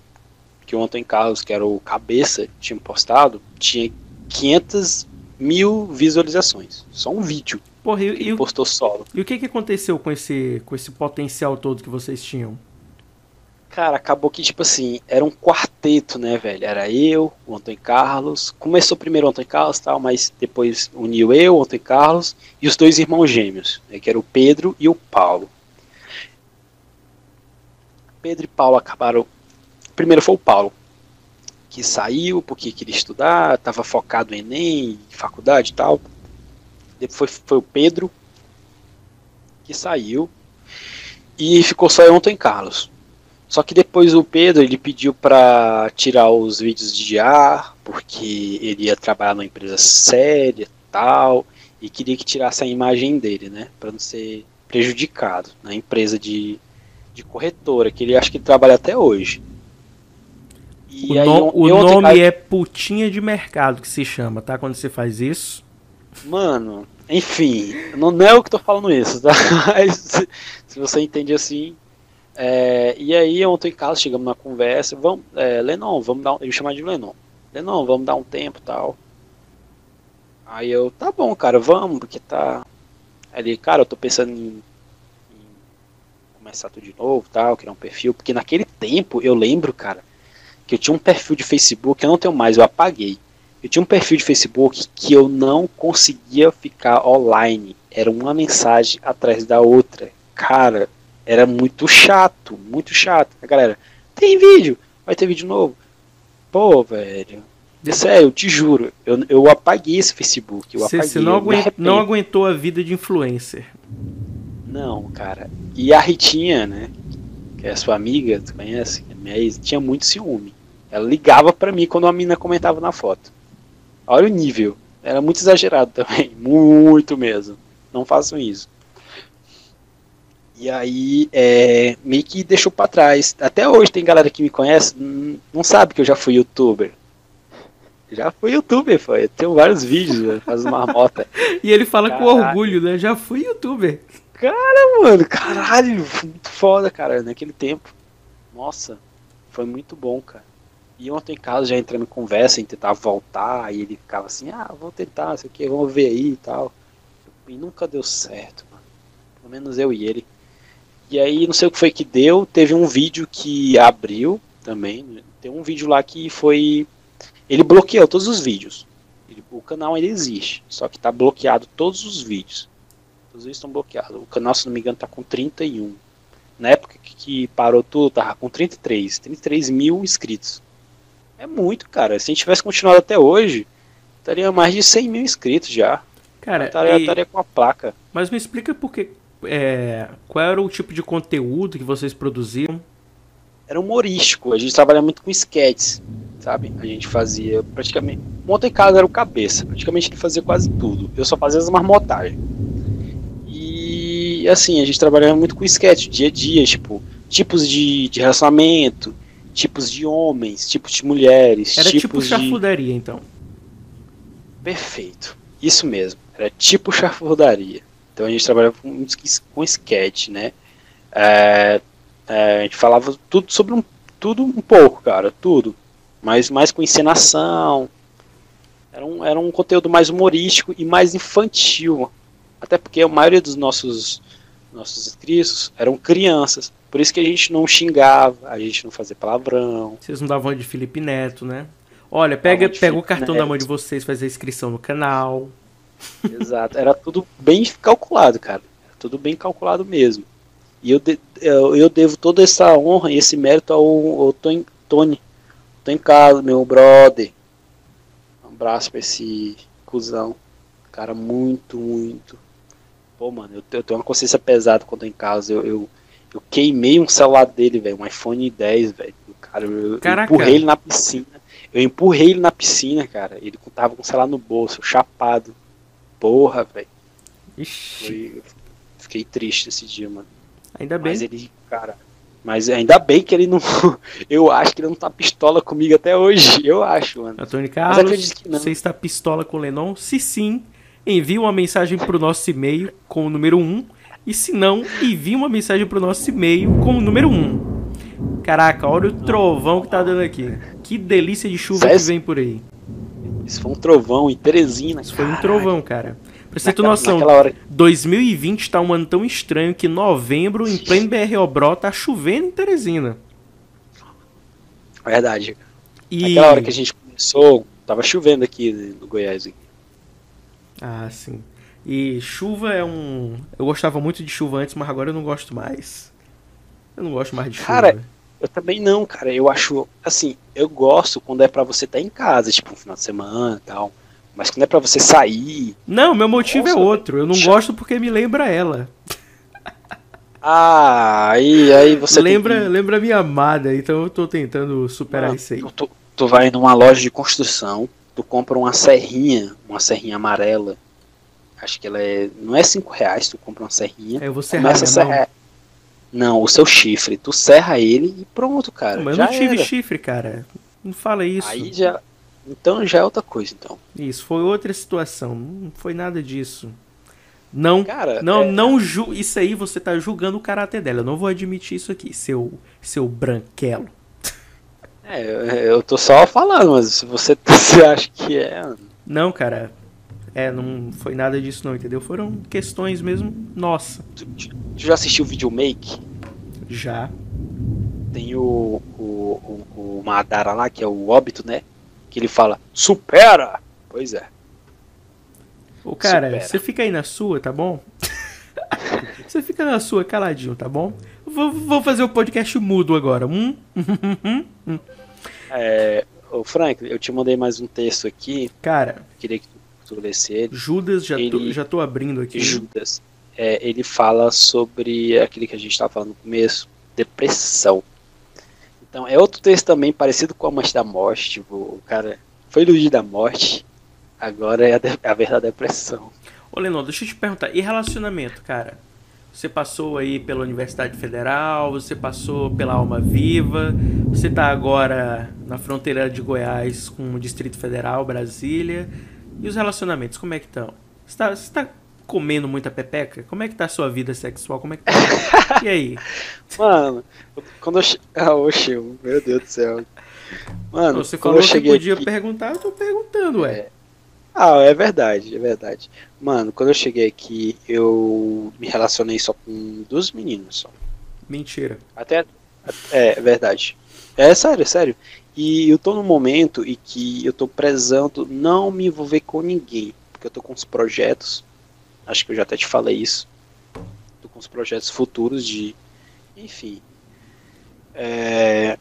que o Antônio Carlos, que era o cabeça, tinha postado, tinha 500 mil visualizações. Só um vídeo Porra, e, e ele o- postou solo. e o que, que aconteceu com esse, com esse potencial todo que vocês tinham? Cara, acabou que, tipo assim, era um quarteto, né, velho? Era eu, o Antônio Carlos. Começou primeiro o Antônio Carlos tal, mas depois uniu eu, o Antônio Carlos, e os dois irmãos gêmeos, né, que era o Pedro e o Paulo. Pedro e Paulo acabaram. Primeiro foi o Paulo, que saiu porque queria estudar, estava focado em Enem, faculdade e tal. Depois foi, foi o Pedro, que saiu, e ficou só eu Antônio Carlos. Só que depois o Pedro ele pediu para tirar os vídeos de ar, porque ele ia trabalhar numa empresa séria e tal, e queria que tirasse a imagem dele, né, para não ser prejudicado na empresa de, de corretora, que ele acha que trabalha até hoje. E o aí, no- o nome cara, é putinha de mercado que se chama, tá? Quando você faz isso. Mano, enfim, não, é eu que tô falando isso, tá? Mas se, se você entende assim. É, e aí, ontem em casa, chegamos na conversa, vamos, é, Lenon, vamos dar um, ele chamar de Lenon. Lenon, vamos dar um tempo tal. Aí eu, tá bom, cara, vamos, porque tá. Aí ele, cara, eu tô pensando em, em começar tudo de novo tal, criar um perfil, porque naquele tempo eu lembro, cara, que eu tinha um perfil de Facebook, eu não tenho mais, eu apaguei. Eu tinha um perfil de Facebook que eu não conseguia ficar online. Era uma mensagem atrás da outra. Cara, era muito chato, muito chato. A galera, tem vídeo, vai ter vídeo novo. Pô, velho. Sério, eu te juro, eu, eu apaguei esse Facebook. Você não, eu me aguen- arrependo. não aguentou a vida de influencer. Não, cara. E a Ritinha, né? Que é sua amiga, tu conhece? é Minha ex, tinha muito ciúme. Ela ligava pra mim quando a mina comentava na foto. Olha o nível. Era muito exagerado também. Muito mesmo. Não façam isso. E aí, é, meio que deixou pra trás. Até hoje tem galera que me conhece, não sabe que eu já fui youtuber. Já fui youtuber, foi. Eu tenho vários vídeos, né, faz uma marmota. E ele fala com Caraca. orgulho, né? Já fui youtuber. Cara, mano, caralho, muito foda, cara, naquele tempo. Nossa, foi muito bom, cara. E ontem em casa já entrando em conversa em tentar voltar, e ele ficava assim, ah, vou tentar, sei o que, vamos ver aí e tal. E nunca deu certo, mano. Pelo menos eu e ele. E aí, não sei o que foi que deu, teve um vídeo que abriu também. Tem um vídeo lá que foi. Ele bloqueou todos os vídeos. Ele, o canal ele existe, só que tá bloqueado todos os vídeos. Todos os vídeos estão bloqueados. O canal, se não me engano, tá com 31. Na época que parou tudo, tava com 33. 33 mil inscritos. É muito, cara. Se a gente tivesse continuado até hoje, estaria mais de 100 mil inscritos já. Cara, estaria, e- estaria com a placa. mas me explica por que. É, qual era o tipo de conteúdo que vocês produziam? Era humorístico. A gente trabalhava muito com sketches, sabe? A gente fazia praticamente. Monta em Casa era o cabeça. Praticamente ele fazia quase tudo. Eu só fazia as marmotagens. E assim, a gente trabalhava muito com sketch, dia a dia, tipo, tipos de, de relacionamento, tipos de homens, tipos de mulheres, Era tipo tipos de. então. Perfeito. Isso mesmo. Era tipo chafurdaria. Então a gente trabalhava com, com sketch, né? É, é, a gente falava tudo sobre um, tudo um pouco, cara, tudo. Mas mais com encenação. Era um, era um conteúdo mais humorístico e mais infantil. Até porque a maioria dos nossos, nossos inscritos eram crianças. Por isso que a gente não xingava, a gente não fazia palavrão. Vocês não davam de Felipe Neto, né? Olha, pega, pega o cartão da Neto. mãe de vocês, faz a inscrição no canal. Exato, era tudo bem calculado, cara. Era tudo bem calculado mesmo. E eu, de- eu, eu devo toda essa honra e esse mérito ao, ao Tony, Tony. Tô em casa, meu brother. Um abraço pra esse cuzão. Cara, muito, muito. Pô, mano, eu, eu tenho uma consciência pesada quando tô em casa. Eu, eu, eu queimei um celular dele, velho. Um iPhone 10, velho. Cara, eu, eu empurrei ele na piscina. Eu empurrei ele na piscina, cara. Ele tava com o celular no bolso, chapado. Porra, velho. Ixi, Foi- Fiquei triste esse dia, mano. ainda bem. Mas ele, cara. Mas ainda bem que ele não. Eu acho que ele não tá pistola comigo até hoje. Eu acho, mano. Antônio Carlos, você está pistola com o Lenon? Se sim, envie uma mensagem pro nosso e-mail com o número 1. E se não, envie uma mensagem pro nosso e-mail com o número 1. Caraca, olha o trovão que tá dando aqui. Que delícia de chuva que vem por aí. Isso foi um trovão em Teresina. Isso foi um caralho. trovão, cara. Pra você ter noção, Naquela hora. 2020 tá um ano tão estranho que novembro, em pleno BROBRO, tá chovendo em Teresina. Verdade. E... Naquela hora que a gente começou, tava chovendo aqui no Goiás. Ah, sim. E chuva é um. Eu gostava muito de chuva antes, mas agora eu não gosto mais. Eu não gosto mais de chuva. Cara, Eu também não, cara. Eu acho, assim, eu gosto quando é pra você estar em casa, tipo, um final de semana e tal. Mas quando é pra você sair. Não, meu motivo Nossa, é outro. Eu não chato. gosto porque me lembra ela. Ah, aí, aí você lembra, que- lembra minha amada, então eu tô tentando superar isso aí. Tu, tu- vai numa loja de construção, tu compra uma serrinha, uma serrinha amarela. Acho que ela é. Não é 5 reais, tu compra uma serrinha. Aí eu vou serrar começa a minha mão. Não, o seu chifre. Tu serra ele e pronto, cara. Mas eu não tive era. chifre, cara. Não fala isso. Aí já. Então já é outra coisa, então. Isso, foi outra situação. Não foi nada disso. Não, Cara, não, é- não ju isso aí você tá julgando o caráter dela. Eu não vou admitir isso aqui, seu seu branquelo. É, eu, eu tô só falando, mas se você, você acha que é. Não, cara. É, não foi nada disso não, entendeu? Foram questões mesmo. Nossa, Tu, tu já assistiu o Videomake? já. Tem o, o, o, o Madara lá, que é o óbito, né? Que ele fala, supera! Pois é. Ô, cara, Supera. você fica aí na sua, tá bom? você fica na sua, caladinho, tá bom? Vou, vou fazer o podcast mudo agora. Hum? É, ô Frank, eu te mandei mais um texto aqui, Cara, queria que ele. Judas, já, tô, Ele- já tô abrindo aqui. Judas. É, ele fala sobre aquele que a gente estava falando no começo, depressão. Então, é outro texto também parecido com a Mancha da Morte, tipo, o cara foi iludido da morte, agora é a, de- a verdadeira depressão. Ô, Lennon, deixa eu te perguntar. E relacionamento, cara? Você passou aí pela Universidade Federal, você passou pela Alma Viva, você tá agora na fronteira de Goiás com o Distrito Federal, Brasília. E os relacionamentos, como é que estão? Você tá, você tá comendo muita pepeca? Como é que tá a sua vida sexual? Como é que tá? e aí? Mano, quando eu. che- Ah, oxe, meu Deus do céu. Mano, Você quando falou eu que cheguei podia aqui- perguntar, eu tô perguntando, ué. Ah, é verdade, é verdade. Mano, quando eu cheguei aqui, eu me relacionei só com duas meninas só. Mentira. Até. É, é verdade. É sério, é sério. E eu tô num momento em que eu tô prezando não me envolver com ninguém. Porque eu tô com uns projetos. Acho que eu já até te falei isso. Tô com uns projetos futuros de. Enfim. É,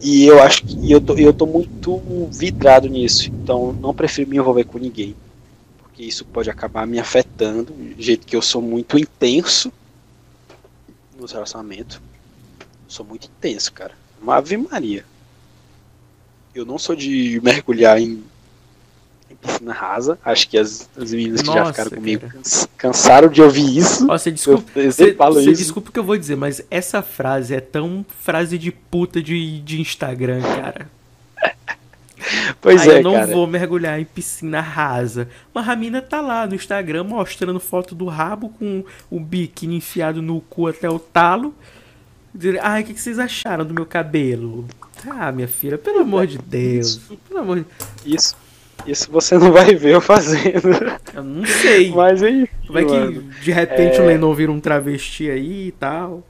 e eu acho que eu tô, eu tô muito vidrado nisso. Então não prefiro me envolver com ninguém. Porque isso pode acabar me afetando. Do jeito que eu sou muito intenso nos relacionamentos. Sou muito intenso, cara. Uma Ave Maria. Eu não sou de mergulhar em, em piscina rasa. Acho que as, as meninas que já Nossa, ficaram comigo cara. cans- cansaram de ouvir isso. Você Eu, desculpa. eu falo isso. desculpa o que eu vou dizer, mas essa frase é tão frase de puta de, de Instagram, cara. Pois Aí é, eu não cara. vou mergulhar em piscina rasa. Mas a mina tá lá no Instagram mostrando foto do rabo com o biquíni enfiado no cu até o talo. Dizer, Ai, o que, que vocês acharam do meu cabelo? Ah, minha filha, pelo amor de Deus. Pelo amor de... Isso, isso você não vai ver eu fazendo. Eu não sei. Mas enfim, Vai que mano. de repente É. o Lennon vira um travesti aí e tal.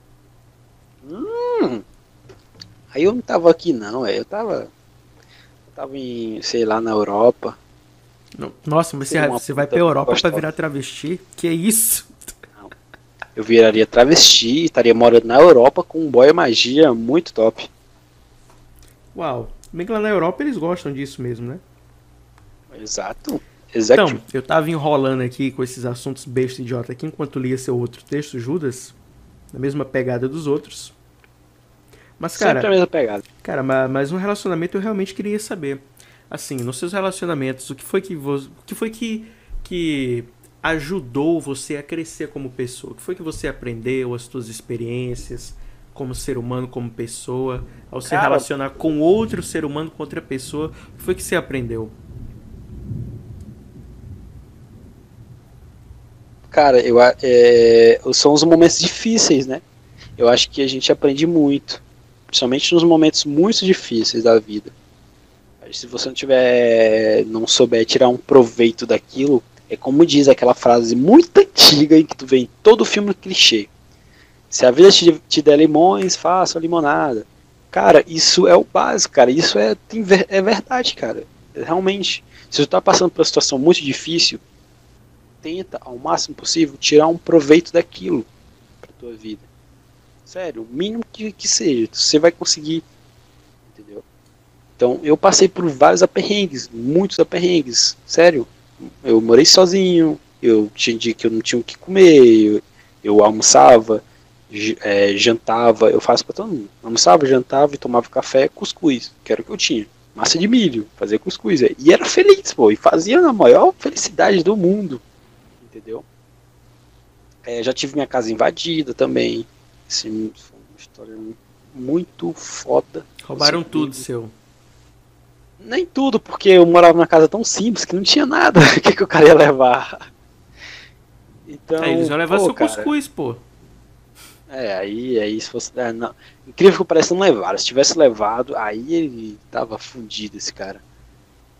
Aí eu não tava aqui não, é. Eu tava. Eu tava em, sei lá, na Europa. Não- Nossa, mas você, você vai pra Europa pra gostosa. virar travesti? Que isso? Eu viraria travesti, estaria morando na Europa com um boy magia muito top. Uau. Bem que lá na Europa eles gostam disso mesmo, né? Exato. Exato. Então, eu tava enrolando aqui com esses assuntos besta e idiota aqui enquanto lia seu outro texto, Judas, na mesma pegada dos outros. Mas, Sempre a cara, mesma pegada. cara, ma- mas um relacionamento eu realmente queria saber. Assim, nos seus relacionamentos, o que foi que vo- o que foi que que ajudou você a crescer como pessoa? O que foi que você aprendeu, as suas experiências como ser humano, como pessoa, ao se Cara- relacionar com outro ser humano, com outra pessoa? O que foi que você aprendeu? Cara, eu, é, são os momentos difíceis, né? Eu acho que a gente aprende muito. Principalmente nos momentos muito difíceis da vida. Se você não tiver. não souber tirar um proveito daquilo, é como diz aquela frase muito antiga em que tu vê em todo filme clichê. Se a vida te, te der limões, faça limonada. Cara, isso é o básico, cara. Isso é, é verdade, cara. Realmente. Se tu tá passando por uma situação muito difícil, tenta ao máximo possível tirar um proveito daquilo pra tua vida. Sério, o mínimo que, que seja, você vai conseguir. Entendeu? Então, eu passei por vários aperrengues, muitos aperrengues, sério. Eu morei sozinho, eu tinha dia que eu não tinha o que comer, eu, eu almoçava, eh, jantava, eu faço pra todo mundo. Almoçava, jantava e tomava café, cuscuz, que era o que eu tinha. Massa de milho, fazia cuscuz. é. E era feliz, pô, e fazia na maior felicidade do mundo entendeu? É, já tive minha casa invadida também. Assim, foi uma história muito foda. Roubaram Assim, tudo seu. Nem tudo, porque eu morava numa casa tão simples que não tinha nada. O que, que o cara ia levar? Então, É, eles vão levar pô, seu cara, cuscuz, pô. É, aí, aí se fosse. é, não. Incrível que parece não levaram. Se tivesse levado, aí ele tava fudido, esse cara.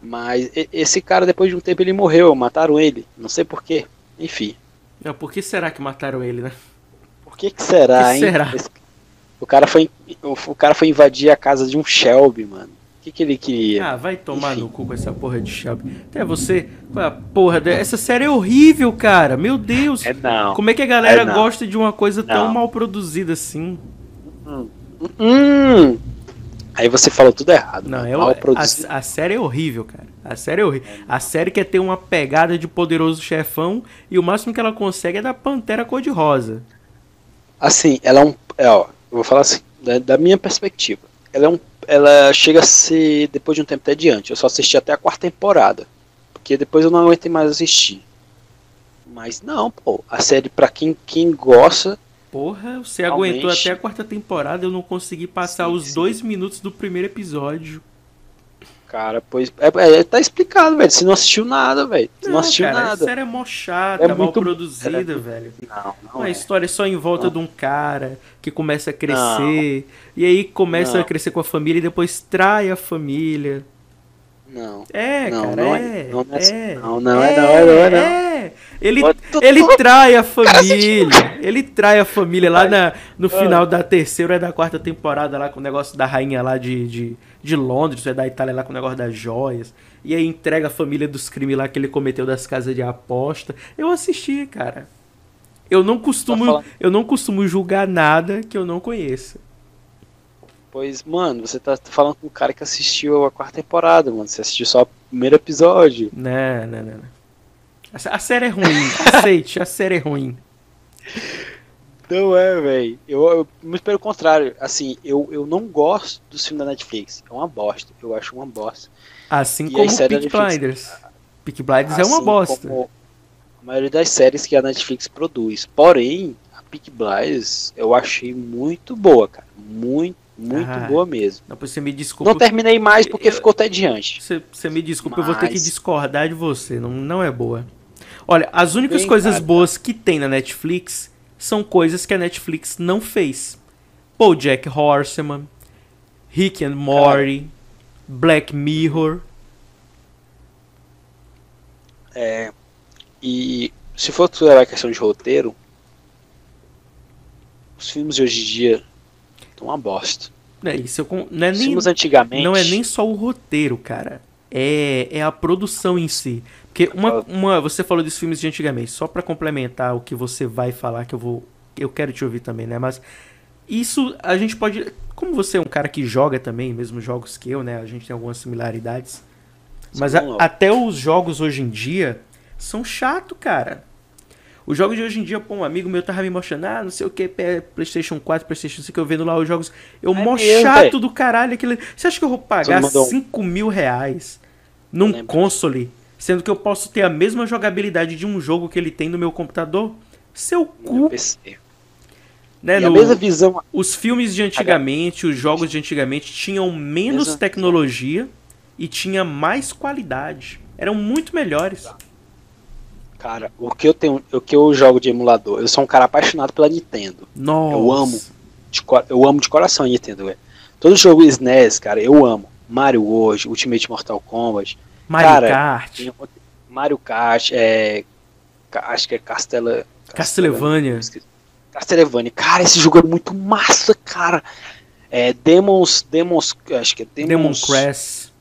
Mas esse cara, depois de um tempo, ele morreu. Mataram ele. Não sei porquê. Enfim. Não, por que será que mataram ele, né? Por que, que será, Que hein? será? Esse- O, cara foi, o cara foi invadir a casa de um Shelby, mano. O que, que ele queria? Ah, vai tomar Enfim. no cu com essa porra de Shelby. Até você. Qual é a porra de... Essa série é horrível, cara. Meu Deus. É não. Como é que a galera É gosta de uma coisa tão Não. mal produzida assim? Hum. Aí você falou tudo errado. Não, é, Mal a, produzido. a série é horrível, cara. A série é horrível. A série quer ter uma pegada de poderoso chefão e o máximo que ela consegue é da Pantera Cor-de-Rosa. Assim, ela é um. É, ó, eu vou falar assim, da, da minha perspectiva. Ela é um. Ela chega a ser, depois de um tempo até diante. Eu só assisti até a quarta temporada. Porque depois eu não aguentei mais assistir. Mas não, pô. A série, pra quem, quem gosta, Porra, você Realmente. aguentou até a quarta temporada, eu não consegui passar Sim, os sim. dois minutos do primeiro episódio. Cara, pois. É, é, tá explicado, velho. Você não assistiu nada, velho. Você não, Não, assistiu cara, nada. a série é mó chata, É mal muito- produzida, é- velho. Não, não. Uma é. história só em volta Não. de um cara que começa a crescer. E aí começa a Não. crescer com a família e depois trai a família. Não. É, Não, cara, não é. é- não é assim, é. não, não é, não é, não é, não. é. Ele, ele tô- trai a família. Ele trai a família lá na, no Ah. final da terceira ou da quarta temporada lá com o negócio da rainha lá de, de, de Londres, é da Itália lá com o negócio das joias. E aí entrega a família dos crimes lá que ele cometeu das casas de aposta. Eu assisti, cara. Eu não costumo, eu não costumo julgar nada que eu não conheça. Pois, mano, você tá falando com um cara que assistiu a quarta temporada, mano. Você assistiu só o primeiro episódio. Não, não, não. não. A, série é ruim, aceite, a série é ruim. Não é, velho. Eu, eu, muito pelo contrário, assim, eu, eu não gosto dos filmes da Netflix. É uma bosta. Eu acho uma bosta. Assim E como Peak? Blinders. Peak Blinders é uma Assim bosta. como a maioria das séries que a Netflix produz. Porém, a Peak Blinders eu achei muito boa, cara. Muito, muito Ah. boa mesmo. Não, você me desculpa. Não terminei mais porque Eu- ficou tediante. Você, você me desculpa, eu vou ter que Mas- discordar de você. Não, não é boa. Olha, as únicas Bem, coisas cara. boas que tem na Netflix são coisas que a Netflix não fez. Paul Jack Horseman, Rick and Morty, Black Mirror. É, e se for levar a questão de roteiro, os filmes de hoje em dia estão uma bosta. Né, isso eu não, é Os nem, filmes antigamente. não é nem só o roteiro, cara. É, é a produção em si. Porque uma, uma, você falou dos filmes de antigamente, só pra complementar o que você vai falar, que eu vou. Eu quero te ouvir também, né? Mas isso a gente pode. Como você é um cara que joga também, mesmos jogos que eu, né? A gente tem algumas similaridades. Mas a- até os jogos hoje em dia são chato, cara. Os jogos de hoje em dia, pô, um amigo meu tava me mostrando, ah, não sei o que, PlayStation 4, PlayStation 5, eu vendo lá os jogos. Eu, É mó mesmo, chato do caralho. Aquele... Você acha que eu vou pagar Você mandou um- 5 mil reais num console, sendo que eu posso ter a mesma jogabilidade de um jogo que ele tem no meu computador? Seu no cu, PC. né? E a No- mesma visão. Os filmes de antigamente, os jogos de antigamente tinham menos Exato. tecnologia e tinha mais qualidade. Eram muito melhores. Cara, o que eu tenho. O que eu jogo de emulador, eu sou um cara apaixonado pela Nintendo. Nossa. Eu amo. De eu amo de coração a Nintendo, velho. Todo jogo SNES, cara, eu amo. Mario World, Ultimate Mortal Kombat, Mario Cara, Kart, outro- Mario Kart, é. Acho que é Castela. Castlevania. Castlevania. Cara, esse jogo é muito massa, cara. É Demons. Demons. Acho que é Demon Demons. Crest,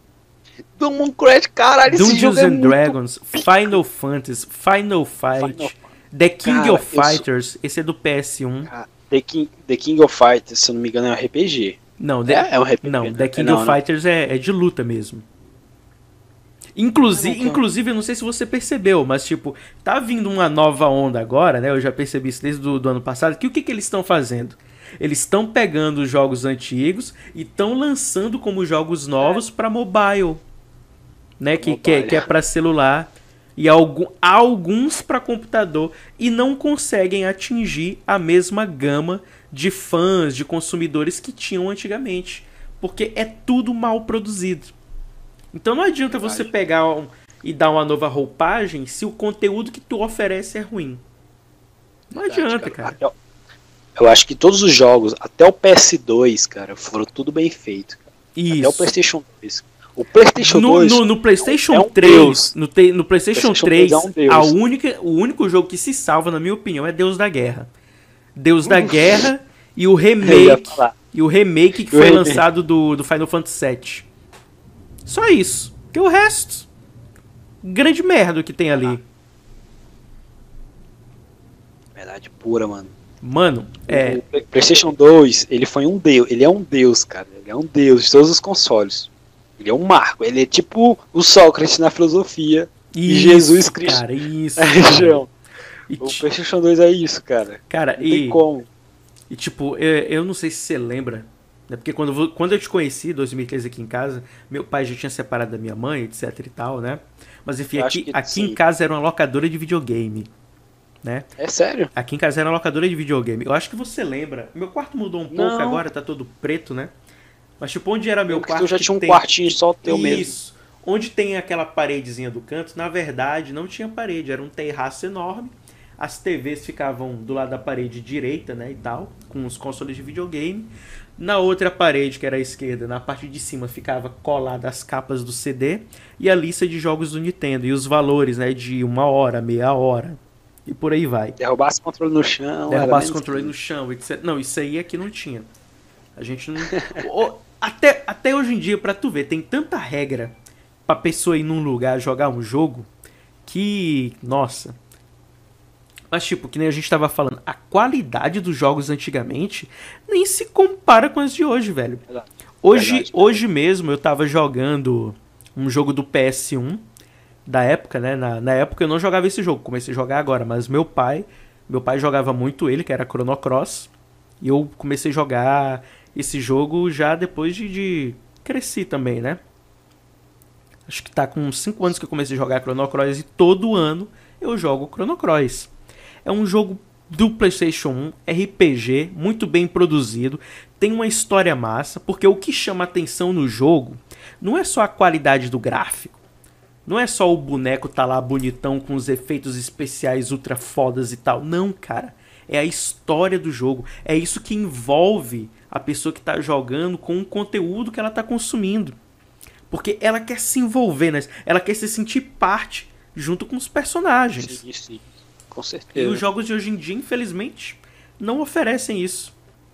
Demon Crash, caralho, esse Dungeons jogo é and muito Dragons, Final Fantasy, Final Fight, Final- The King Cara, of eu sou- Fighters, esse é do PS1. Cara, The King, The King of Fighters, se eu não me engano, é um RPG. Não, The, É, é um RPG. não, né? The King Não, of não. Fighters é, é de luta mesmo. Inclusive, Ah, inclusive, eu não sei se você percebeu, mas tipo, tá vindo uma nova onda agora, né? Eu já percebi isso desde do, do ano passado. Que o que, que eles estão fazendo? Eles estão pegando os jogos antigos e estão lançando como jogos novos pra mobile, né? Que, que, é- Mobile. que é para celular e algum, alguns pra computador e não conseguem atingir a mesma gama de fãs, de consumidores que tinham antigamente, porque é tudo mal produzido. Então não adianta você pegar um- e dar uma nova roupagem se o conteúdo que tu oferece é ruim. Não Verdade, adianta, cara. O- Eu acho que todos os jogos, até o PS2, cara, foram tudo bem feito. cara. Até o Isso. PlayStation 2. O PlayStation No, 2. no, no PlayStation é um 3, deus. no, te- no PlayStation, PlayStation 3, 3 é um a única, o único jogo que se salva, na minha opinião, é Deus da Guerra. Deus da Guerra e o remake e o remake que o foi remake. lançado do, do Final Fantasy VII. Só isso. Porque o resto, grande merda que tem ali. Verdade pura, mano. Mano, é, O Play- PlayStation 2, ele foi um deus. Ele é um deus, cara. Ele é um deus de todos os consoles. Ele é um marco. Ele é tipo o Sócrates na filosofia. E Jesus Cristo. Cara, isso. da cara. região. E, O ti- PlayStation 2 é isso, cara. cara, Não tem e, como. E tipo, eu não sei se você lembra, né? Porque quando, eu quando eu te conheci, em 2013 aqui em casa, meu pai já tinha separado da minha mãe, etc e tal, né? Mas enfim, Eu aqui, aqui em casa era uma locadora de videogame, né? É sério? Aqui em casa era uma locadora de videogame. Eu acho que você lembra. Meu quarto mudou um pouco Não. agora, tá todo preto, né? Mas tipo, onde era meu Porque quarto. tu já tinha um tem- quartinho só teu mesmo. Isso. Onde tem aquela paredezinha do canto, na verdade não tinha parede, era um terraço enorme. As TVs ficavam do lado da parede direita, né, e tal, com os consoles de videogame. Na outra parede, que era a esquerda, na parte de cima ficava colada as capas do CD e a lista de jogos do Nintendo e os valores, né, de uma hora, meia hora e por aí vai. Derrubasse o controle no chão. Derrubasse o controle que- no chão, etc. Não, isso aí aqui não tinha. A gente não. Até, até hoje em dia, pra tu ver, tem tanta regra pra pessoa ir num lugar jogar um jogo que. Nossa. Mas, tipo, que nem a gente tava falando, a qualidade dos jogos antigamente nem se compara com as de hoje, velho. Hoje, Verdade. hoje mesmo eu tava jogando um jogo do PS1 da época, né? Na, na época eu não jogava esse jogo, comecei a jogar agora, mas meu pai, meu pai jogava muito ele, que era Chrono Cross, e eu comecei a jogar esse jogo já depois de, de cresci também, né? Acho que tá com uns 5 anos que eu comecei a jogar Chrono Cross e todo ano eu jogo Chrono Cross. É um jogo do PlayStation 1, RPG, muito bem produzido, tem uma história massa, porque o que chama atenção no jogo não é só a qualidade do gráfico, não é só o boneco tá lá bonitão com os efeitos especiais ultra fodas e tal. Não, cara. É a história do jogo. É isso que envolve a pessoa que tá jogando com o conteúdo que ela tá consumindo. Porque ela quer se envolver, né? Ela quer se sentir parte junto com os personagens. Sim, sim. Com E certeza. os jogos de hoje em dia, infelizmente, não oferecem isso.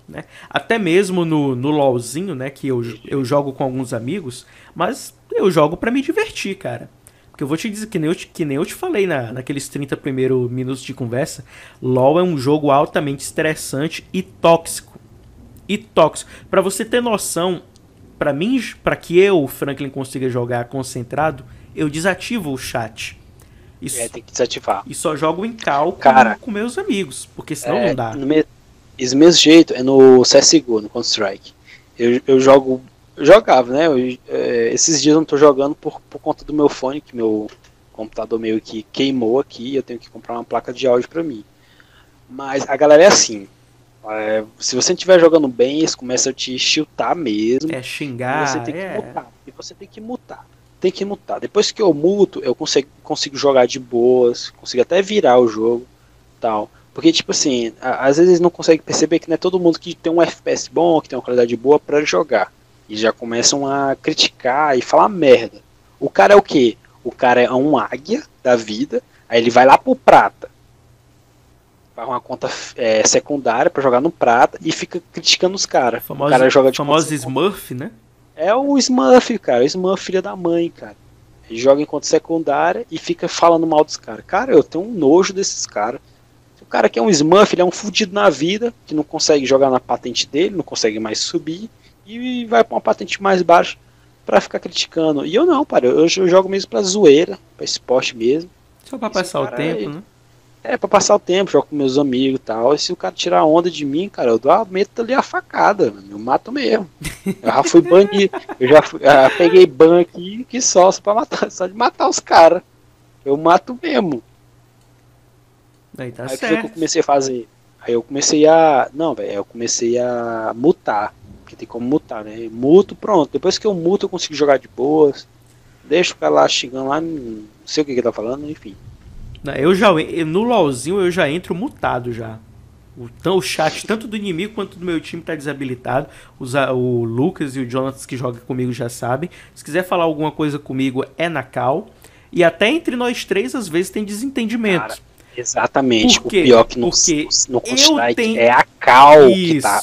Né? Até mesmo no, no LoLzinho, né? Que eu, eu jogo com alguns amigos, mas eu jogo pra me divertir, cara. Porque eu vou te dizer, que nem eu te, que nem eu te falei na, naqueles 30 primeiros minutos de conversa, LoL é um jogo altamente estressante e tóxico. E tóxico. Pra você ter noção, pra mim, pra que eu, Franklin, consiga jogar concentrado, eu desativo o chat. Isso, É, tem que desativar. e só jogo em cal com, Cara. com meus amigos, porque senão É, não dá. no me- Esse mesmo jeito é no CSGO, no Counter-Strike. Eu, eu jogo. Eu jogava, né? Eu, é, esses dias eu não tô jogando por, por conta do meu fone, que meu computador meio que queimou aqui e eu tenho que comprar uma placa de áudio pra mim. Mas a galera é assim. é, se você estiver jogando bem, eles começam a te chutar mesmo. É E xingar, você tem que é. mutar. E você tem que mutar. Tem que mutar. Depois que eu muto, eu consigo, consigo jogar de boas, consigo até virar o jogo tal. Porque, tipo assim, a- às vezes não conseguem perceber que não é todo mundo que tem um FPS bom, que tem uma qualidade boa pra jogar. E já começam a criticar e falar merda. O cara é o quê? O cara é um águia da vida, aí ele vai lá pro prata. Faz uma conta é, secundária pra jogar no prata e fica criticando os caras. O Famoso, cara joga de famoso Smurf, né? É o Smurf, cara. O Smurf, filha da mãe, cara. Ele joga conta secundária e fica falando mal dos caras. Cara, eu tenho um nojo desses caras. O cara que é um Smurf, ele é um fudido na vida, que não consegue jogar na patente dele, não consegue mais subir, e vai pra uma patente mais baixa pra ficar criticando. E eu não, cara. Eu, eu jogo mesmo pra zoeira, pra esporte mesmo. Só pra Esse passar o tempo, aí- né? É, pra passar o tempo, jogo com meus amigos e tal. E se o cara tirar onda de mim, cara, eu dou a meto ali a facada, mano. eu mato mesmo. Eu já fui banido, eu já, fui- já peguei ban aqui que só, só pra matar, só de matar os caras. Eu mato mesmo. Aí tá Aí o que eu certo. comecei a fazer? Aí eu comecei a. Não, velho, eu comecei a mutar. Porque tem como mutar, né? Muto, pronto. Depois que eu muto, eu consigo jogar de boas. Deixa o cara lá chegando lá, não sei o que que ele tá falando, enfim. Não, Eu já, no LoLzinho eu já entro mutado já. O, o chat, tanto do inimigo quanto do meu time, tá desabilitado. Os o Lucas e o Jonas que jogam comigo já sabem. Se quiser falar alguma coisa comigo, é na cal. E até entre nós três, às vezes, tem desentendimento. Cara, Exatamente. O pior que no, Porque no Counter-Strike tenho- é a cal que Isso. tá,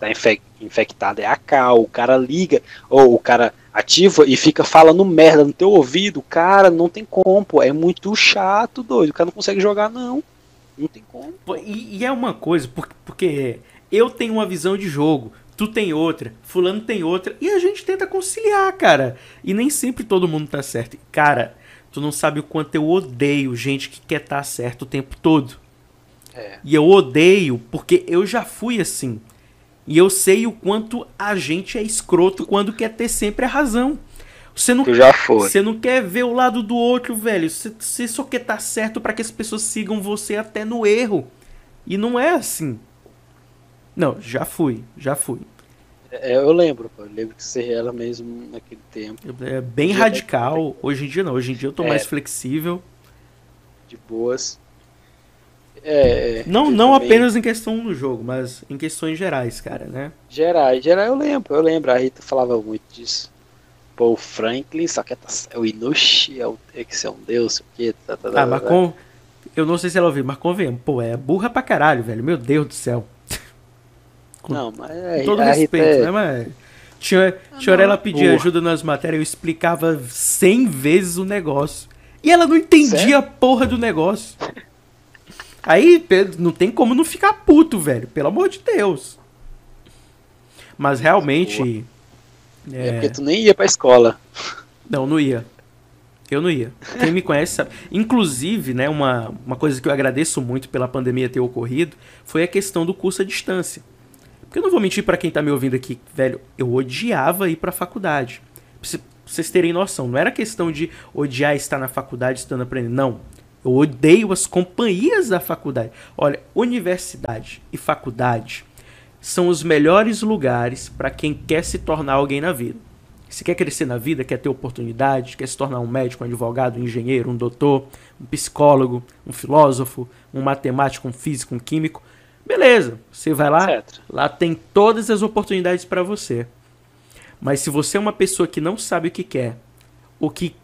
tá infec- infectada. É a cal. O cara liga, ou o cara ativa e fica falando merda no teu ouvido. Cara, não tem como, pô. É muito chato, doido. O cara não consegue jogar, não. Não tem como. E, e é uma coisa, por- porque eu tenho uma visão de jogo, tu tem outra, fulano tem outra, e a gente tenta conciliar, cara. E nem sempre todo mundo tá certo. Cara, tu não sabe o quanto eu odeio gente que quer estar certo o tempo todo. É. E eu odeio porque eu já fui assim. E eu sei o quanto a gente é escroto quando quer ter sempre a razão. Você não Tu já foi. você não quer ver o lado do outro, velho. Você, você só quer estar certo para que as pessoas sigam você até no erro. E não é assim. Não, já fui, já fui. É, eu lembro, pô. Eu lembro que você era mesmo naquele tempo. É bem radical. Hoje em dia não. Hoje em dia eu tô É. mais flexível. De boas. É, é, Não, não também- apenas em questão do jogo, mas em questões gerais, cara, né? Gerais, geral eu lembro, eu lembro. A Rita falava muito disso. Pô, o Franklin, só que é, é o Inushi, é, o, é que você é um deus, o quê? Tá, tá, tá, Ah, mas tá. com... Eu não sei se ela ouviu, mas convenhamos. Pô, é burra pra caralho, velho. Meu Deus do céu. com Não, mas é, Com todo respeito, é- né, mas... Tinha, não, ela pedia porra. ajuda nas matérias, eu explicava 100 vezes o negócio. E ela não entendia Sério? a porra do negócio. Aí não tem como não ficar puto, velho. Pelo amor de Deus. Mas realmente. é é, porque tu nem ia pra escola. Não, não ia. Eu não ia. Quem me conhece sabe. Inclusive, né, uma, uma coisa que eu agradeço muito pela pandemia ter ocorrido foi a questão do curso à distância. Porque eu não vou mentir pra quem tá me ouvindo aqui, velho, eu odiava ir pra faculdade. Pra vocês terem noção, não era questão de odiar estar na faculdade, estando aprendendo. Não. Eu odeio as companhias da faculdade. Olha, universidade e faculdade são os melhores lugares para quem quer se tornar alguém na vida. Se quer crescer na vida, quer ter oportunidade, quer se tornar um médico, um advogado, um engenheiro, um doutor, um psicólogo, um filósofo, um matemático, um físico, um químico, beleza, você vai lá, Etc. lá tem todas as oportunidades para você. Mas se você é uma pessoa que não sabe o que quer, ou que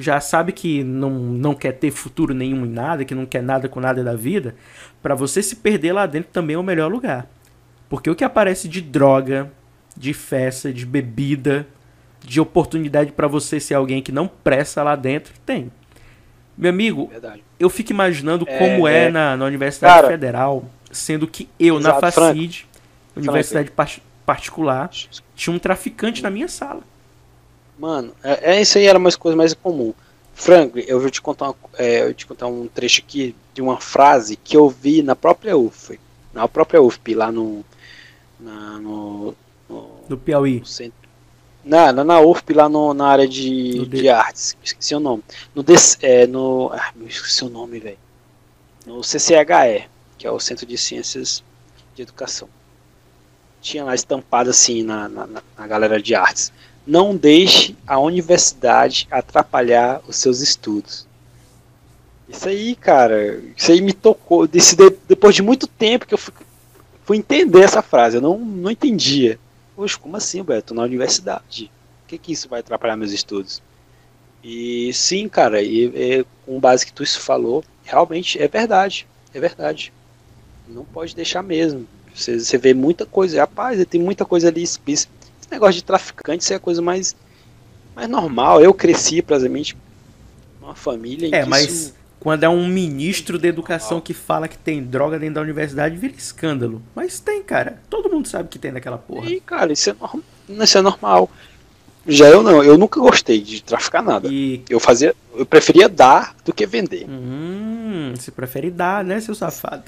já sabe que não, não quer ter futuro nenhum em nada, que não quer nada com nada da vida, para você se perder lá dentro também é o melhor lugar. Porque o que aparece de droga, de festa, de bebida, de oportunidade para você ser alguém que não presta lá dentro, tem. Meu amigo, Verdade. eu fico imaginando É, como é, é. na, na Universidade Cara, Federal, sendo que eu, na exato, Facid, Universidade par- particular, tinha um traficante na minha sala. Mano, é, é isso aí era uma coisa mais comum. Franklin, eu vou te contar, uma- é, eu te contar um trecho aqui de uma frase que eu vi na própria UF, na própria UFP, lá no, na, no, no, Piauí. no centro. Na, na, na UFP, lá no, na área de, de artes, esqueci o nome. No, DC, é, no ah, esqueci o nome, velho. No CCHE, que é o Centro de Ciências de Educação. Tinha lá estampado assim na, na- na galera de artes. Não deixe a universidade atrapalhar os seus estudos. Isso aí, cara, isso aí me tocou. Desse, de- depois de muito tempo que eu fui, fui entender essa frase, eu não, não entendia. Poxa, como assim, Beto? Na universidade. O que que isso vai atrapalhar meus estudos? E sim, cara, e, e com base que tu isso falou, realmente é verdade. É verdade. Não pode deixar mesmo. Você, você vê muita coisa. Rapaz, tem muita coisa ali. Esse negócio de traficante isso é a coisa mais, mais normal. Eu cresci, praticamente, numa família em É, que mas isso- quando é um ministro da educação que fala que tem droga dentro da universidade, vira escândalo. Mas tem, cara. Todo mundo sabe que tem naquela porra. E, cara, isso é, norm... isso é normal. Já eu não, eu nunca gostei de traficar nada. E. Eu fazia, eu preferia dar do que vender. Hum, você prefere dar, né, seu safado?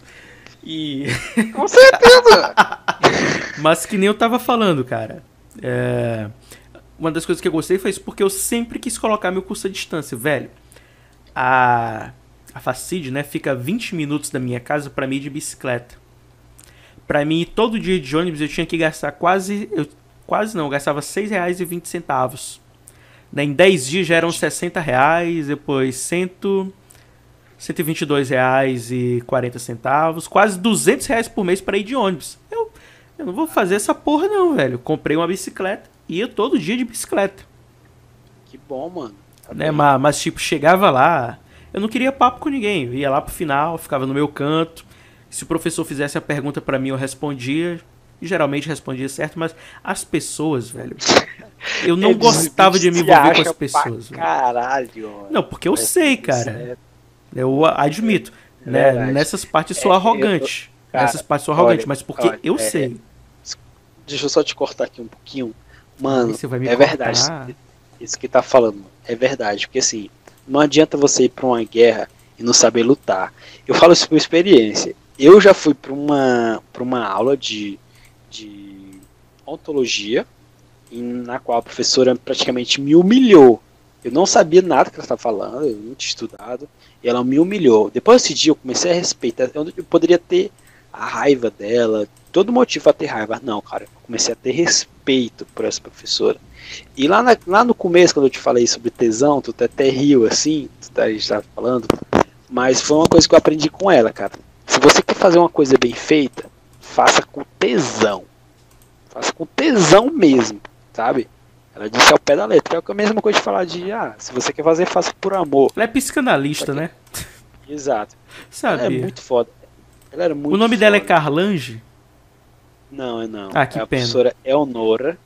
E. Com certeza. Mas que nem eu tava falando, cara. É, Uma das coisas que eu gostei foi isso, porque eu sempre quis colocar meu curso à distância, velho. A, a Facid, né, fica 20 minutos da minha casa pra mim de bicicleta. Pra mim, todo dia de ônibus eu tinha que gastar quase. Eu, quase não, eu gastava R$ 6,20. Né, Em 10 dias já eram 60 reais, depois 100, R$ 122,40, quase 200 reais por mês para ir de ônibus. Eu, eu não vou fazer essa porra não, velho. Comprei uma bicicleta e ia todo dia de bicicleta. Que bom, mano. Tá Né? Mas, mas, tipo, chegava lá, eu não queria papo com ninguém. Eu ia lá pro final, ficava no meu canto. Se o professor fizesse a pergunta pra mim, eu respondia. E geralmente respondia certo, mas as pessoas, velho. Eu não Eles gostava de me envolver com as pessoas. Caralho, mano. Não, porque eu Parece sei, cara. é- Eu admito. É né? Nessas partes eu sou É, eu- arrogante. cara, Nessas partes eu sou arrogante, olha, mas porque olha, eu é- sei. Deixa eu só te cortar aqui um pouquinho. Mano, é cortar. verdade. Isso que tá falando é verdade. Porque assim, não adianta você ir pra uma guerra e não saber lutar. Eu falo isso por experiência. Eu já fui pra uma, pra uma aula de, de ontologia, na qual a professora praticamente me humilhou. Eu não sabia nada que ela estava falando, eu não tinha estudado, e ela me humilhou. Depois desse dia eu comecei a respeitar. Eu, eu poderia ter a raiva dela, todo motivo a ter raiva. Não, cara, eu comecei a ter respeito por essa professora. E lá, na, lá no começo, quando eu te falei sobre tesão, tu até riu assim, tu tá, a gente tava falando, mas foi uma coisa que eu aprendi com ela, cara. Se você quer fazer uma coisa bem feita, faça com tesão. Faça com tesão mesmo, sabe? Ela disse ao pé da letra. É a mesma coisa de falar de, ah, se você quer fazer, faça por amor. Ela é psicanalista, né? Exato. Sabe? Ela é muito foda. Ela era muito o nome foda. dela é Carlange? Não, é não. Ah, que é a pena. professora Elnora.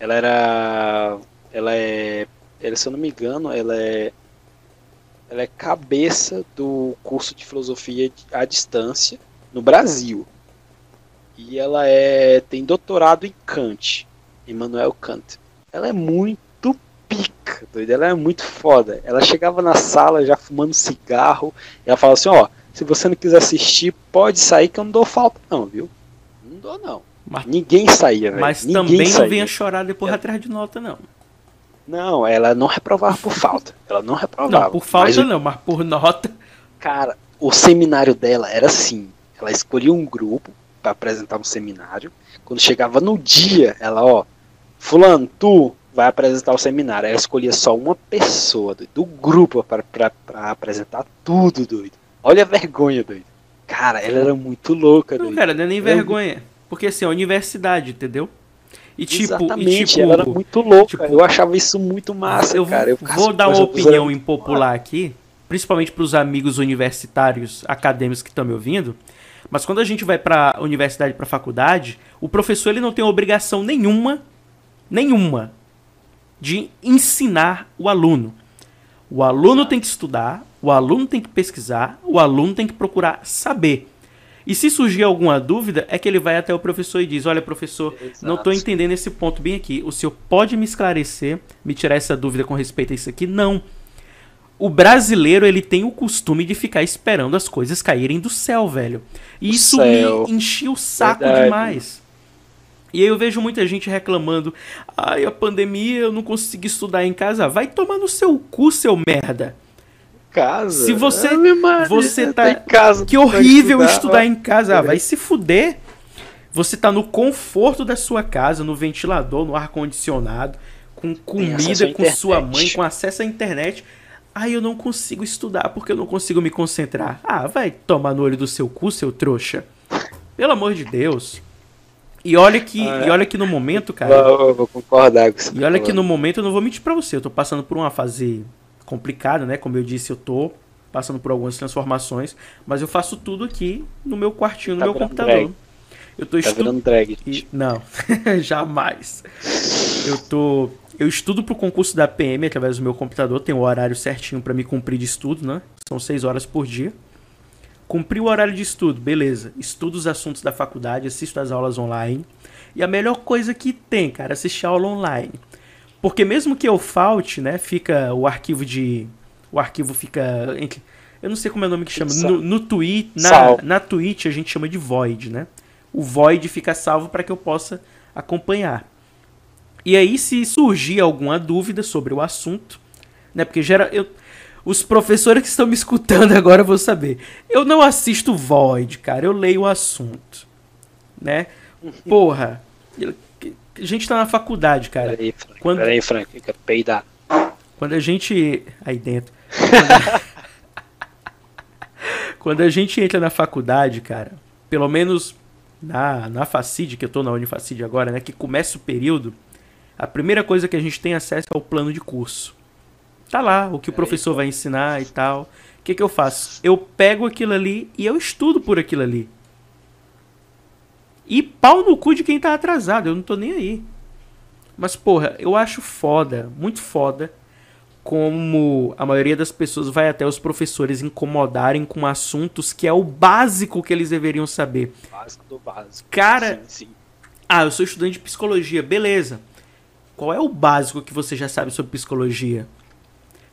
Ela era. Ela é. Ela, se eu não me engano, ela é. Ela é cabeça do curso de filosofia à distância no Brasil. E ela é tem doutorado em Kant, Immanuel Kant. Ela é muito pica, doida. Ela é muito foda. Ela chegava na sala já fumando cigarro. E ela falava assim: Ó, se você não quiser assistir, pode sair que eu não dou falta, não, viu? Não dou, não. Mas, Ninguém saía, velho. mas Ninguém também não saía. venha chorar depois É. atrás de nota, não. Não, ela não reprovava por falta. Ela não reprovava. Não, por falta Mas não, mas por nota. Cara, o seminário dela era assim. Ela escolhia um grupo para apresentar um seminário. Quando chegava no dia, ela, ó, fulano, tu vai apresentar o seminário. Ela escolhia só uma pessoa doido, do grupo para apresentar tudo, doido. Olha a vergonha, doido. Cara, ela era muito louca, Não, doido. cara, não é nem vergonha. Porque assim, é universidade, entendeu? E tipo, Exatamente, e, tipo ela era muito louca. tipo, eu achava isso muito massa, eu cara. Eu vou, dar uma assim, "Poxa, opinião impopular aqui, principalmente para os amigos universitários, acadêmicos que estão me ouvindo. Mas quando a gente vai para universidade, para faculdade, o professor ele não tem obrigação nenhuma, nenhuma, de ensinar o aluno. O aluno tem que estudar, o aluno tem que pesquisar, o aluno tem que procurar saber. E se surgir alguma dúvida, é que ele vai até o professor e diz: Olha, professor, não estou Exato. entendendo esse ponto bem aqui. O senhor pode me esclarecer, me tirar essa dúvida com respeito a isso aqui? Não. O brasileiro, ele tem o costume de ficar esperando as coisas caírem do céu, velho. E isso céu. me enchia o saco Verdade. demais. E aí eu vejo muita gente reclamando: Ai, a pandemia, eu não consegui estudar em casa. Vai tomar no seu cu, seu merda. Casa. Se você- você tá- em casa. Que horrível estudar, ó. em casa. Ah, vai se fuder. Você tá no conforto da sua casa, no ventilador, no ar-condicionado, com comida, com sua mãe, com acesso à internet. Aí eu não consigo estudar porque eu não consigo me concentrar. Ah, vai tomar no olho do seu cu, seu trouxa. Pelo amor de Deus. E olha que, Ah, e olha que no momento, cara. Vou, vou concordar com isso. E olha que no momento eu não vou mentir pra você, eu tô passando por uma fase complicada, né? Como eu disse, eu tô passando por algumas transformações, mas eu faço tudo aqui no meu quartinho, no Tá meu computador. drag. Eu tô Tá virando drag. E- Não, jamais. Eu tô. Eu estudo pro concurso da PM através do meu computador, tem o horário certinho pra me cumprir de estudo, né? São seis horas por dia. Cumpri o horário de estudo, beleza. Estudo os assuntos da faculdade, assisto as aulas online. E a melhor coisa que tem, cara, assistir aula online. Porque mesmo que eu falte, né, fica o arquivo de. O arquivo fica. entre- Eu não sei como é o nome que chama. No, no Twitch, na, Salvo. na Twitch a gente chama de Void, né? O Void fica salvo para que eu possa acompanhar. E aí, se surgir alguma dúvida sobre o assunto, né? Porque gera. Eu, os professores que estão me escutando agora vão saber. Eu não assisto Void, cara. Eu leio o assunto. Né? Porra. A gente tá na faculdade, cara. Peraí, Frank. Quando- Peraí, Frank. Quero peidar. Quando a gente. Aí dentro. Quando, quando a gente entra na faculdade, cara, pelo menos na, na Facid, que eu tô na Unifacid agora, né? Que começa o período, a primeira coisa que a gente tem acesso é o plano de curso. Tá lá, o que o professor vai ensinar e tal. O que, que eu faço? Eu pego aquilo ali e eu estudo por aquilo ali. E pau no cu de quem tá atrasado, eu não tô nem aí. Mas, porra, eu acho foda, muito foda, como a maioria das pessoas vai até os professores incomodarem com assuntos que é o básico que eles deveriam saber. Básico do básico. Cara, Sim, sim. ah, eu sou estudante de psicologia, beleza. Qual é o básico que você já sabe sobre psicologia?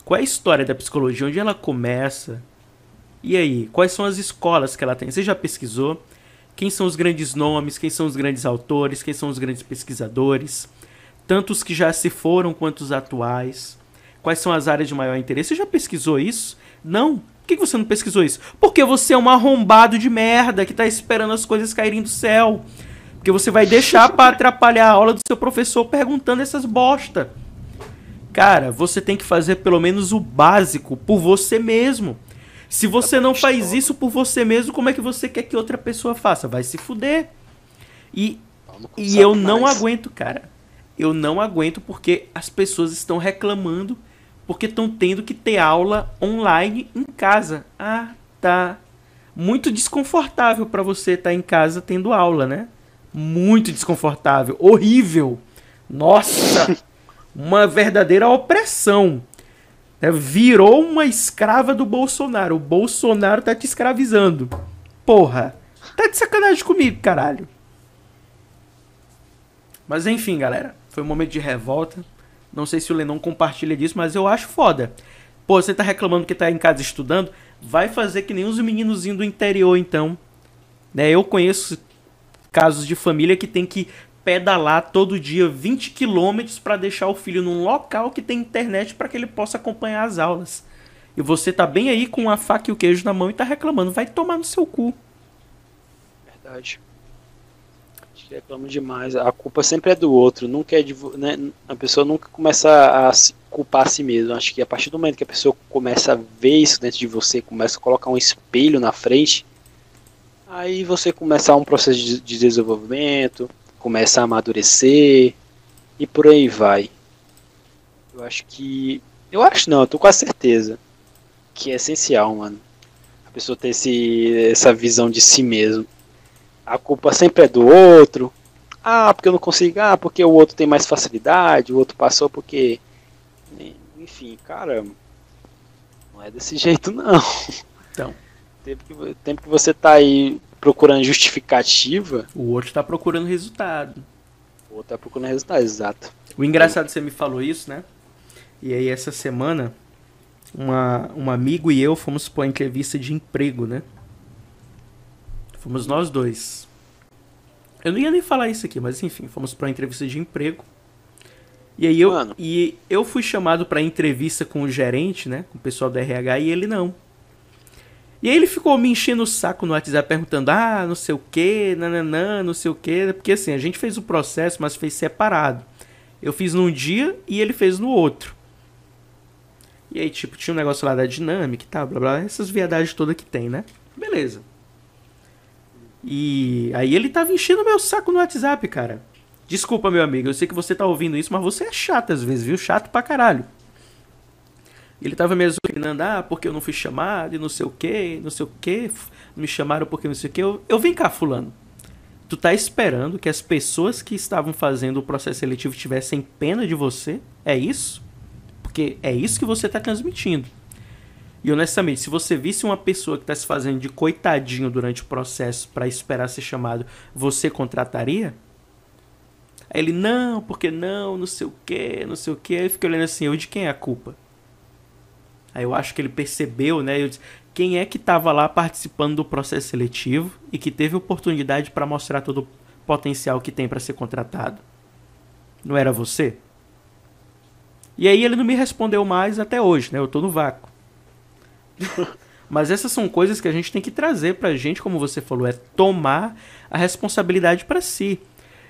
Qual é a história da psicologia? Onde ela começa? E aí, quais são as escolas que ela tem? Você já pesquisou? Quem são os grandes nomes? Quem são os grandes autores? Quem são os grandes pesquisadores? Tanto os que já se foram quanto os atuais? Quais são as áreas de maior interesse? Você já pesquisou isso? Não. Por que você não pesquisou isso? Porque você é um arrombado de merda que tá esperando as coisas caírem do céu. Porque você vai deixar para atrapalhar a aula do seu professor perguntando essas bosta. Cara, você tem que fazer pelo menos o básico por você mesmo. Se você não faz isso por você mesmo, como é que você quer que outra pessoa faça? Vai se fuder. E, e eu não aguento, cara. Eu não aguento porque as pessoas estão reclamando porque estão tendo que ter aula online em casa. Ah, tá. Muito desconfortável para você estar tá em casa tendo aula, né? Muito desconfortável, horrível. Nossa, uma verdadeira opressão. É, virou uma escrava do Bolsonaro. O Bolsonaro tá te escravizando. Porra, tá de sacanagem comigo, caralho. Mas enfim, galera, foi um momento de revolta. Não sei se o Lenon compartilha disso, mas eu acho foda. Pô, você tá reclamando que tá em casa estudando? Vai fazer que nem os meninozinhos do interior, então. Né, eu conheço casos de família que tem que pedalar todo dia 20 quilômetros para deixar o filho num local que tem internet para que ele possa acompanhar as aulas. E você tá bem aí com a faca e o queijo na mão e tá reclamando. Vai tomar no seu cu. Verdade reclama demais. A culpa sempre é do outro, nunca é de, né? A pessoa nunca começa a se culpar a si mesma. Acho que a partir do momento que a pessoa começa a ver isso dentro de você, começa a colocar um espelho na frente, aí você começa um processo de desenvolvimento, começa a amadurecer e por aí vai. Eu acho que. Eu acho não, eu tô com a certeza que é essencial, mano. A pessoa ter esse, essa visão de si mesmo a culpa sempre é do outro. Ah, porque eu não consigo. Ah, porque o outro tem mais facilidade, o outro passou porque. Enfim, cara. Não é desse jeito, não. Então. Tempo que, tempo que você tá aí procurando justificativa. O outro tá procurando resultado. O outro tá procurando resultado, exato. O engraçado você me falou isso, né? E aí essa semana, uma, um amigo e eu fomos uma entrevista de emprego, né? Fomos nós dois. Eu não ia nem falar isso aqui, mas enfim, fomos para uma entrevista de emprego. E aí eu, Mano. e eu fui chamado para entrevista com o gerente, né, com o pessoal do RH e ele não. E aí ele ficou me enchendo o saco no WhatsApp perguntando: "Ah, não sei o quê, nananã, não sei o quê", porque assim, a gente fez o processo, mas fez separado. Eu fiz num dia e ele fez no outro. E aí, tipo, tinha um negócio lá da dinâmica e tal, blá blá, essas viadagens todas que tem, né? Beleza. E aí ele tava enchendo meu saco no WhatsApp, cara. Desculpa, meu amigo, eu sei que você tá ouvindo isso, mas você é chato às vezes, viu? Chato pra caralho. Ele tava mesmo querendo, ah, porque eu não fui chamado e não sei o que, não sei o que, me chamaram porque não sei o que. Eu, eu vem cá, fulano. Tu tá esperando que as pessoas que estavam fazendo o processo seletivo tivessem pena de você? É isso? Porque é isso que você tá transmitindo. E honestamente, se você visse uma pessoa que está se fazendo de coitadinho durante o processo para esperar ser chamado, você contrataria? Aí ele, não, porque não, não sei o que, não sei o que. Aí fiquei olhando assim, eu de quem é a culpa? Aí eu acho que ele percebeu, né? Eu disse, quem é que estava lá participando do processo seletivo e que teve oportunidade para mostrar todo o potencial que tem para ser contratado? Não era você? E aí ele não me respondeu mais até hoje, né? Eu tô no vácuo. Mas essas são coisas que a gente tem que trazer pra gente, como você falou, é tomar a responsabilidade para si.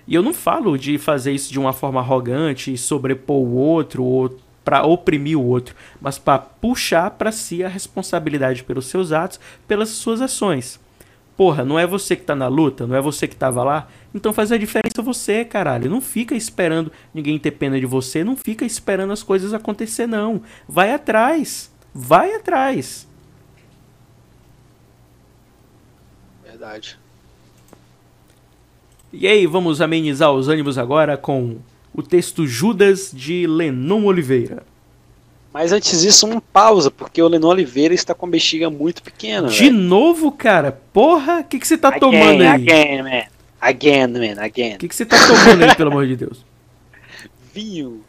E eu não falo de fazer isso de uma forma arrogante, sobrepor o outro ou para oprimir o outro, mas para puxar para si a responsabilidade pelos seus atos, pelas suas ações. Porra, não é você que tá na luta, não é você que tava lá, então faz a diferença você, caralho. Não fica esperando ninguém ter pena de você, não fica esperando as coisas acontecer não. Vai atrás. Vai atrás. Verdade. E aí, vamos amenizar os ânimos agora com o texto Judas de Lenon Oliveira. Mas antes disso, uma pausa, porque o Lenon Oliveira está com a bexiga muito pequena. De véio. novo, cara? Porra, o que, que você tá again, tomando aí? Again, man. Again, man, again. O que, que você tá tomando aí, pelo amor de Deus? Vinho.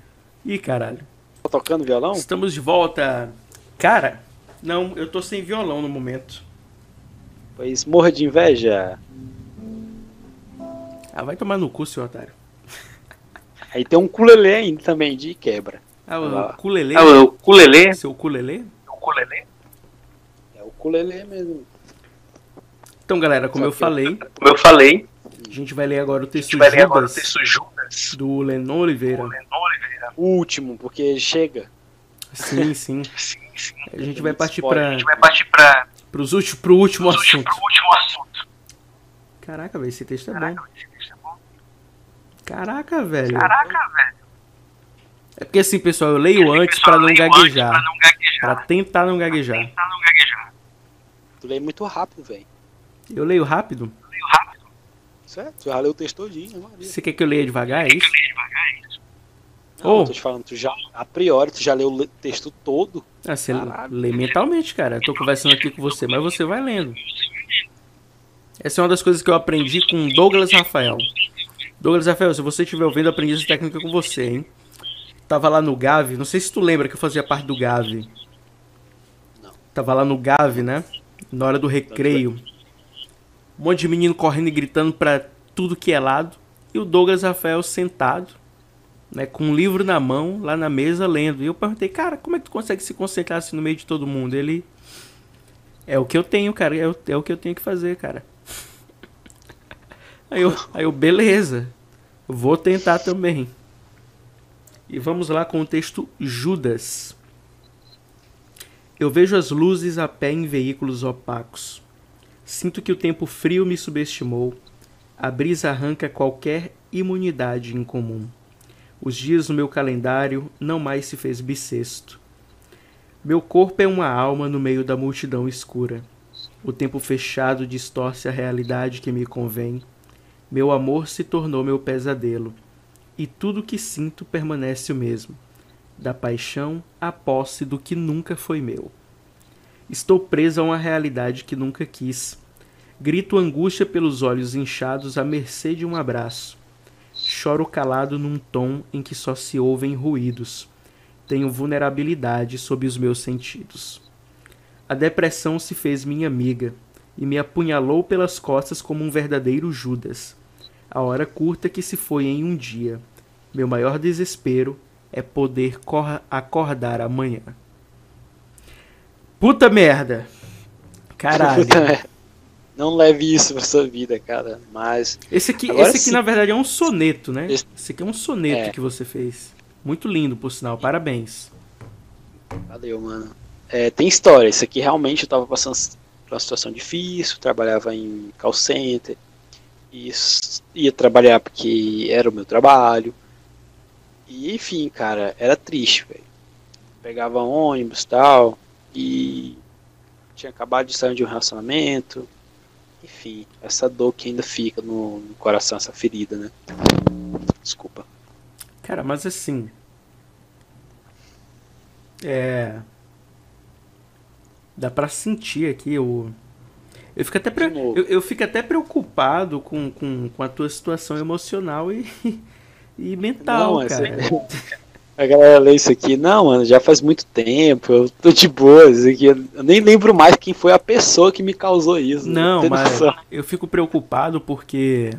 Ih, caralho. Tá tocando violão? Estamos de volta Cara, não, eu tô sem violão no momento. Pois morra de inveja. Ah, vai tomar no cu, seu otário. Aí tem um culelê ainda também de quebra. Ah, o culelê? Ah, o culelê? Seu culelê? O culelê? É o ukulele mesmo. Então, galera, como Só eu que- falei, Como eu falei, a gente vai ler agora o a texto gente vai ler agora o Judas, texto Judas do Lenon Oliveira. do Lennon Oliveira. O último, porque chega. Sim, sim. Sim, sim. A gente vai partir Spoiler. A para gente vai partir para pros últimos, pro último assunto. o último assunto. Caraca, velho, esse texto é bom. Caraca, esse texto é bom. Caraca, velho. Caraca, velho. É porque assim, pessoal, eu leio antes Pessoal, pra não leio antes gaguejar. Pra não gaguejar. Pra tentar não gaguejar. Tentar não gaguejar. Tu lê muito rápido, velho. Eu leio rápido? Leio rápido. Certo? Tu já leu o texto todinho, né, Maria? Você quer que eu leia devagar? É isso? Leio devagar, é isso. Não, Ô. eu tô te falando, tu já, a priori, tu já leu o texto todo. Ah, você Caralho. lê mentalmente, cara. Eu tô conversando aqui com você, mas você vai lendo. Essa é uma das coisas que eu aprendi com Douglas Rafael. Douglas Rafael, se você estiver ouvindo, aprendi essa técnica com você, hein? Tava lá no Gavi, não sei se tu lembra que eu fazia parte do Gavi. Não. Tava lá no Gavi, né? Na hora do recreio. Um monte de menino correndo e gritando pra tudo que é lado. E o Douglas Rafael sentado, né? Com um livro na mão, lá na mesa, lendo. E eu perguntei, cara, como é que tu consegue se concentrar assim no meio de todo mundo? Ele. É o que eu tenho, cara. É o, é o que eu tenho que fazer, cara. Aí eu, aí eu, beleza. Vou tentar também. E vamos lá com o texto Judas. Eu vejo as luzes a pé em veículos opacos. Sinto que o tempo frio me subestimou. A brisa arranca qualquer imunidade em comum. Os dias no meu calendário não mais se fez bissexto. Meu corpo é uma alma no meio da multidão escura. O tempo fechado distorce a realidade que me convém. Meu amor se tornou meu pesadelo, e tudo que sinto permanece o mesmo, da paixão à posse do que nunca foi meu. Estou preso a uma realidade que nunca quis. Grito angústia pelos olhos inchados à mercê de um abraço. Choro calado num tom em que só se ouvem ruídos. Tenho vulnerabilidade sob os meus sentidos. A depressão se fez minha amiga e me apunhalou pelas costas como um verdadeiro Judas. A hora curta que se foi em um dia. Meu maior desespero é poder cor- acordar amanhã. Puta merda! Caralho. Não leve isso pra sua vida, cara. Mas. Esse aqui, Agora esse aqui sim. na verdade é um soneto, né? Esse- Esse aqui é um soneto É. que você fez. Muito lindo, por sinal. Parabéns. Valeu, mano. É, tem história. Isso aqui realmente eu tava passando por uma situação difícil. Trabalhava em call center. E ia trabalhar porque era o meu trabalho. E enfim, cara, era triste, velho. Pegava ônibus tal. E tinha acabado de sair de um relacionamento. Enfim, essa dor que ainda fica no, no coração, essa ferida, né? Desculpa. Cara, mas assim. É. Dá pra sentir aqui o. Eu fico até, pre- eu, eu fico até preocupado com, com, com a tua situação emocional e, e mental, Não, cara. essa- A galera lê isso aqui, não, mano, já faz muito tempo, eu tô de boa, isso aqui, eu nem lembro mais quem foi a pessoa que me causou isso. Não, tem mas noção. eu fico preocupado porque.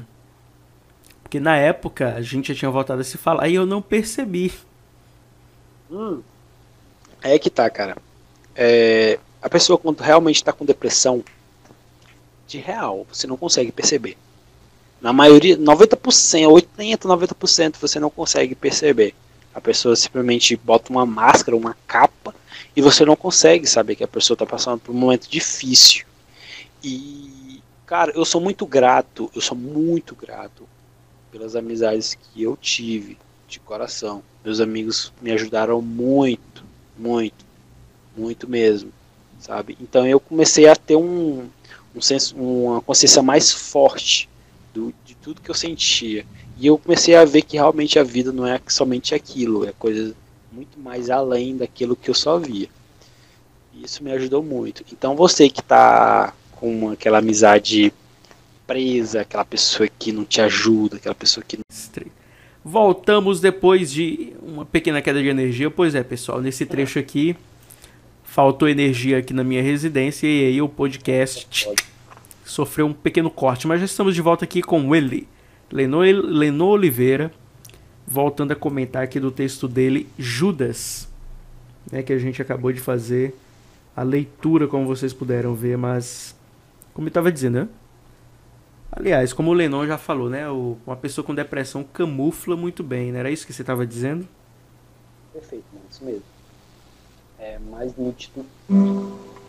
Porque na época a gente já tinha voltado a se falar e eu não percebi. Hum. É que tá, cara. É, a pessoa quando realmente tá com depressão, de real, você não consegue perceber. Na maioria, 90%, 80, 90% você não consegue perceber. A pessoa simplesmente bota uma máscara, uma capa, e você não consegue saber que a pessoa tá passando por um momento difícil. E, cara, eu sou muito grato, eu sou muito grato pelas amizades que eu tive, de coração. Meus amigos me ajudaram muito, muito, muito mesmo, sabe? Então eu comecei a ter um, um senso, uma consciência mais forte do, de tudo que eu sentia. E eu comecei a ver que realmente a vida não é somente aquilo, é coisa muito mais além daquilo que eu só via. E isso me ajudou muito. Então você que tá com aquela amizade presa, aquela pessoa que não te ajuda, aquela pessoa que Estre- Voltamos depois de uma pequena queda de energia. Pois é, pessoal, nesse trecho aqui faltou energia aqui na minha residência e aí o podcast sofreu um pequeno corte, mas já estamos de volta aqui com ele, Lenô, Oliveira, voltando a comentar aqui do texto dele, Judas, né, que a gente acabou de fazer a leitura, como vocês puderam ver, mas como eu estava dizendo, né? Aliás, como o Lennon já falou, né? O, uma pessoa com depressão camufla muito bem, né? Era isso que você estava dizendo? Perfeito, mano, isso mesmo. É mais nítido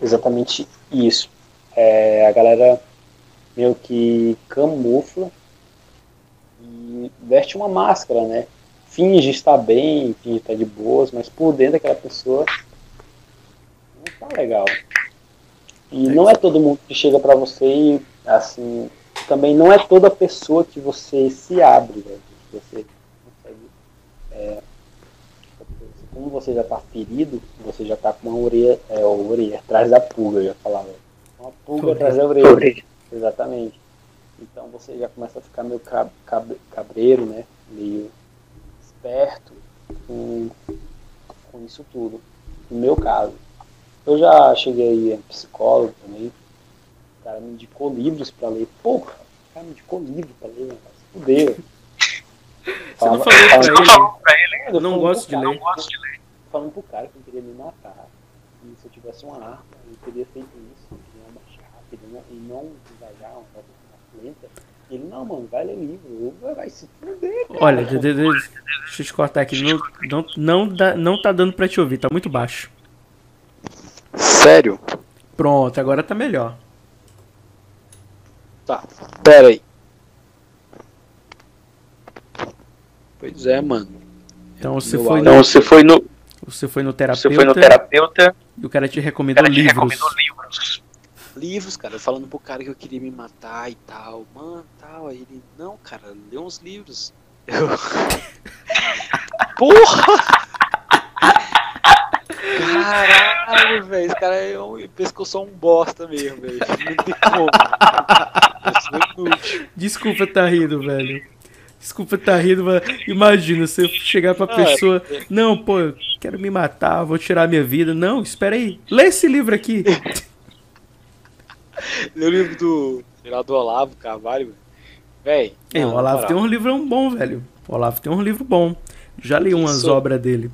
exatamente isso. É, a galera meio que camufla e veste uma máscara, né? Finge estar bem, finge estar de boas, mas por dentro aquela pessoa não tá legal. E não é todo mundo que chega pra você e, assim, também não é toda pessoa que você se abre, né? Que você consegue. É, como você já está ferido, você já está com uma orelha, é, orelha atrás da pulga, eu falar, velho. Uma pulga atrás da orelha. Exatamente. Então você já começa a ficar meio cab cab cabreiro, né? Meio esperto com, com isso tudo. No meu caso. Eu já cheguei a psicólogo também. O cara me indicou livros para ler. Porra, o cara me indicou livro para ler, né? Fudeu. Você não falou pra não ele? falou pra ele? Eu não gosto de Eu ler. não gosto de ler. falando pro cara que ele queria me matar. E se eu tivesse uma arma, eu teria feito isso. Eu queria marchar rápido e não, não devagar, uma lenta. Ele, não, mano, vai ler livro. Vai, vai se fuder, cara. Olha, de- de- de- deixa eu te cortar aqui. Não, não, não, dá, não tá dando pra te ouvir, tá muito baixo. Sério? Pronto, agora tá melhor. Tá. Pera aí. Pois é, mano. Então você Meu foi, áudio- no, Então você foi no, você foi no você terapeuta, foi no terapeuta, e o cara te recomendou cara te livros. recomendou livros. Livros, cara, falando pro cara que eu queria me matar e tal. Mano, tal. Aí ele, não, cara, lê uns livros. Eu. Porra! Caralho, velho. Esse cara é um, sou um bosta mesmo, velho. Não tem como. Eu sou inútil. Desculpa tá rindo, velho. Desculpa tá rindo, mas imagina você chegar pra Ah, pessoa, não, pô, eu quero me matar, vou tirar minha vida. Não, espera aí. Lê esse livro aqui. Lê o livro do. sei lá, do Olavo Carvalho, velho. Não, o Olavo tem um livro bom, velho. O Olavo tem um livro bom. Já li Quem umas obras dele.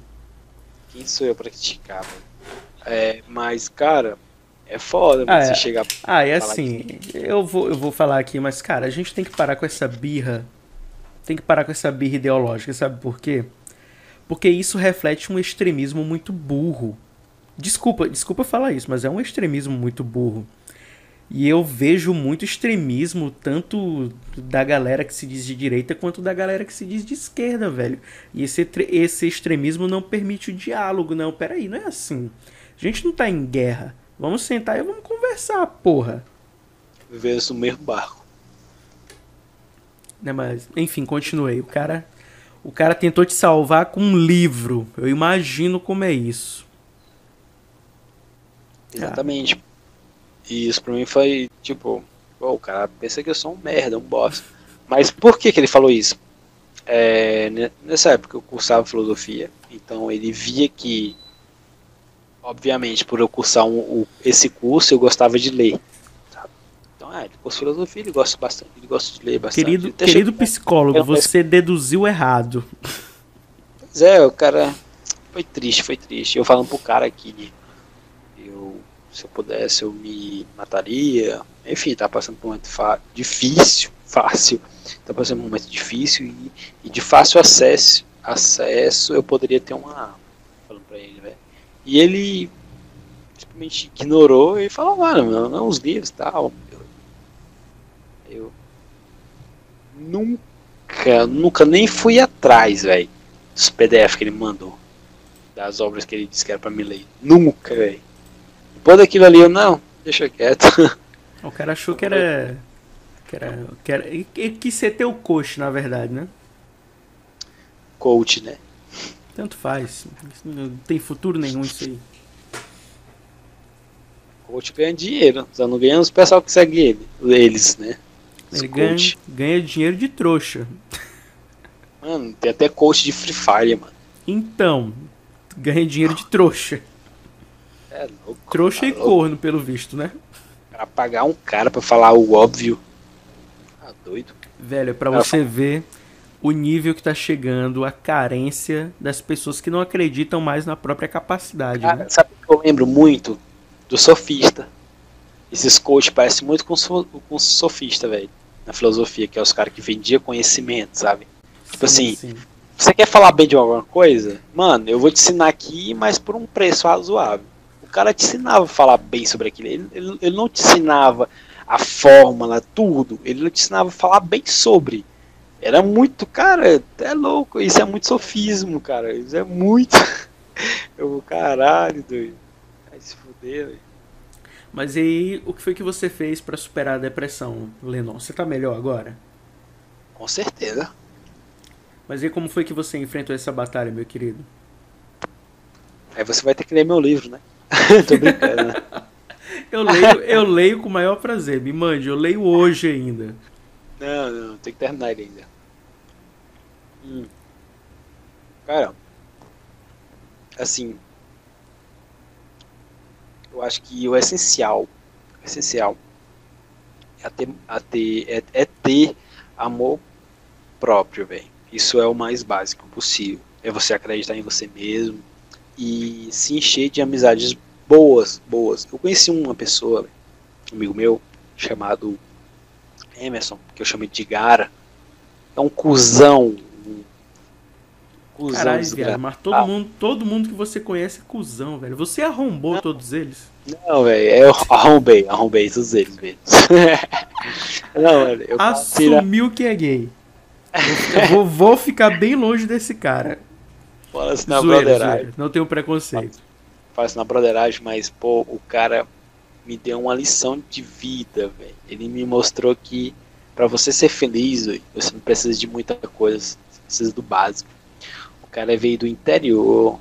Quem sou eu pra criticar, velho? É, mas, cara, é foda Ah, você é. chegar. Ah, Falar assim, eu vou, eu vou falar aqui, mas cara, a gente tem que parar com essa birra. Tem que parar com essa birra ideológica, sabe por quê? Porque isso reflete um extremismo muito burro. Desculpa, desculpa falar isso, mas é um extremismo muito burro. E eu vejo muito extremismo, tanto da galera que se diz de direita quanto da galera que se diz de esquerda, velho. E esse, esse extremismo não permite o diálogo, não. Peraí, não é assim. A gente não tá em guerra. Vamos sentar e vamos conversar, porra. Viver no mesmo barco. Né, mas, enfim, continuei. O cara, o cara tentou te salvar com um livro. Eu imagino como é isso. Exatamente. E isso pra mim foi tipo, o cara pensa que eu sou um merda, um bosta. Mas por que, que ele falou isso? É, ne- nessa época eu cursava filosofia, então ele via que, obviamente, por eu cursar um- o- esse curso, eu gostava de ler. É, ele cursa filosofia, ele gosta bastante, ele gosta de ler bastante. Querido, querido psicólogo, você deduziu errado. Pois é, o cara foi triste, foi triste. Eu falando pro cara que eu, se eu pudesse, eu me mataria. Enfim, tá passando por um momento difícil, fácil. Tá passando por um momento difícil e, e de fácil acesso, acesso eu poderia ter uma. Falando pra ele, velho. E ele simplesmente ignorou e falou, mano, não, não os livros e tal. Eu, eu nunca, nunca nem fui atrás, velho dos PDF que ele mandou. Das obras que ele disse que era pra me ler. Nunca, velho. Depois daquilo ali, eu não, deixa quieto. O cara achou que era. Que era. Que era ele quis ser teu coach, na verdade, né? Coach, né? Tanto faz. Não tem futuro nenhum isso aí. Coach ganha dinheiro. Só não ganha os pessoal que segue ele. Eles, né? Ele ganha, ganha dinheiro de trouxa. Mano, tem até coach de Free Fire, mano. Então, ganha dinheiro de trouxa. É louco. Trouxa tá e louco. corno, pelo visto, né? Pra pagar um cara pra falar o óbvio. Ah, doido. Velho, é pra Ela você ver o nível que tá chegando, a carência das pessoas que não acreditam mais na própria capacidade. Cara, né? sabe o que eu lembro muito? do sofista. Esses coach parecem muito com, so, com sofista, velho. Na filosofia, que é os caras que vendiam conhecimento, sabe? Tipo assim, sim. Você quer falar bem de alguma coisa? Mano, eu vou te ensinar aqui, mas por um preço razoável. O cara te ensinava a falar bem sobre aquilo. Ele, ele, ele não te ensinava a fórmula, tudo. Ele te ensinava a falar bem sobre. Era muito, cara, é louco. Isso é muito sofismo, cara. Isso é muito. Eu, caralho, doido. Vai se fuder, velho. Mas e aí, o que foi que você fez pra superar a depressão, Lennon? Você tá melhor agora? Com certeza. Mas e aí, como foi que você enfrentou essa batalha, meu querido? Aí você vai ter que ler meu livro, né? Tô brincando, né? Eu leio, eu leio com o maior prazer. Me mande, eu leio hoje ainda. Não, não, tem que terminar ele ainda. Hum. Cara, assim, eu acho que o essencial, o essencial é ter, a ter, é, é ter amor próprio, velho. Isso é o mais básico possível. É você acreditar em você mesmo e se encher de amizades boas, boas. Eu conheci uma pessoa, um amigo meu, chamado Emerson, que eu chamo de Gara. É um cuzão. Caralho, desgraçado. viado, mas todo mundo, todo mundo que você conhece é cuzão, velho. Você arrombou todos eles? Não, velho, eu arrombei, arrombei todos eles mesmo. Não, velho, eu Assumiu que é gay. Eu vou, vou ficar bem longe desse cara. fala assim na Zoeira, zoeira. Não tenho preconceito. Fala assim na broderagem, mas, pô, o cara me deu uma lição de vida, velho. Ele me mostrou que pra você ser feliz, véi, você não precisa de muita coisa, você precisa do básico. O cara veio do interior. O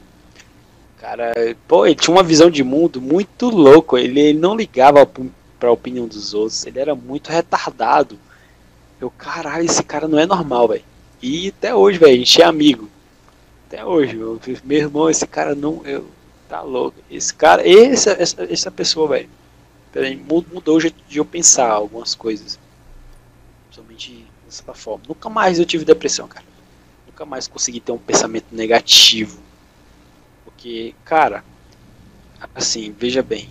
cara, pô, ele tinha uma visão de mundo muito louco. Ele, ele não ligava pra opinião dos outros. Ele era muito retardado. Eu, caralho, esse cara não é normal, velho. E até hoje, velho, a gente é amigo. Até hoje, eu, meu irmão, esse cara não. Eu, tá louco. Esse cara, essa, essa, essa pessoa, velho. Mudou o jeito de eu pensar algumas coisas. Principalmente dessa forma. Nunca mais eu tive depressão, cara. Nunca mais consegui ter um pensamento negativo. Porque, cara, assim, veja bem.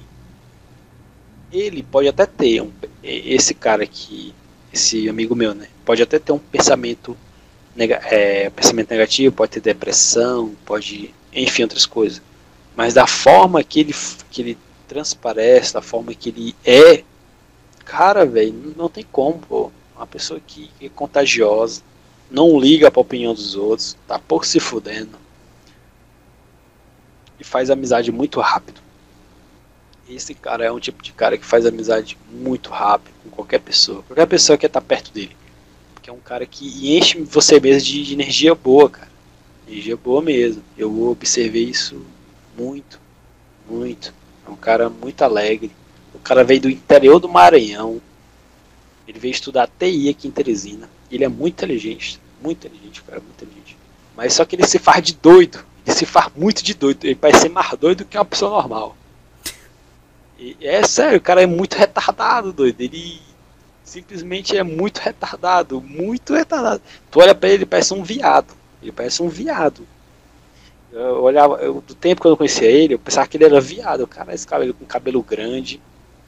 Ele pode até ter um, esse cara aqui, esse amigo meu, né? Pode até ter um pensamento, nega, é, pensamento negativo, pode ter depressão, pode, enfim, outras coisas. Mas da forma que ele, que ele transparece, da forma que ele é, cara, velho, não tem como, pô. Uma pessoa que é contagiosa, não liga pra opinião dos outros, tá pouco se fudendo. E faz amizade muito rápido. Esse cara é um tipo de cara que faz amizade muito rápido com qualquer pessoa. Qualquer pessoa que tá perto dele. Porque é um cara que enche você mesmo de, de energia boa, cara. Energia boa mesmo. Eu observei isso muito, muito. É um cara muito alegre. O cara veio do interior do Maranhão. Ele veio estudar TI aqui em Teresina. Ele é muito inteligente. Muito inteligente, cara, muito inteligente. Mas só que ele se faz de doido. Ele se faz muito de doido. Ele parece ser mais doido que uma pessoa normal. E é sério, o cara é muito retardado, doido. Ele simplesmente é muito retardado. Muito retardado. Tu olha pra ele, ele parece um viado. Ele parece um viado. Eu olhava, eu, do tempo que eu conhecia ele, eu pensava que ele era viado. Cara, esse cabelo com cabelo grande.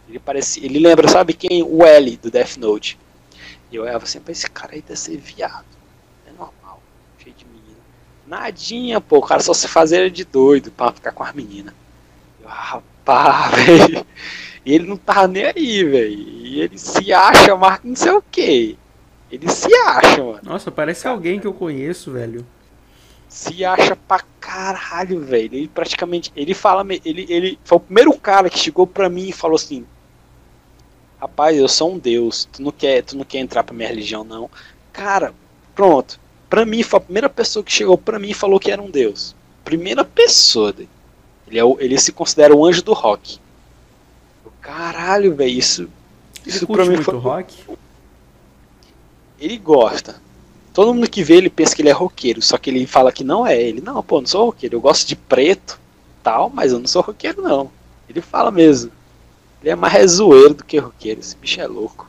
Ele parece. Ele lembra, sabe quem? O L do Death Note. E eu olhava assim, "Pô, esse cara aí deve ser viado. É normal, cheio de menina. Nadinha, pô, o cara só se fazer de doido pra ficar com as meninas. Eu, rapaz, velho. E ele não tava nem aí, velho. E ele se acha, mas não sei o que. Ele se acha, mano. Nossa, parece alguém que eu conheço, velho. se acha pra caralho, velho. Ele praticamente. Ele fala. Ele, ele foi o primeiro cara que chegou pra mim e falou assim: Rapaz, eu sou um deus. Tu não quer, tu não quer entrar pra minha religião, não. Cara, pronto. Pra mim, foi a primeira pessoa que chegou pra mim e falou que era um deus. Primeira pessoa. velho. Ele, é o- ele se considera o anjo do rock. Eu, Caralho, velho. Isso. Isso pra mim foi. rock? Ele gosta. Todo mundo que vê ele pensa que ele é roqueiro, só que ele fala que não é. Ele, não, pô, não sou roqueiro. Eu gosto de preto, tal, mas eu não sou roqueiro, não. Ele fala mesmo. Ele é mais zoeiro do que roqueiro. Esse bicho é louco.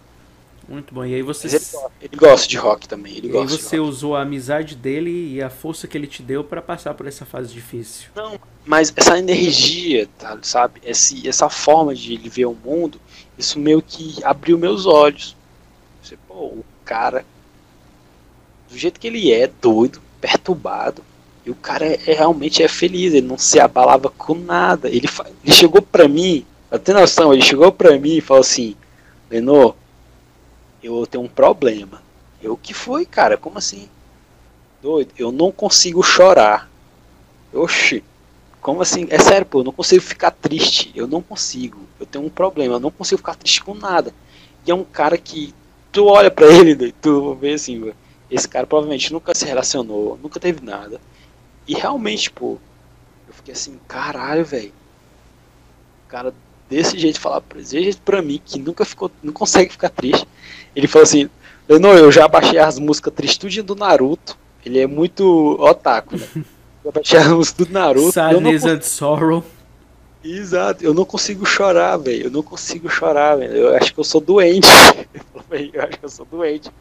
Muito bom. E aí você, ele, gosta- ele gosta de rock também. Ele e aí gosta de você usou a amizade dele e a força que ele te deu pra passar por essa fase difícil. Não, mas essa energia, tá, sabe? Esse, essa forma de ele ver o mundo, isso meio que abriu meus olhos. Você, pô, o cara, do jeito que ele é, doido, perturbado, e o cara é, é- realmente é feliz, ele não se abalava com nada. Ele, ele chegou pra mim, ter noção, ele chegou pra mim e falou assim: Lenô, eu tenho um problema. Eu, que foi, cara? Como assim? Doido, eu não consigo chorar. Oxi, como assim? É sério, pô, eu não consigo ficar triste. Eu não consigo. Eu tenho um problema, eu não consigo ficar triste com nada. E é um cara que tu olha pra ele, doido, tu vê assim, esse cara provavelmente nunca se relacionou, nunca teve nada. E realmente, pô, eu fiquei assim, caralho, velho. O cara desse jeito falar desse jeito pra mim, que nunca ficou, não consegue ficar triste. Ele falou assim, não, eu já baixei as músicas tristes tudinho do Naruto. Ele é muito otaku, né? Eu baixei as músicas do Naruto. eu Sadness and Sorrow. Exato, eu não consigo chorar, velho. Eu não consigo chorar, velho. Eu acho que eu sou doente. Eu eu acho que eu sou doente.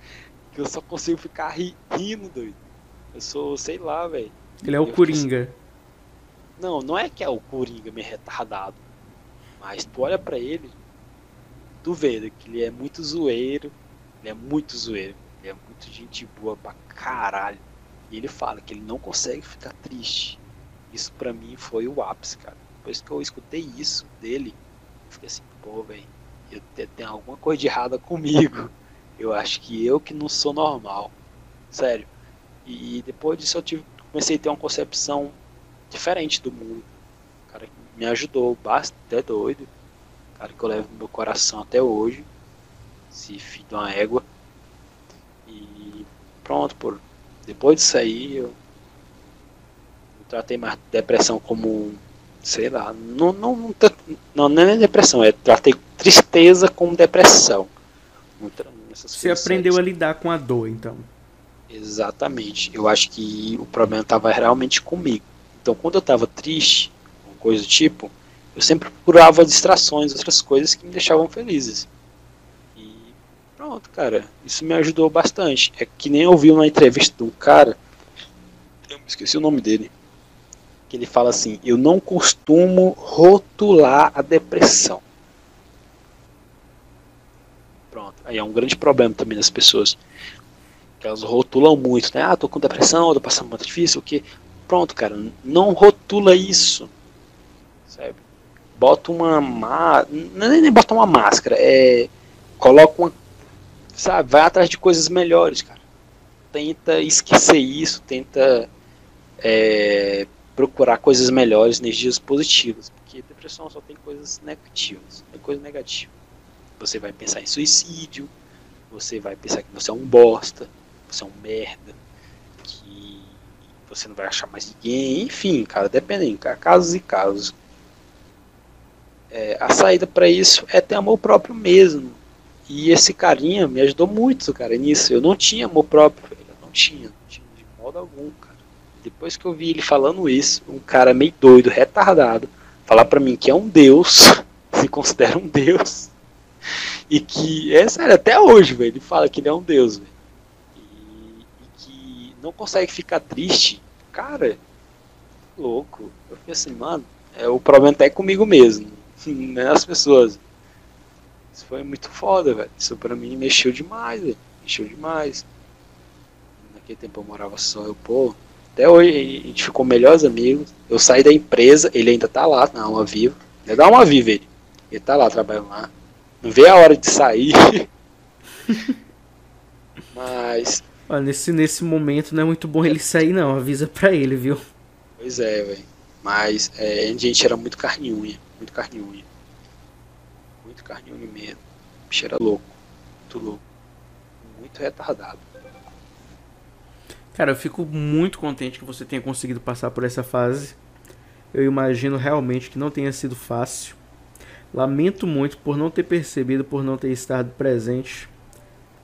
Que eu só consigo ficar ri- rindo, doido. Eu sou, sei lá, velho. Ele é o Eu Coringa. Não, não é que é o Coringa meio retardado. Mas tu olha pra ele, tu vê que ele é muito zoeiro. Ele é muito zoeiro. Ele é muito gente boa pra caralho. E ele fala que ele não consegue ficar triste. Isso pra mim foi o ápice, cara. Depois que eu escutei isso dele, eu fiquei assim, pô, velho, tem alguma coisa de errada comigo. Eu acho que eu que não sou normal. Sério. E depois disso eu tive, comecei a ter uma concepção diferente do mundo. Me ajudou bastante, é doido. Cara que eu levo no meu coração até hoje. Esse filho de uma égua. E pronto, pô. Depois disso aí eu, eu tratei mais depressão como, sei lá, não, não, não, não, não é depressão, é tratei tristeza como depressão. Você aprendeu a lidar com a dor, então. Exatamente. Eu acho que o problema estava realmente comigo. Então, quando eu estava triste, coisa do tipo, eu sempre procurava distrações, outras coisas que me deixavam felizes. E pronto, cara. Isso me ajudou bastante. É que nem eu vi uma entrevista de um cara, eu esqueci o nome dele, que ele fala assim: Eu não costumo rotular a depressão. Pronto. Aí é um grande problema também das pessoas que elas rotulam muito, né? Ah, tô com depressão, tô passando muito difícil, o que? Pronto, cara, não rotula isso? Bota uma má, é nem bota uma máscara, é coloca uma, sabe? Vai atrás de coisas melhores, cara. Tenta esquecer isso, tenta é, procurar coisas melhores, energias positivas, porque depressão só tem coisas negativas, é coisa negativa. Você vai pensar em suicídio, você vai pensar que você é um bosta, você é um merda, que você não vai achar mais ninguém, enfim, cara, dependendo, cara, casos e casos. É, a saída para isso é ter amor próprio mesmo. E esse carinha me ajudou muito, cara, nisso. Eu não tinha amor próprio, velho, eu não tinha, não tinha de modo algum, cara. Depois que eu vi ele falando isso, um cara meio doido, retardado, falar pra mim que é um deus, se considera um deus, e que, é sério, até hoje, velho, ele fala que ele é um deus, velho e, e que não consegue ficar triste, cara, louco. Eu fiquei assim, mano, é, o problema até é comigo mesmo, não é as pessoas. Isso foi muito foda, velho. Isso pra mim mexeu demais, velho. Mexeu demais. Naquele tempo eu morava só, eu, pô. Até hoje a gente ficou melhores amigos. Eu saí da empresa, ele ainda tá lá, na Alma Viva. Ele dá uma viva ele. Ele tá lá trabalhando lá. Não vê a hora de sair. Mas Olha, nesse, nesse momento não é muito bom ele sair, não. Avisa pra ele, viu? Pois é, velho. Mas é, a gente era muito carne unha. Muito carne. Muito carne mesmo. O bicho era louco. Muito louco. Muito retardado. Cara, eu fico muito contente que você tenha conseguido passar por essa fase. Eu imagino realmente que não tenha sido fácil. Lamento muito por não ter percebido, por não ter estado presente.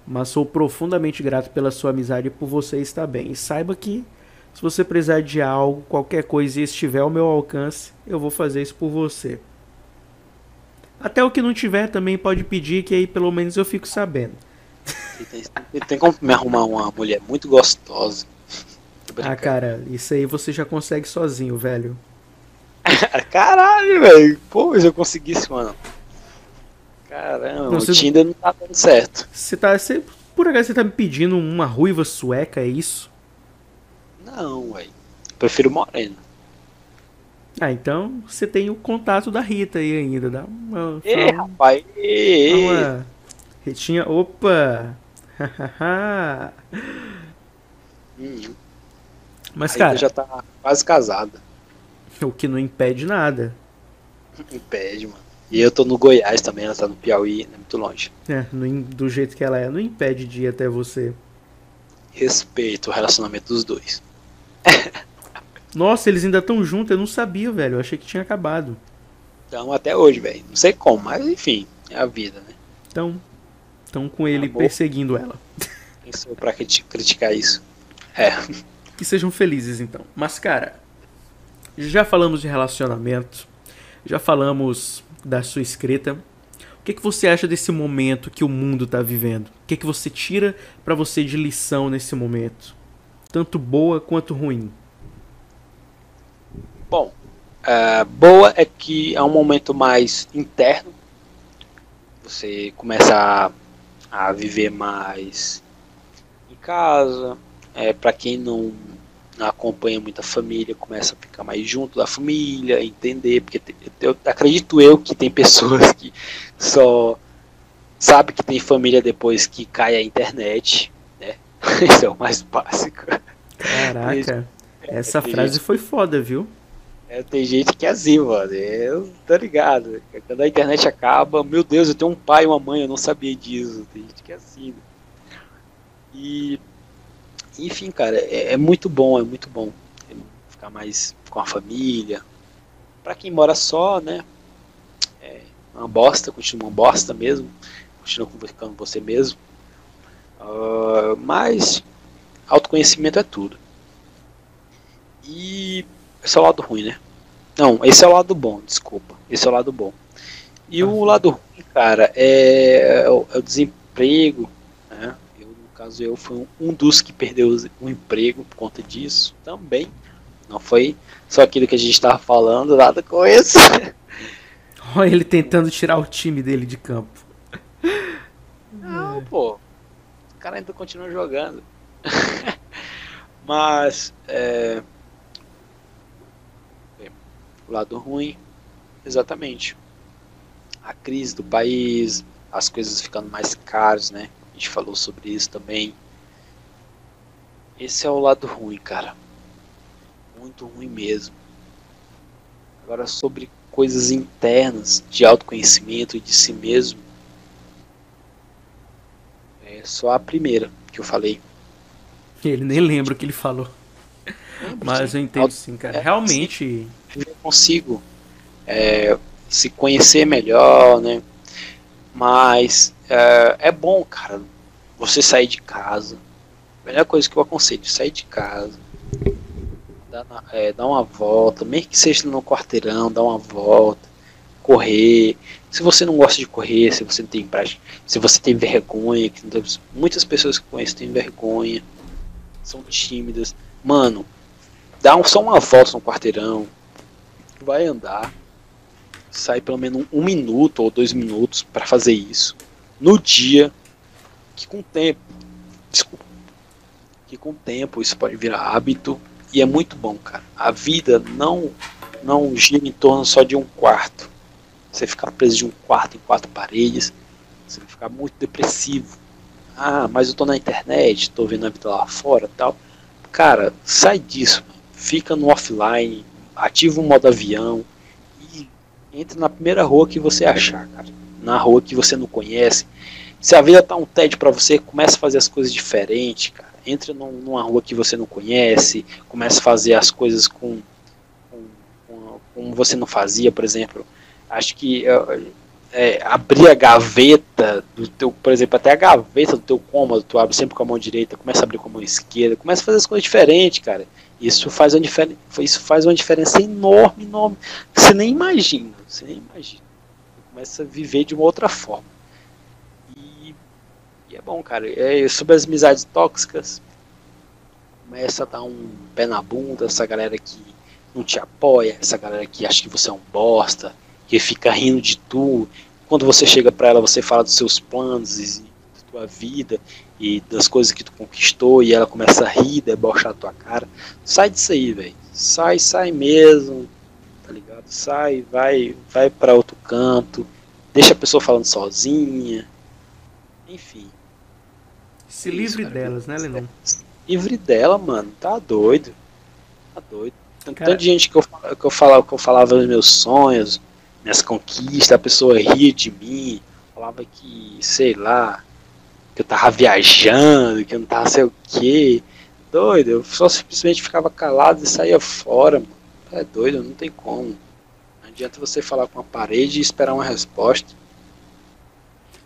Mas sou profundamente grato pela sua amizade e por você estar bem. E saiba que se você precisar de algo, qualquer coisa e estiver ao meu alcance, eu vou fazer isso por você. Até o que não tiver também pode pedir, que aí pelo menos eu fico sabendo. Tem, como me arrumar uma mulher muito gostosa. Ah, cara, isso aí você já consegue sozinho, velho. Caralho, velho. Pô, se eu conseguisse, mano. Caramba, Não, o Tinder não tá dando certo. Você tá. Você, por acaso você tá me pedindo uma ruiva sueca, é isso? Não, velho. Prefiro moreno. Ah, então você tem o contato da Rita aí ainda. Dá uma. Ê, rapaz. Ê, uma Ritinha. Opa! Hum, Mas, aí cara, tu já tá quase casada. o que não impede nada. Impede, mano. E eu tô no Goiás também, ela tá no Piauí, é muito longe. É, im- do jeito que ela é, não impede de ir até você. Respeito o relacionamento dos dois. Nossa, eles ainda estão juntos, eu não sabia, velho. Eu achei que tinha acabado. Então, até hoje, velho. Não sei como, mas enfim, é a vida, né? Então, estão com ele Amor. perseguindo ela. Quem sou pra criti- criticar isso? É. Que sejam felizes, então. Mas, cara, já falamos de relacionamento, já falamos da sua escrita. O que, que você acha desse momento que o mundo tá vivendo? O que, que você tira pra você de lição nesse momento? Tanto boa quanto ruim. Bom, a boa é que é um momento mais interno. Você começa a, a viver mais em casa. É, para quem não, não acompanha muita família, começa a ficar mais junto da família, entender, porque eu acredito eu que tem pessoas que só sabe que tem família depois que cai a internet? Isso é o mais básico. Caraca, essa tem frase gente- foi foda, viu? É, tem gente que é assim, mano. Eu tô ligado. Quando a internet acaba, meu Deus, eu tenho um pai e uma mãe, eu não sabia disso. Tem gente que é assim. né? E. Enfim, cara, é, é muito bom, é muito bom. Ficar mais com a família. Pra quem mora só, né? É uma bosta, continua uma bosta mesmo. Continua ficando você mesmo. Ah, mas autoconhecimento é tudo. E esse é o lado ruim, né? Não, esse é o lado bom, desculpa. Esse é o lado bom. E o lado ruim, cara, é, é o, é o desemprego, né? Eu, no caso, eu fui um, um dos que perdeu o emprego por conta disso também. Não foi só aquilo que a gente estava falando, nada com isso. Olha ele tentando tirar o time dele de campo. Não, pô. Cara ainda continua jogando. Mas, é, O lado ruim, exatamente. A crise do país, as coisas ficando mais caras, né? A gente falou sobre isso também. Esse é o lado ruim, cara. Muito ruim mesmo. Agora, sobre coisas internas, de autoconhecimento e de si mesmo. Só a primeira que eu falei. Ele nem lembra o que ele falou. Mas eu entendo sim, cara. É, Realmente, eu consigo é, se conhecer melhor, né? Mas é, é bom, cara, você sair de casa. A melhor coisa que eu aconselho, sair de casa, dar, na- é, dar uma volta, mesmo que seja no quarteirão, dar uma volta, correr. Se você não gosta de correr, se você tem prática, se você tem vergonha, muitas pessoas que conheço têm vergonha, são tímidas. Mano, dá um- só uma volta no quarteirão, vai andar, sai pelo menos um, um minuto ou dois minutos para fazer isso no dia, que com o tempo, desculpa, que com o tempo isso pode virar hábito e é muito bom, cara. A vida não não gira em torno só de um quarto. Você ficar preso de um quarto em quatro paredes, você vai ficar muito depressivo. Ah, mas eu tô na internet, tô vendo a vida lá fora, tal. Cara, sai disso, fica no offline, ativa o modo avião e entre na primeira rua que você achar, cara. Na rua que você não conhece. Se a vida tá um tédio pra você, começa a fazer as coisas diferentes, cara. Entra num- numa rua que você não conhece, começa a fazer as coisas com, com, com- como você não fazia, por exemplo. Acho que é, é, abrir a gaveta do teu, por exemplo, até a gaveta do teu cômodo, tu abre sempre com a mão direita, começa a abrir com a mão esquerda, começa a fazer as coisas diferentes, cara. Isso faz uma diferença, isso faz uma diferença enorme, enorme. Você nem imagina, você nem imagina. Começa a viver de uma outra forma. E, e é bom, cara. É sobre as amizades tóxicas. Começa a dar um pé na bunda, essa galera que não te apoia, essa galera que acha que você é um bosta, que fica rindo de tu. Quando você chega pra ela, você fala dos seus planos e da tua vida e das coisas que tu conquistou e ela começa a rir, debochar a tua cara. Sai disso aí, velho. Sai, sai mesmo. Tá ligado? Sai, vai, vai para outro canto. Deixa a pessoa falando sozinha. Enfim. Se isso, livre cara. delas, né, Lennon? Livre dela, mano. Tá doido. Tá doido. Tanto Cara- gente que eu, que eu falava que eu falava os meus sonhos, minhas conquistas, a pessoa ria de mim, falava que, sei lá, que eu tava viajando, que eu não tava sei o quê. Doido, eu só simplesmente ficava calado e saía fora, mano. É doido, não tem como. Não adianta você falar com a parede e esperar uma resposta.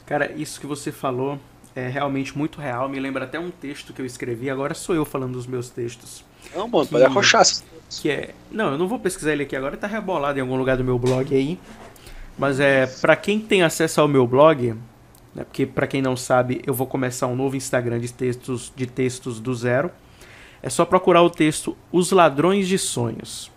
Cara, isso que você falou é realmente muito real. Me lembra até um texto que eu escrevi. Agora sou eu falando dos meus textos. Não, mano, Que- pode arrochar. Que é. Não, eu não vou pesquisar ele aqui agora, tá rebolado em algum lugar do meu blog aí. Mas é. Pra quem tem acesso ao meu blog, né, porque pra quem não sabe, eu vou começar um novo Instagram de textos, de textos do zero. É só procurar o texto Os Ladrões de Sonhos.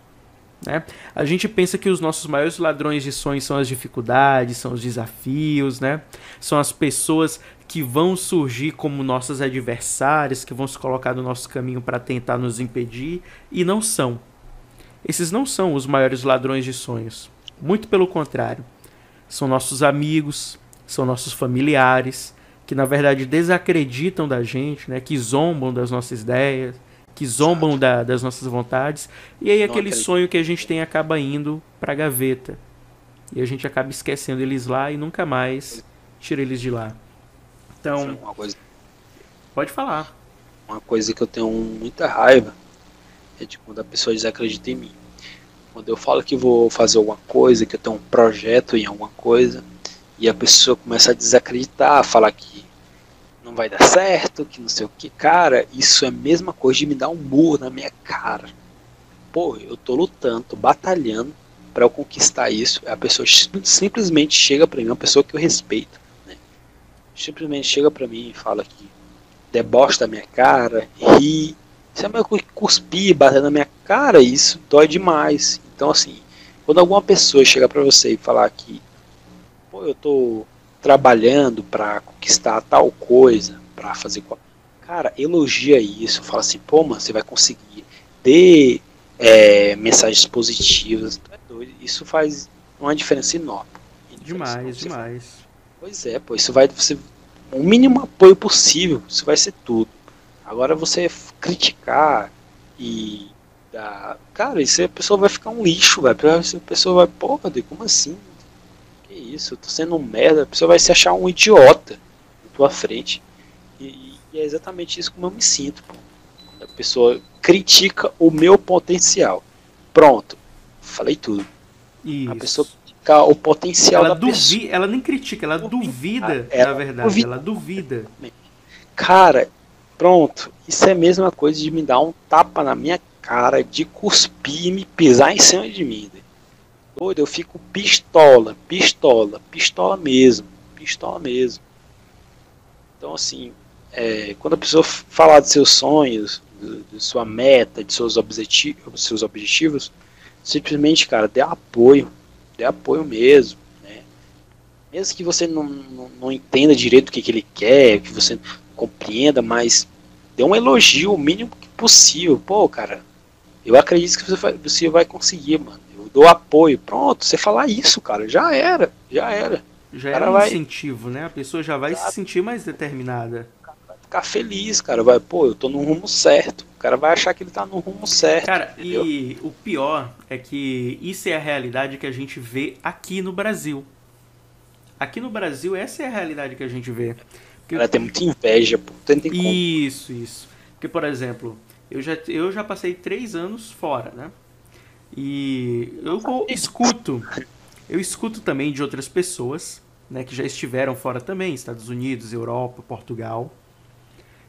Né? A gente pensa que os nossos maiores ladrões de sonhos são as dificuldades, são os desafios, né? São as pessoas que vão surgir como nossas adversárias, que vão se colocar no nosso caminho para tentar nos impedir, e não são. Esses não são os maiores ladrões de sonhos. Muito pelo contrário. São nossos amigos, são nossos familiares, que na verdade desacreditam da gente, né? que zombam das nossas ideias, que zombam da- das nossas vontades, e aí Não aquele acredito. sonho que a gente tem acaba indo pra gaveta. E a gente acaba esquecendo eles lá e nunca mais tira eles de lá. Então, Uma coisa pode falar. Uma coisa que eu tenho muita raiva é de quando a pessoa desacredita em mim. Quando eu falo que vou fazer alguma coisa, que eu tenho um projeto em alguma coisa, e a pessoa começa a desacreditar, falar que não vai dar certo, que não sei o que. Cara, isso é a mesma coisa de me dar um murro na minha cara. Pô, eu tô lutando, tô batalhando para eu conquistar isso. A pessoa sim- simplesmente chega pra mim, uma pessoa que eu respeito? Simplesmente chega pra mim e fala que debocha da minha cara, ri. Isso é meio que cuspir, bater na minha cara, isso dói demais. Então, assim, quando alguma pessoa chega pra você e falar que, pô, eu tô trabalhando pra conquistar tal coisa, pra fazer. qual- Cara, elogia isso, fala assim, pô, mano, você vai conseguir. Dê é, mensagens positivas. Isso faz uma diferença enorme. Demais, Você- demais. Pois é, pô, isso vai você o mínimo apoio possível, isso vai ser tudo. Agora você criticar e dar, cara, isso a pessoa vai ficar um lixo, velho. A pessoa vai, porra, como assim? Que isso? Eu tô sendo um merda, a pessoa vai se achar um idiota na tua frente. E, e é exatamente isso como eu me sinto, pô. A pessoa critica o meu potencial. Pronto, falei tudo. Isso. A pessoa critica o potencial ela da pessoa. duvida, ela nem critica, ela Duvida. duvida, Ela na verdade, duvida. ela duvida. Cara, pronto. Isso é a mesma coisa de me dar um tapa na minha cara, de cuspir e me pisar em cima de mim. né? Doido, eu fico pistola, pistola, pistola mesmo, pistola mesmo. Então, assim, é, quando a pessoa falar de seus sonhos, de, sua meta, de seus, objeti seus objetivos, simplesmente, cara, dê apoio, dê apoio mesmo, né? Mesmo que você não, não, não entenda direito o que, que ele quer, que você compreenda, mas dê um elogio o mínimo possível. Pô, cara, eu acredito que você vai, você vai conseguir, mano. Eu dou apoio. Pronto, você falar isso, cara, já era, já era. Já Cara, é um vai- incentivo, né? A pessoa já vai se sentir mais determinada. Ficar feliz, cara. Vai, pô, eu tô no rumo certo. O cara vai achar que ele tá no rumo certo. Cara, entendeu? e o pior é que isso é a realidade que a gente vê aqui no Brasil. Aqui no Brasil, essa é a realidade que a gente vê. Porque- Ela tem muita inveja, pô. Isso, isso. Porque, por exemplo, eu já, eu já passei três anos fora, né? E eu escuto, eu escuto também de outras pessoas, né, que já estiveram fora também, Estados Unidos, Europa, Portugal.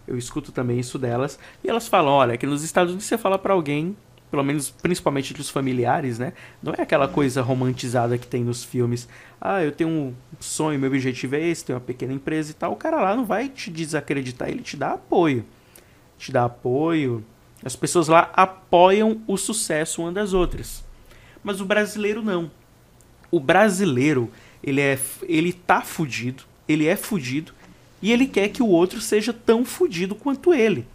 Eu escuto também isso delas. E elas falam, olha, que nos Estados Unidos você fala pra alguém pelo menos principalmente entre os familiares, né? Não é aquela coisa romantizada que tem nos filmes. Ah, eu tenho um sonho, meu objetivo é esse, tenho uma pequena empresa e tal. O cara lá não vai te desacreditar, ele te dá apoio. Te dá apoio. As pessoas lá apoiam o sucesso uma das outras. Mas o brasileiro não. O brasileiro, ele é ele tá fudido, ele é fudido e ele quer que o outro seja tão fudido quanto ele.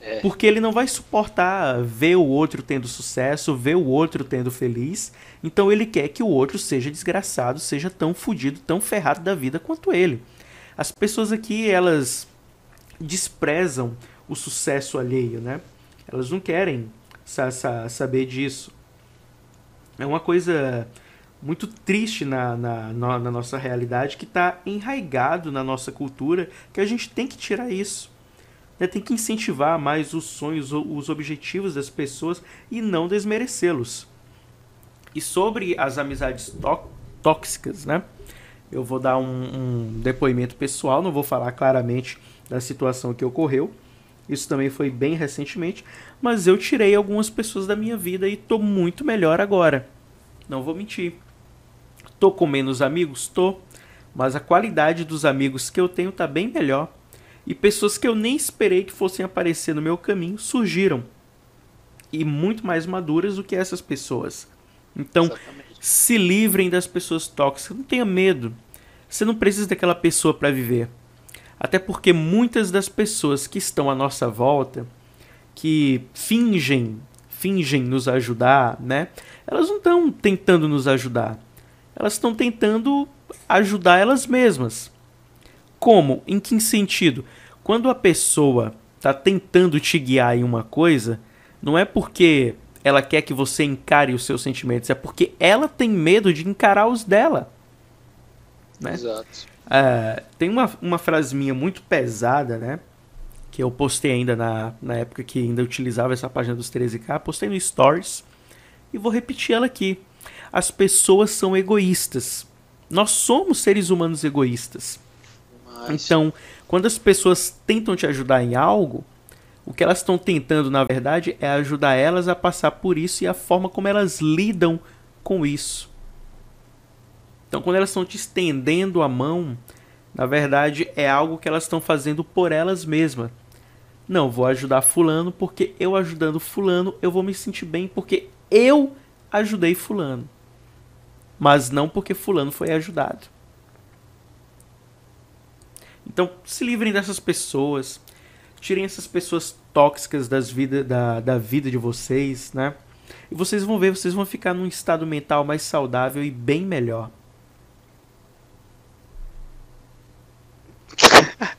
É. Porque ele não vai suportar ver o outro tendo sucesso, ver o outro tendo feliz. Então ele quer que o outro seja desgraçado, seja tão fudido, tão ferrado da vida quanto ele. As pessoas aqui, elas desprezam o sucesso alheio, né? Elas não querem sa sa saber disso. É uma coisa muito triste na, na, na, na nossa realidade que está enraigado na nossa cultura que a gente tem que tirar isso. Né? Tem que incentivar mais os sonhos, os objetivos das pessoas e não desmerecê-los. E sobre as amizades tóxicas, né? Eu vou dar um, um depoimento pessoal, não vou falar claramente da situação que ocorreu. Isso também foi bem recentemente, mas eu tirei algumas pessoas da minha vida e estou muito melhor agora. Não vou mentir. Tô com menos amigos? Tô. Mas a qualidade dos amigos que eu tenho tá bem melhor. E pessoas que eu nem esperei que fossem aparecer no meu caminho surgiram. E muito mais maduras do que essas pessoas. Então, Exatamente. se livrem das pessoas tóxicas. Não tenha medo. Você não precisa daquela pessoa para viver. Até porque muitas das pessoas que estão à nossa volta, que fingem, fingem nos ajudar, né? Elas não estão tentando nos ajudar. Elas estão tentando ajudar elas mesmas. Como? Em que sentido? Quando a pessoa está tentando te guiar em uma coisa, não é porque ela quer que você encare os seus sentimentos, é porque ela tem medo de encarar os dela. Né? Exato. É, tem uma, uma frase minha muito pesada, né? Que eu postei ainda na, na época que ainda utilizava essa página dos 13K, postei no Stories e vou repetir ela aqui. As pessoas são egoístas. Nós somos seres humanos egoístas. Mas, Então, quando as pessoas tentam te ajudar em algo, o que elas estão tentando, na verdade, é ajudar elas a passar por isso e a forma como elas lidam com isso. Então, quando elas estão te estendendo a mão, na verdade, é algo que elas estão fazendo por elas mesmas. Não, vou ajudar Fulano porque eu ajudando Fulano eu vou me sentir bem porque eu ajudei Fulano. Mas não porque Fulano foi ajudado. Então, se livrem dessas pessoas. Tirem essas pessoas tóxicas das vida, da, da vida de vocês, né? E vocês vão ver, vocês vão ficar num estado mental mais saudável e bem melhor.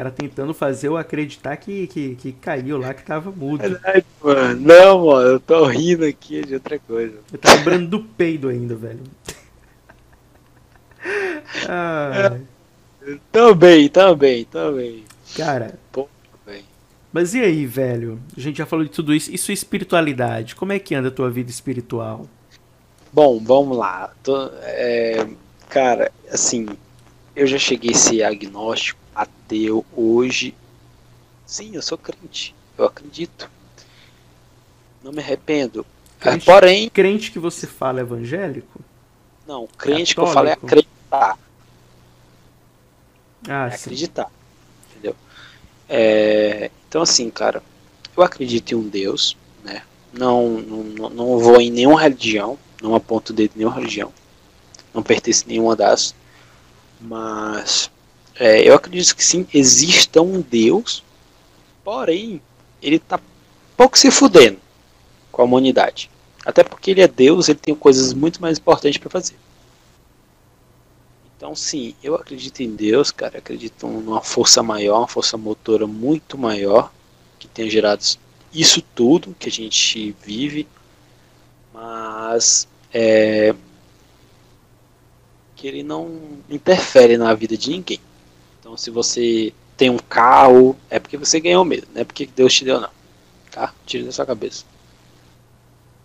Cara tentando fazer eu acreditar que, que, que caiu lá, que tava mudo. Verdade, mano. Não, mano, eu tô rindo aqui de outra coisa. Eu tava lembrando do peido ainda, velho. Ah, Também, também, também. cara, Pô, bem. mas e aí, velho? A gente já falou de tudo isso. E sua espiritualidade? Como é que anda a tua vida espiritual? Bom, vamos lá. Tô- é, cara, assim, eu já cheguei a ser agnóstico, ateu, hoje. Sim, eu sou crente. Eu acredito. Não me arrependo. Ah, Crente? Porém, Crente que você fala evangélico? não, crente que eu falo é Católico? acreditar. Ah, é sim. acreditar. Entendeu? É, então, assim, cara, eu acredito em um Deus, né? Não, não, não- não vou em nenhuma religião, não aponto o dedo em nenhuma religião, não pertenço a nenhuma das, mas é, eu acredito que sim, exista um Deus, porém, ele tá pouco se fudendo com a humanidade. Até porque ele é Deus, ele tem coisas muito mais importantes para fazer. Então, sim, eu acredito em Deus, cara. Acredito numa força maior, uma força motora muito maior que tenha gerado isso tudo que a gente vive, mas é, que ele não interfere na vida de ninguém. Então, se você tem um carro, é porque você ganhou mesmo, não é porque Deus te deu, não. Tá? Tira da sua cabeça.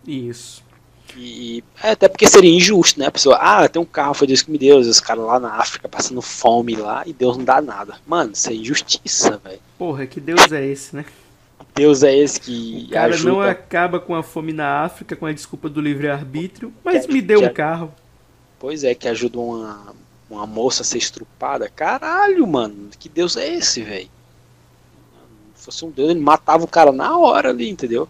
Isso. E é, até porque seria injusto, né? A pessoa, ah, tem um carro, foi Deus que me deu, os caras lá na África passando fome lá e Deus não dá nada. Mano, isso é injustiça, velho. Porra, que Deus é esse, né? Deus é esse que O cara ajuda? não acaba com a fome na África com a desculpa do livre-arbítrio, mas Que- me deu que- um carro. Pois é, que ajuda uma, uma moça ser estrupada. Caralho, mano, que Deus é esse, velho? Se fosse um Deus, ele matava o cara na hora ali, entendeu?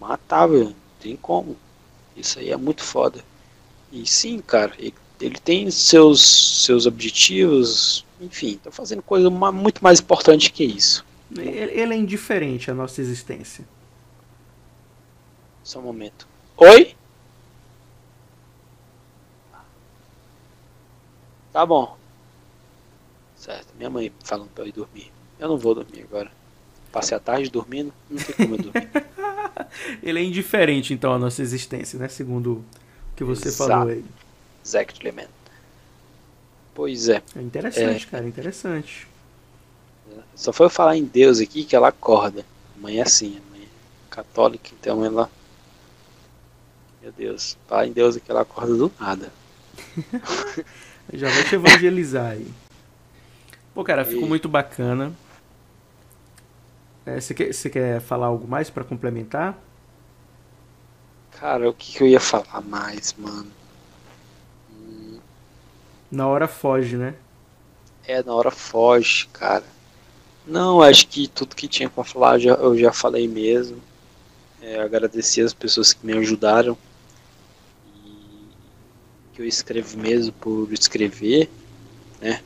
Matava, não tem como. Isso aí é muito foda. E sim, cara, ele, ele tem seus, seus objetivos, enfim, tá fazendo coisa muito mais importante que isso. Ele, ele é indiferente à nossa existência. Só um momento. Oi? Tá bom. Certo, minha mãe falando pra eu ir dormir. Eu não vou dormir agora. Passei a tarde dormindo, não tem como eu dormir. Ele é indiferente, então, à nossa existência, né? Segundo o que você Exato. falou aí. Exactly, man. Pois é. É interessante, cara, interessante. Só foi eu falar em Deus aqui que ela acorda. A mãe é assim, mãe é católica, então ela. Meu Deus, falar em Deus aqui ela acorda do nada. Já vou te evangelizar aí. Pô, cara, ficou E- muito bacana. É, Você quer, você quer falar algo mais pra complementar? Cara, o que, que eu ia falar mais, mano? Hum, Na hora foge, né? É, na hora foge, cara. Não, acho que tudo que tinha pra falar eu já, eu já falei mesmo. É, agradecer as pessoas que me ajudaram. Que eu escrevo mesmo por escrever, né?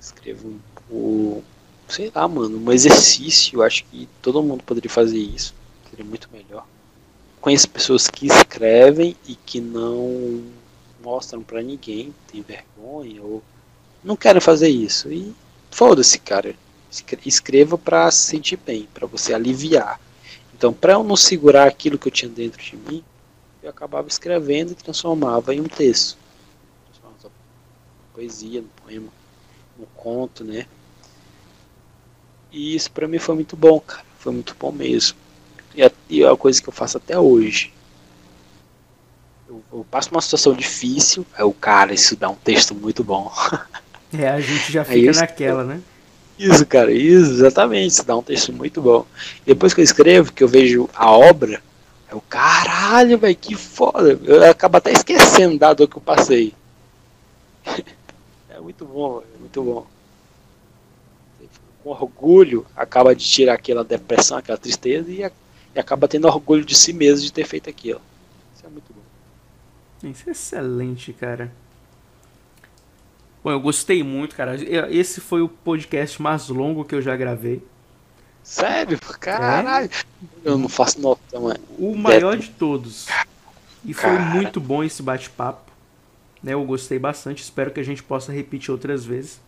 Escrevo por, sei lá, mano, um exercício. Acho que todo mundo poderia fazer isso. Seria muito melhor. Conheço pessoas que escrevem e que não mostram pra ninguém, tem vergonha ou não querem fazer isso. E foda-se, cara. Escre- Escreva pra se sentir bem, pra você aliviar. Então, pra eu não segurar aquilo que eu tinha dentro de mim, eu acabava escrevendo e transformava em um texto. Transformava em poesia, no poema, no conto, né? E isso pra mim foi muito bom, cara. Foi muito bom mesmo. E é, e é uma coisa que eu faço até hoje. Eu, eu passo uma situação difícil, aí o cara, isso dá um texto muito bom. É, a gente já É fica isso. naquela, né? Isso, cara, isso, exatamente. Isso dá um texto muito bom. Depois que eu escrevo, que eu vejo a obra, eu, caralho, velho, que foda. Eu acabo até esquecendo da dor que eu passei. É muito bom, é muito bom. Com orgulho, acaba de tirar aquela depressão, aquela tristeza e, e acaba tendo orgulho de si mesmo de ter feito aquilo. Isso é muito bom. Isso é excelente, cara. Bom, eu gostei muito, cara. Esse foi o podcast mais longo que eu já gravei. Sério? Caralho. Eu não faço noção, mano. O maior de todos. E foi Cara. muito bom esse bate-papo. Né? Eu gostei bastante. Espero que a gente possa repetir outras vezes.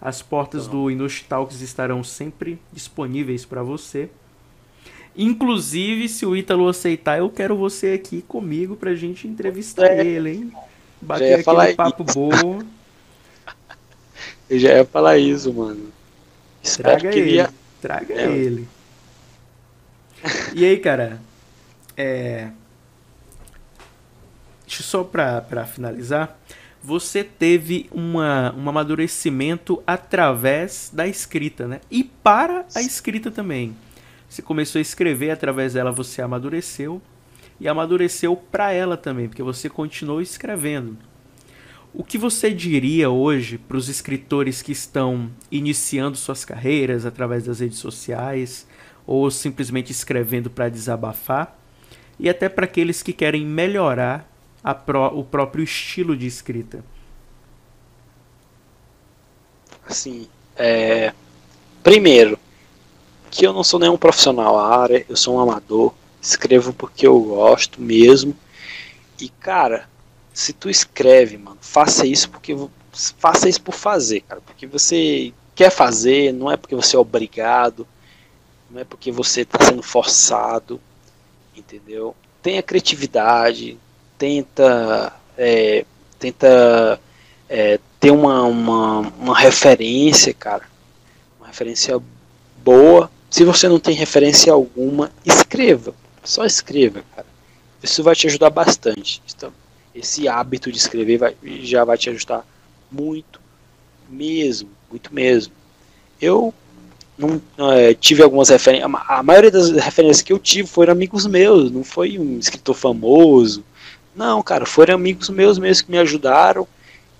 As portas do Inush Talks estarão sempre disponíveis para você. Inclusive, se o Ítalo aceitar, eu quero você aqui comigo pra gente entrevistar É. ele, hein? Já Bater aquele papo bom. Eu já ia falar isso, mano. Espero Traga que ele. ia. Traga É. ele. E aí, cara? É... Só pra, pra finalizar. Você teve uma, um amadurecimento através da escrita, né? E para a escrita também. Você começou a escrever, através dela você amadureceu. E amadureceu para ela também, porque você continuou escrevendo. O que você diria hoje para os escritores que estão iniciando suas carreiras através das redes sociais ou simplesmente escrevendo para desabafar? E até para aqueles que querem melhorar pró- o próprio estilo de escrita? Assim, é... primeiro, que eu não sou nenhum profissional da área, eu sou um amador, escrevo porque eu gosto mesmo. E cara, se tu escreve, mano, faça isso porque faça isso por fazer, cara, porque você quer fazer, não é porque você é obrigado, não é porque você está sendo forçado, entendeu? Tenha criatividade, tenta é, tenta é, ter uma, uma, uma referência, cara, uma referência boa. Se você não tem referência alguma, escreva, só escreva, cara. Isso vai te ajudar bastante. Então, esse hábito de escrever vai, já vai te ajudar muito mesmo, muito mesmo. Eu não é, tive algumas referências. A maioria das referências que eu tive foram amigos meus, não foi um escritor famoso. Não, cara, foram amigos meus mesmo que me ajudaram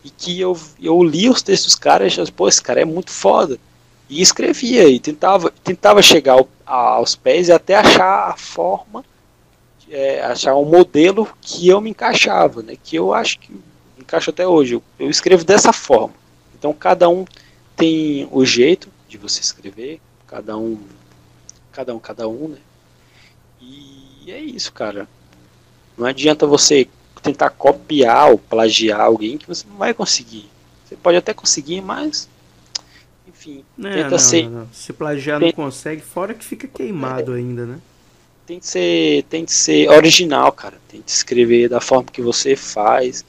e que eu, eu li os textos dos caras e achava, pô, esse cara é muito foda. E escrevia e tentava, tentava chegar ao, aos pés e até achar a forma, é, achar um modelo que eu me encaixava, né? Que eu acho que encaixa até hoje. Eu, eu escrevo dessa forma. Então cada um tem o jeito de você escrever, cada um, cada um, cada um, né? E é isso, cara. Não adianta você tentar copiar ou plagiar alguém que você não vai conseguir. Você pode até conseguir, mas enfim, Não, tenta não, ser, não, não. Se plagiar não Tem- consegue, fora que fica queimado ainda, né? Tem que ser, tem que ser original, cara. Tem que escrever da forma que você faz.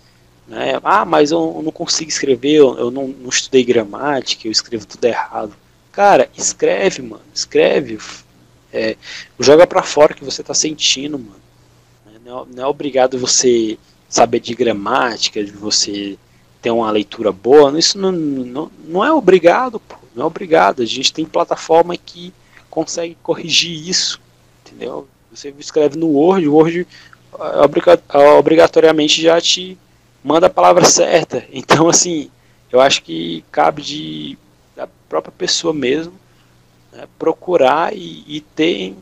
Né? Ah, mas eu não consigo escrever, eu, eu não, não estudei gramática, eu escrevo tudo errado. Cara, escreve, mano. Escreve. É, joga pra fora o que você tá sentindo, mano. Não é, não é obrigado você saber de gramática, de você ter uma leitura boa. Isso não, não, não é obrigado, pô. Não é obrigado. A gente tem plataforma que consegue corrigir isso. Entendeu? Você escreve no Word, o Word obriga- obrigatoriamente já te manda a palavra certa. Então, assim, eu acho que cabe de da própria pessoa mesmo né, procurar e, e ter,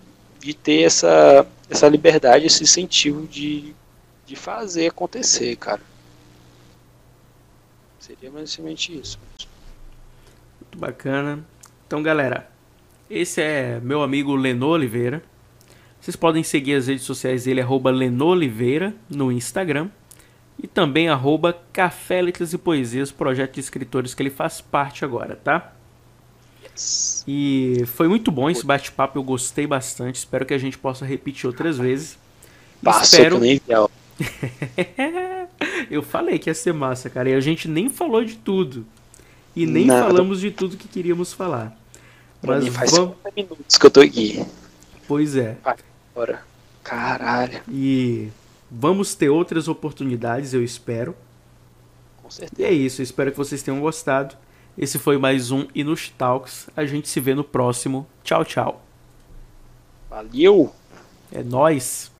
e ter essa, essa liberdade, esse incentivo de, de fazer acontecer, cara. Seria basicamente isso. Muito bacana. Então, galera, esse é meu amigo Lenô Oliveira. Vocês podem seguir as redes sociais dele, arroba Lenô Oliveira, no Instagram. E também arroba Café Letras e Poesias, projeto de escritores que ele faz parte agora, tá? Yes. E foi muito bom esse bate-papo, eu gostei bastante. Espero que a gente possa repetir outras vezes. Passou Espero... que nem eu falei que ia ser massa, cara. E a gente nem falou de tudo. E nem Nada. falamos de tudo que queríamos falar. Mas faz vamos. 50 minutos que eu tô aqui. Pois é. Caralho, E vamos ter outras oportunidades, eu espero. com E certeza. é isso, eu espero que vocês tenham gostado. Esse foi mais um Inus Talks. A gente se vê no próximo. Tchau, tchau. Valeu! É nóis.